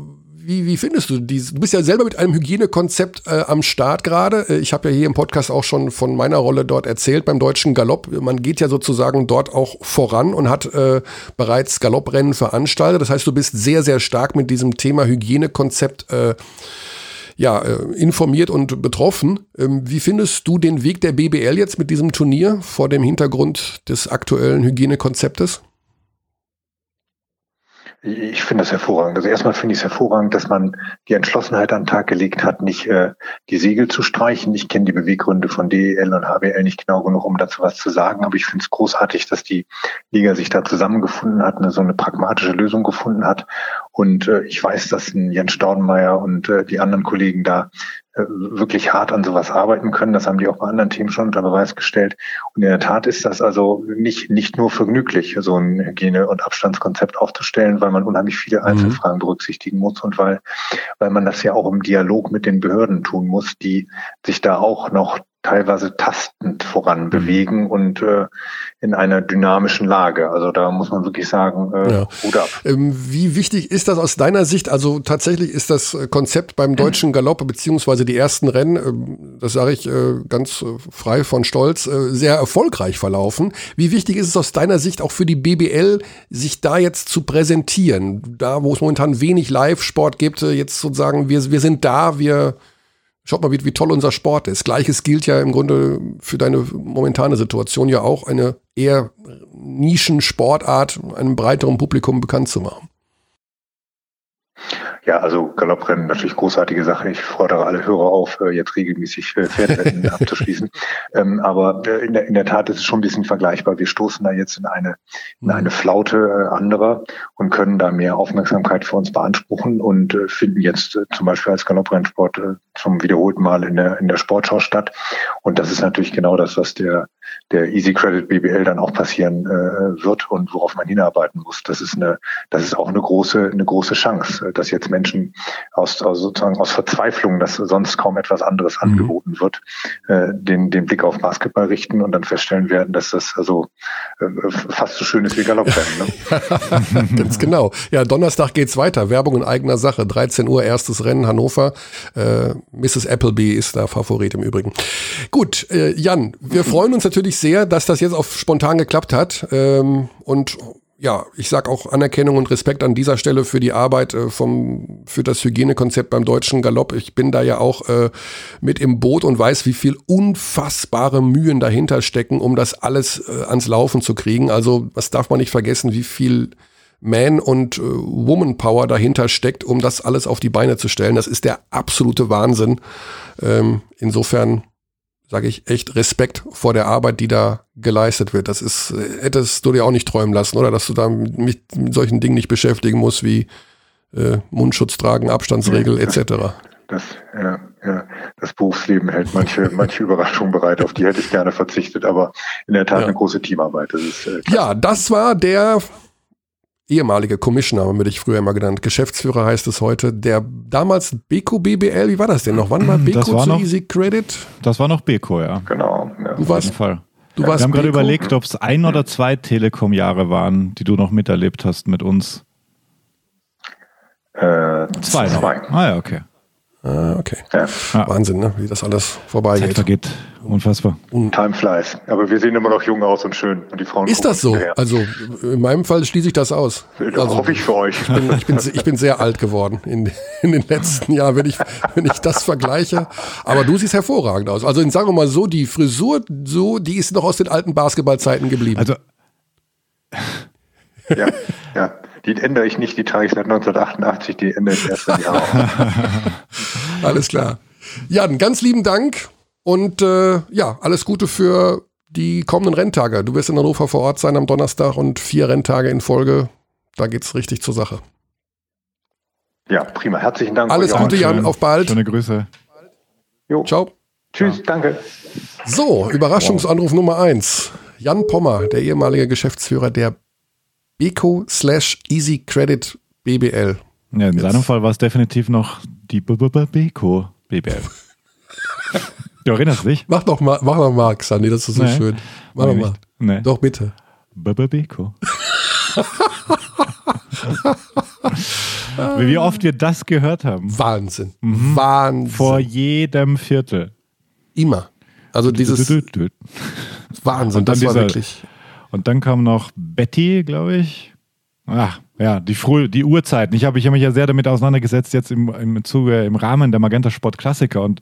wie, wie findest du dies? Du bist ja selber mit einem Hygienekonzept äh, am Start gerade. Äh, ich habe ja hier im Podcast auch schon von meiner Rolle dort erzählt beim Deutschen Galopp. Man geht ja sozusagen dort auch voran und hat äh, bereits Galopprennen veranstaltet. Das heißt, du bist sehr, sehr stark mit diesem Thema Hygienekonzept äh, ja, äh, informiert und betroffen. Ähm, wie findest du den Weg der BBL jetzt mit diesem Turnier vor dem Hintergrund des aktuellen Hygienekonzeptes? Ich finde das hervorragend. Also erstmal finde ich es hervorragend, dass man die Entschlossenheit an den Tag gelegt hat, nicht äh, die Segel zu streichen. Ich kenne die Beweggründe von DEL und HBL nicht genau genug, um dazu was zu sagen, aber ich finde es großartig, dass die Liga sich da zusammengefunden hat, eine, so eine pragmatische Lösung gefunden hat. Und äh, ich weiß, dass ein Jens Staudenmeier und äh, die anderen Kollegen da wirklich hart an sowas arbeiten können. Das haben die auch bei anderen Themen schon unter Beweis gestellt. Und in der Tat ist das also nicht, nicht nur vergnüglich, so ein Hygiene- und Abstandskonzept aufzustellen, weil man unheimlich viele mhm. Einzelfragen mhm. berücksichtigen muss und weil, weil man das ja auch im Dialog mit den Behörden tun muss, die sich da auch noch teilweise tastend voran bewegen mhm. und äh, in einer dynamischen Lage. Also da muss man wirklich sagen, äh, ja. Hut ab. Ähm, wie wichtig ist das aus deiner Sicht? Also tatsächlich ist das Konzept beim deutschen Galopp beziehungsweise die ersten Rennen, äh, das sage ich äh, ganz äh, frei von Stolz, äh, sehr erfolgreich verlaufen. Wie wichtig ist es aus deiner Sicht auch für die BBL, sich da jetzt zu präsentieren? Da, wo es momentan wenig Live-Sport gibt, äh, jetzt sozusagen, wir, wir sind da, wir Schaut mal, wie, wie toll unser Sport ist. Gleiches gilt ja im Grunde für deine momentane Situation ja auch, eine eher Nischensportart einem breiteren Publikum bekannt zu machen. Ja, also Galopprennen natürlich großartige Sache. Ich fordere alle Hörer auf, äh, jetzt regelmäßig äh, Pferderennen abzuschließen. Ähm, aber äh, in der, in der Tat ist es schon ein bisschen vergleichbar. Wir stoßen da jetzt in eine, in eine Flaute anderer und können da mehr Aufmerksamkeit für uns beanspruchen und finden jetzt zum Beispiel als Galopprennsport zum wiederholten Mal in der, in der Sportschau statt. Und das ist natürlich genau das, was der, der Easy Credit BBL dann auch passieren wird und worauf man hinarbeiten muss. Das ist eine, das ist auch eine große, eine große Chance, dass jetzt Menschen aus, aus sozusagen aus Verzweiflung, dass sonst kaum etwas anderes mhm. angeboten wird, äh, den, den Blick auf Basketball richten und dann feststellen werden, dass das also äh, fast so schön ist wie Galopprennen. Ne? Ganz genau. Ja, Donnerstag geht's weiter. Werbung in eigener Sache. 13 Uhr erstes Rennen Hannover. Äh, Mrs. Appleby ist da Favorit im Übrigen. Gut, äh, Jan, wir freuen uns natürlich natürlich sehr, dass das jetzt auf spontan geklappt hat. Ähm, und ja, ich sag auch Anerkennung und Respekt an dieser Stelle für die Arbeit äh, vom für das Hygienekonzept beim deutschen Galopp. Ich bin da ja auch äh, mit im Boot und weiß, wie viel unfassbare Mühen dahinter stecken, um das alles äh, ans Laufen zu kriegen. Also, das darf man nicht vergessen, wie viel Man- und äh, Woman-Power dahinter steckt, um das alles auf die Beine zu stellen. Das ist der absolute Wahnsinn. Ähm, insofern sage ich, echt Respekt vor der Arbeit, die da geleistet wird. Das ist, äh, hättest du dir auch nicht träumen lassen, oder? Dass du da mit, mit solchen Dingen nicht beschäftigen musst wie äh, Mundschutz tragen, Abstandsregel ja, etc. Das, ja, ja, das Berufsleben hält manche, manche Überraschungen bereit, auf die hätte ich gerne verzichtet, aber in der Tat ja. eine große Teamarbeit. Das ist, äh, ja, das war der ehemalige Commissioner, würde ich früher immer genannt. Geschäftsführer heißt es heute. Der damals Beko BBL, wie war das denn noch? Wann war Beko war zu noch, Easy Credit? Das war noch Beko, ja. Genau. Ja. Du warst, Fall. Du warst Wir haben gerade überlegt, ob es ein oder zwei Telekom-Jahre waren, die du noch miterlebt hast mit uns. Äh, zwei. zwei. Ah ja, okay. Ah, okay. Ja. Wahnsinn, ne? wie das alles vorbeigeht. Zeit vergeht. Unfassbar. Time flies. Aber wir sehen immer noch jung aus und schön. Und die Frauen Ist das so? Also in meinem Fall schließe ich das aus. Das also, hoffe ich für euch. Ich bin, ich bin, ich bin sehr alt geworden in, in den letzten Jahren, wenn ich, wenn ich das vergleiche. Aber du siehst hervorragend aus. Also sagen wir mal so, die Frisur, so, die ist noch aus den alten Basketballzeiten geblieben. Also ja, ja. Die ändere ich nicht, die trage ich seit 1988, die ändere ich erst im Jahr. alles klar. Jan, ganz lieben Dank und äh, ja, alles Gute für die kommenden Renntage. Du wirst in Hannover vor Ort sein am Donnerstag und vier Renntage in Folge. Da geht es richtig zur Sache. Ja, prima. Herzlichen Dank. Alles Gute, Jan. Auf bald. Schöne Grüße. Jo. Ciao. Tschüss, danke. So, Überraschungsanruf wow. Nummer eins. Jan Pommer, der ehemalige Geschäftsführer der Beko slash Easy Credit BBL. Ja, in Jetzt. seinem Fall war es definitiv noch die Beko BBL. du erinnerst dich? Mach doch mal, mach doch mal, Xandi, das ist so nee. schön. Mach doch mal. Nee. Doch, bitte. Beko. Wie oft wir das gehört haben. Wahnsinn. Mhm. Wahnsinn. Vor jedem Viertel. Immer. Also dieses Wahnsinn, das war wirklich. Und dann kam noch Betty, glaube ich. Ach, ja, die, Früh die Uhrzeiten. Ich habe ich hab mich ja sehr damit auseinandergesetzt, jetzt im, im Zuge, im Rahmen der Magenta Sport Klassiker. Und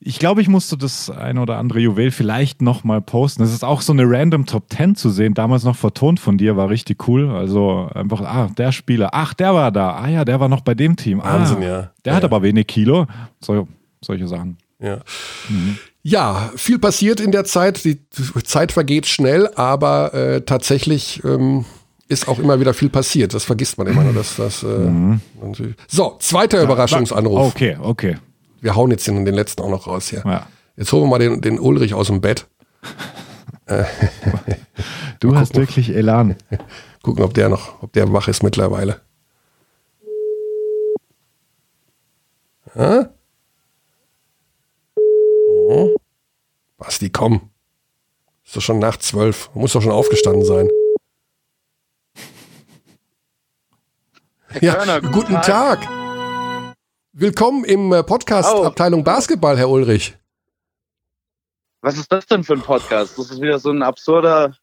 ich glaube, ich musste das ein oder andere Juwel vielleicht nochmal posten. Es ist auch so eine random Top 10 zu sehen. Damals noch vertont von dir, war richtig cool. Also einfach, ah, der Spieler, ach, der war da. Ah ja, der war noch bei dem Team. Ah, Wahnsinn, ja. Der ja. hat aber wenig Kilo. So, solche Sachen. Ja. Mhm. Ja, viel passiert in der Zeit. Die Zeit vergeht schnell, aber äh, tatsächlich ähm, ist auch immer wieder viel passiert. Das vergisst man immer. Ne? Das, das, äh, mhm. So, zweiter Überraschungsanruf. Okay, okay. Wir hauen jetzt den, den letzten auch noch raus hier. Ja. Jetzt holen wir mal den, den Ulrich aus dem Bett. du hast gucken, wirklich Elan. Gucken, ob der noch, ob der wach ist mittlerweile. Ja? Oh. Basti, komm. Ist doch schon nach zwölf. Du musst doch schon aufgestanden sein. Ja, Körner, guten, guten Tag. Tag. Willkommen im äh, Podcast oh. Abteilung Basketball, Herr Ulrich. Was ist das denn für ein Podcast? Das ist wieder so ein absurder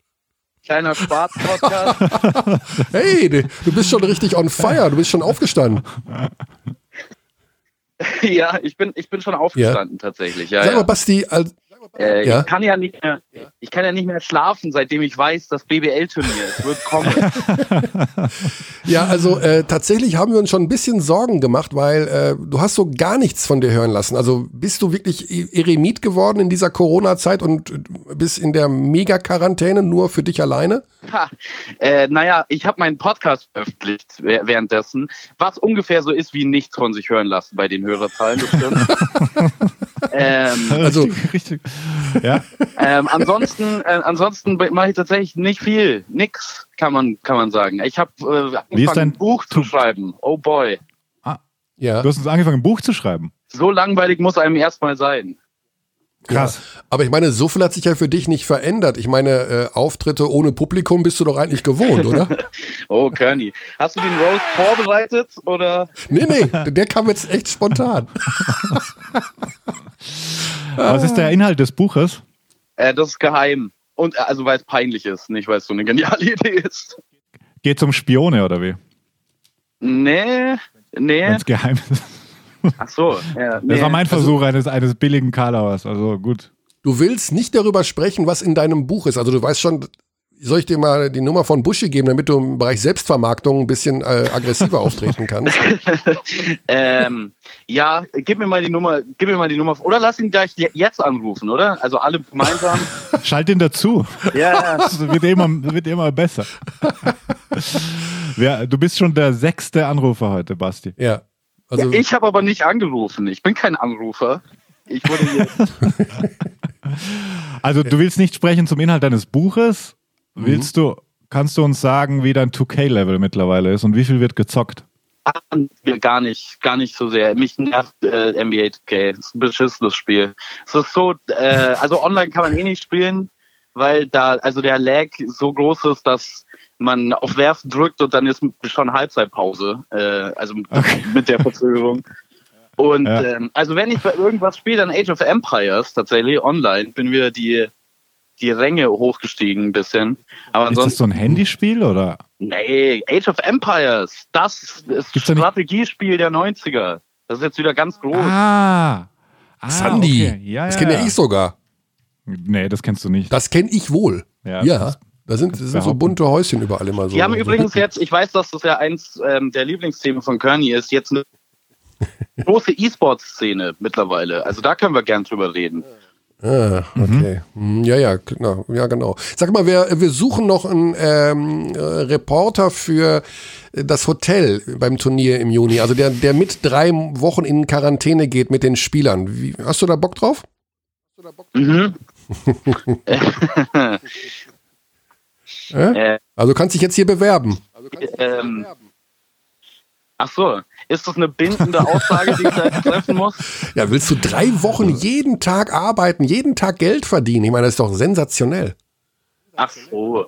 kleiner Spaß-Podcast. hey, du bist schon richtig on fire. Du bist schon aufgestanden. ja, ich bin, ich bin schon aufgestanden ja. tatsächlich. Ja, Sag mal, Basti, als, äh, ja? Ich kann ja nicht mehr, ich kann ja nicht mehr schlafen, seitdem ich weiß, das BBL-Turnier wird kommen. ja, also äh, tatsächlich haben wir uns schon ein bisschen Sorgen gemacht, weil äh, du hast so gar nichts von dir hören lassen. Also bist du wirklich Eremit geworden in dieser Corona-Zeit und bist in der Mega-Quarantäne nur für dich alleine? Ha, äh, naja, ich habe meinen Podcast veröffentlicht währenddessen, was ungefähr so ist wie nichts von sich hören lassen bei den Hörerzahlen. ähm, also richtig, richtig. Ja. Ähm, ansonsten, äh, ansonsten mache ich tatsächlich nicht viel, nix kann man kann man sagen. Ich habe äh, angefangen, ein Buch zu schreiben. Oh boy. Ah, ja. Du hast angefangen, ein Buch zu schreiben. So langweilig muss einem erstmal sein. Krass. Ja, aber ich meine, so viel hat sich ja für dich nicht verändert. Ich meine, äh, Auftritte ohne Publikum bist du doch eigentlich gewohnt, oder? oh, Kearney. Hast du den Roast vorbereitet oder? Nee, nee, der kam jetzt echt spontan. Was ist der Inhalt des Buches? Äh, das ist geheim. Und äh, also weil es peinlich ist, nicht weil es so eine geniale Idee ist. Geht um Spione oder wie? Nee, nee. Wenn es geheim ist. Ach so, ja. Nee. Das war mein Versuch also, eines, eines billigen Karlauers, also gut. Du willst nicht darüber sprechen, was in deinem Buch ist. Also du weißt schon, soll ich dir mal die Nummer von Buschi geben, damit du im Bereich Selbstvermarktung ein bisschen äh, aggressiver auftreten kannst? ähm, ja, gib mir mal die Nummer, gib mir mal die Nummer. Oder lass ihn gleich jetzt anrufen, oder? Also alle gemeinsam. Schalt ihn dazu. Ja. Das wird immer, wird immer besser. Wer, du bist schon der sechste Anrufer heute, Basti. Ja. Also ja, ich habe aber nicht angerufen. Ich bin kein Anrufer. Ich wurde hier. also du willst nicht sprechen zum Inhalt deines Buches? Mhm. Willst du, kannst du uns sagen, wie dein 2K-Level mittlerweile ist und wie viel wird gezockt? Gar nicht, gar nicht so sehr. Mich nervt äh, NBA 2K. Es ist ein beschissenes Spiel. Es ist so, äh, also online kann man eh nicht spielen, weil da, also der Lag so groß ist, dass man auf Werfen drückt und dann ist schon Halbzeitpause, äh, also okay. mit der Verzögerung. Und ja. ähm, also wenn ich bei irgendwas spiele, dann Age of Empires tatsächlich online, bin wieder die die Ränge hochgestiegen ein bisschen. Aber ist das so ein Handyspiel oder? Nee, Age of Empires. Das ist das Strategiespiel der 90er. Das ist jetzt wieder ganz groß. Ah. ah Sandy. Okay. Ja, das kenne ja ich sogar. Nee, das kennst du nicht. Das kenne ich wohl. Ja. ja. Da sind, das sind so bunte Häuschen überall immer so. Die haben übrigens jetzt, ich weiß, dass das ja eins ähm, der Lieblingsthemen von Kearney ist, jetzt eine große E-Sport-Szene mittlerweile. Also da können wir gern drüber reden. Ah, okay. Mhm. Ja, ja, genau. ja, genau. Sag mal, wir, wir suchen noch einen ähm, Reporter für das Hotel beim Turnier im Juni, also der, der mit drei Wochen in Quarantäne geht mit den Spielern. Wie, hast du da Bock drauf? Da Bock drauf? Mhm. äh? Also kannst dich jetzt hier bewerben. Also ähm, Ach so, ist das eine bindende Aussage, die ich da jetzt treffen muss? Ja, willst du drei Wochen jeden Tag arbeiten, jeden Tag Geld verdienen? Ich meine, das ist doch sensationell. Ach so.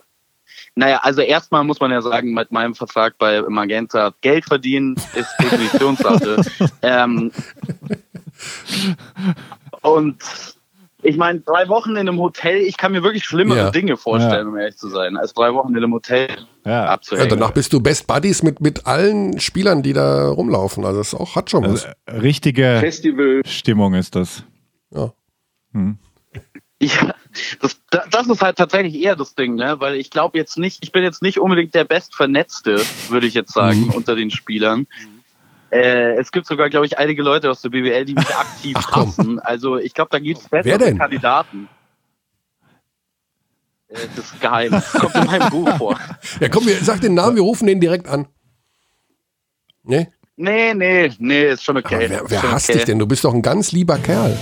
Naja, also erstmal muss man ja sagen, mit meinem Vertrag bei Magenta, Geld verdienen ist Definitionssache. ähm, und ich meine, drei Wochen in einem Hotel, ich kann mir wirklich schlimmere ja. Dinge vorstellen, ja. um ehrlich zu sein, als drei Wochen in einem Hotel ja. abzuhängen. Ja, danach bist du Best Buddies mit, mit allen Spielern, die da rumlaufen. Also das auch, hat schon also, was. richtige Festival. Stimmung ist das. Ja. Hm. Ja, das, das ist halt tatsächlich eher das Ding, ne? Weil ich glaube jetzt nicht, ich bin jetzt nicht unbedingt der bestvernetzte, würde ich jetzt sagen, mhm. unter den Spielern. Äh, es gibt sogar, glaube ich, einige Leute aus der BWL, die mich aktiv Ach, hassen. Also ich glaube, da gibt es bessere Kandidaten. Äh, das ist geheim. Das kommt in meinem Buch vor. Ja, komm, sag den Namen, wir rufen den direkt an. Nee? Nee, nee, nee, ist schon okay. Aber wer, wer hasst okay. dich denn? Du bist doch ein ganz lieber Kerl.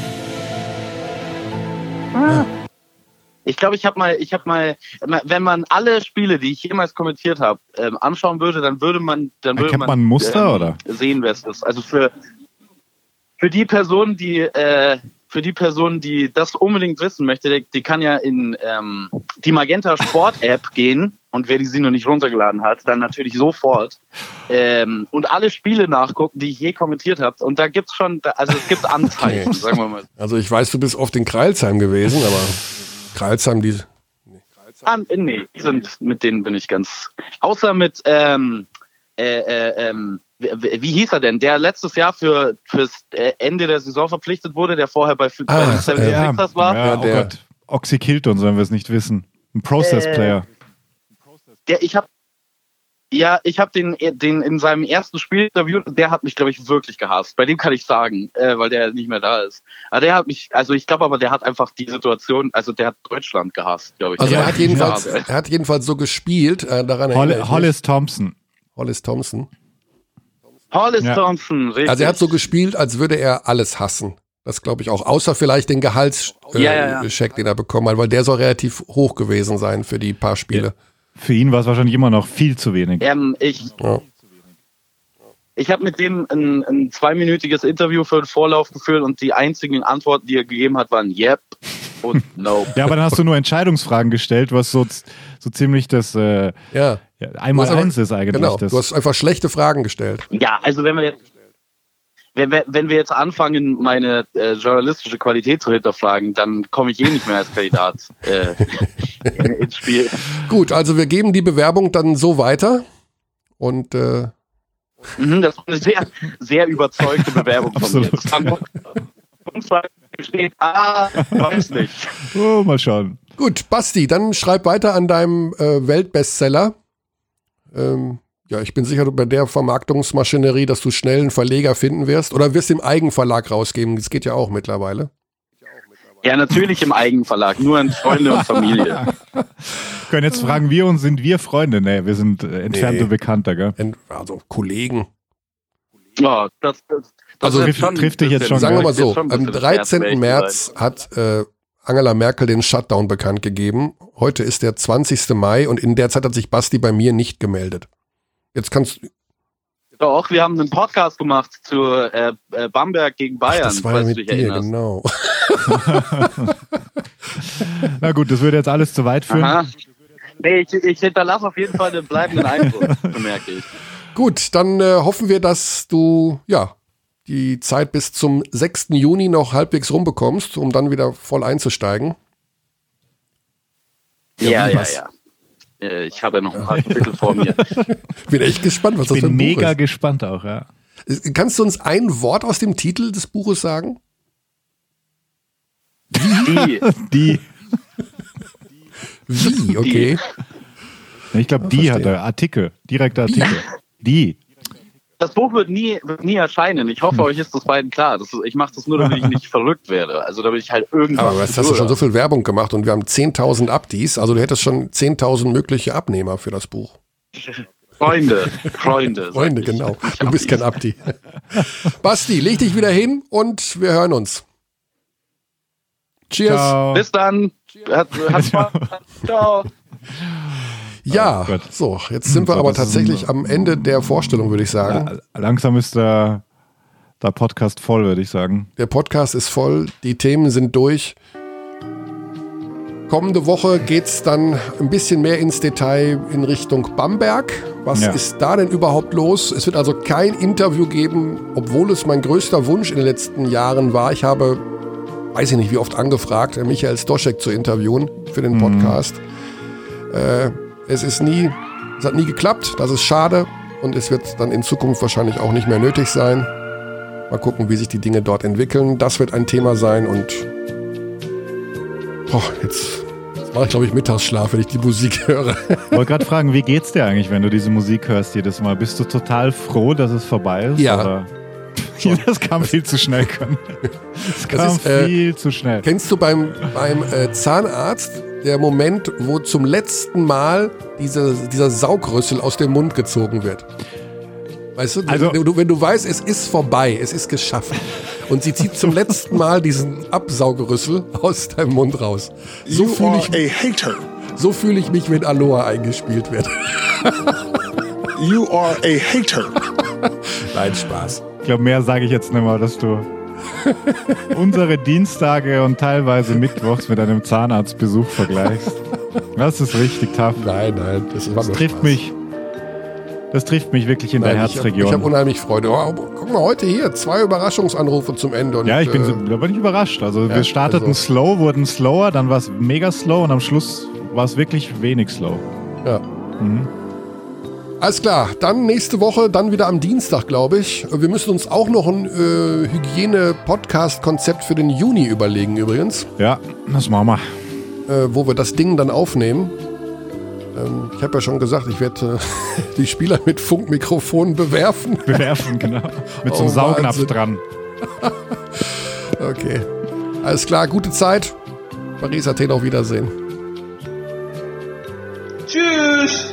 Ah. Ich glaube, ich habe mal, ich habe mal, wenn man alle Spiele, die ich jemals kommentiert habe, ähm, anschauen würde, dann würde man, dann würde man, man ein Muster ähm, oder sehen, wer es ist. Also für für die Person, die äh, für die Person, die das unbedingt wissen möchte, die, die kann ja in ähm, die Magenta Sport App gehen und wer die sie noch nicht runtergeladen hat, dann natürlich sofort ähm, und alle Spiele nachgucken, die ich je kommentiert habe. Und da gibt's schon, also es gibt Anzeichen, okay. sagen wir mal. Also ich weiß, du bist oft in Kreilsheim gewesen, aber Kreilsheim, die. Nee, ah, nee, sind, mit denen bin ich ganz. Außer mit, ähm, äh, äh, ähm, wie, wie hieß er denn? Der letztes Jahr für fürs äh, Ende der Saison verpflichtet wurde, der vorher bei, bei ah, 76ers ja, war. Ja, oh der, Gott. Oxy Kilton, sollen wir es nicht wissen. Ein Process-Player. Äh, der, ich habe ja, ich habe den, den in seinem ersten Spiel interviewt der hat mich, glaube ich, wirklich gehasst. Bei dem kann ich sagen, äh, weil der nicht mehr da ist. Aber der hat mich, also ich glaube aber, der hat einfach die Situation, also der hat Deutschland gehasst, glaube ich. Also er hat jedenfalls, er hat jedenfalls so gespielt, äh, daran Holl Hollis Thompson. Hollis Thompson. Hollis ja. Thompson, richtig. Also er hat so gespielt, als würde er alles hassen. Das glaube ich auch. Außer vielleicht den Gehaltscheck, äh, ja, ja, den er bekommen hat, weil der soll relativ hoch gewesen sein für die paar Spiele. Für ihn war es wahrscheinlich immer noch viel zu wenig. Ähm, ich ja. ich habe mit dem ein, ein, zweiminütiges Interview für den Vorlauf geführt und die einzigen Antworten, die er gegeben hat, waren Yep und No. ja, aber dann hast du nur Entscheidungsfragen gestellt, was so, so ziemlich das äh, ja. einmal eins ist eigentlich. Genau, das. du hast einfach schlechte Fragen gestellt. Ja, also wenn wir jetzt wenn, wenn wir jetzt anfangen, meine äh, journalistische Qualität zu hinterfragen, dann komme ich eh nicht mehr als Kandidat äh, ins Spiel. Gut, also wir geben die Bewerbung dann so weiter und äh mhm, das ist eine sehr, sehr überzeugte Bewerbung von mir. Das kann steht, ah, weiß nicht. Oh, mal schauen. Gut, Basti, dann schreib weiter an deinem äh, Weltbestseller. Ähm, ja, ich bin sicher bei der Vermarktungsmaschinerie, dass du schnell einen Verleger finden wirst oder wirst im Eigenverlag rausgeben. Das geht ja auch mittlerweile. Ja, natürlich im Eigenverlag, nur an Freunde und Familie. Können jetzt fragen wir uns, sind wir Freunde? Nee, wir sind äh, entfernte nee. Bekannte, gell? Also Kollegen. Ja, das, das, das also trifft, trifft dich jetzt schon. Sagen wir mal so, am 13. März hat äh, Angela Merkel den Shutdown bekannt gegeben. Heute ist der 20. Mai und in der Zeit hat sich Basti bei mir nicht gemeldet. Jetzt kannst du. Doch, wir haben einen Podcast gemacht zu äh, äh Bamberg gegen Bayern. Ach, das war ja mit dir, erinnerst. genau. Na gut, das würde jetzt alles zu weit führen. Aha. Nee, ich, ich hinterlasse auf jeden Fall einen bleibenden Eindruck, bemerke ich. Gut, dann äh, hoffen wir, dass du ja die Zeit bis zum 6. Juni noch halbwegs rumbekommst, um dann wieder voll einzusteigen. Ja, ja, ja. ja. Äh, ich habe noch ein paar Kapitel vor mir. Bin echt gespannt, was ich das für ein Buch ist. mega gespannt auch, ja. Kannst du uns ein Wort aus dem Titel des Buches sagen? Die. Die. Wie, okay. Ich glaube, die hat er. Artikel. Direkter Artikel. Die das Buch wird nie, wird nie erscheinen. Ich hoffe, hm. euch ist das beiden klar. Das ist, ich mache das nur, damit ich nicht verrückt werde. Also damit ich halt irgendwas. Aber jetzt hast du schon so viel Werbung gemacht und wir haben 10.000 Abdis. Also du hättest schon 10.000 mögliche Abnehmer für das Buch. Freunde, Freunde. Freunde, genau. Du bist kein Abdi. Basti, leg dich wieder hin und wir hören uns. Cheers. Ciao. Bis dann. Hat, hat Spaß. Ciao. Ja, oh so, jetzt sind wir aber tatsächlich am Ende der Vorstellung, würde ich sagen. Langsam ist der, der Podcast voll, würde ich sagen. Der Podcast ist voll, die Themen sind durch. Kommende Woche geht es dann ein bisschen mehr ins Detail in Richtung Bamberg. Was ja. ist da denn überhaupt los? Es wird also kein Interview geben, obwohl es mein größter Wunsch in den letzten Jahren war. Ich habe, weiß ich nicht, wie oft angefragt, Michael Stoschek zu interviewen für den mhm. Podcast. Mhm. Äh, es ist nie, es hat nie geklappt, das ist schade und es wird dann in Zukunft wahrscheinlich auch nicht mehr nötig sein. Mal gucken, wie sich die Dinge dort entwickeln. Das wird ein Thema sein und oh, jetzt, jetzt mache ich glaube ich Mittagsschlaf, wenn ich die Musik höre. Ich wollte gerade fragen, wie geht's dir eigentlich, wenn du diese Musik hörst jedes Mal? Bist du total froh, dass es vorbei ist? Ja. Oder? Das kam viel zu schnell. Das kam das ist, äh, viel zu schnell. Kennst du beim, beim äh, Zahnarzt, der Moment, wo zum letzten Mal diese, dieser Saugrüssel aus dem Mund gezogen wird. Weißt du, also, du, wenn du weißt, es ist vorbei, es ist geschafft. Und sie zieht zum letzten Mal diesen Absaugerüssel aus deinem Mund raus. So fühle ich. So fühle ich mich, wenn Aloha eingespielt wird. you are a hater. Nein, Spaß. Ich glaube, mehr sage ich jetzt nicht mehr, dass du unsere Dienstage und teilweise Mittwochs mit einem Zahnarztbesuch vergleichst. Das ist richtig tough. Nein, nein, das, das trifft Spaß. mich. Das trifft mich wirklich in nein, der Herzregion. Ich habe hab unheimlich Freude. Oh, guck mal, heute hier zwei Überraschungsanrufe zum Ende. Und, ja, ich bin, äh, da bin ich überrascht. Also ja, wir starteten also. slow, wurden slower, dann war es mega slow und am Schluss war es wirklich wenig slow. Ja. Mhm. Alles klar, dann nächste Woche, dann wieder am Dienstag, glaube ich. Wir müssen uns auch noch ein äh, Hygiene-Podcast-Konzept für den Juni überlegen, übrigens. Ja, das machen wir. Äh, wo wir das Ding dann aufnehmen. Ähm, ich habe ja schon gesagt, ich werde äh, die Spieler mit Funkmikrofonen bewerfen. Bewerfen, genau. Mit so einem oh, Saugnapf Wahnsinn. dran. okay. Alles klar, gute Zeit. Paris, Athen, auf Wiedersehen. Tschüss.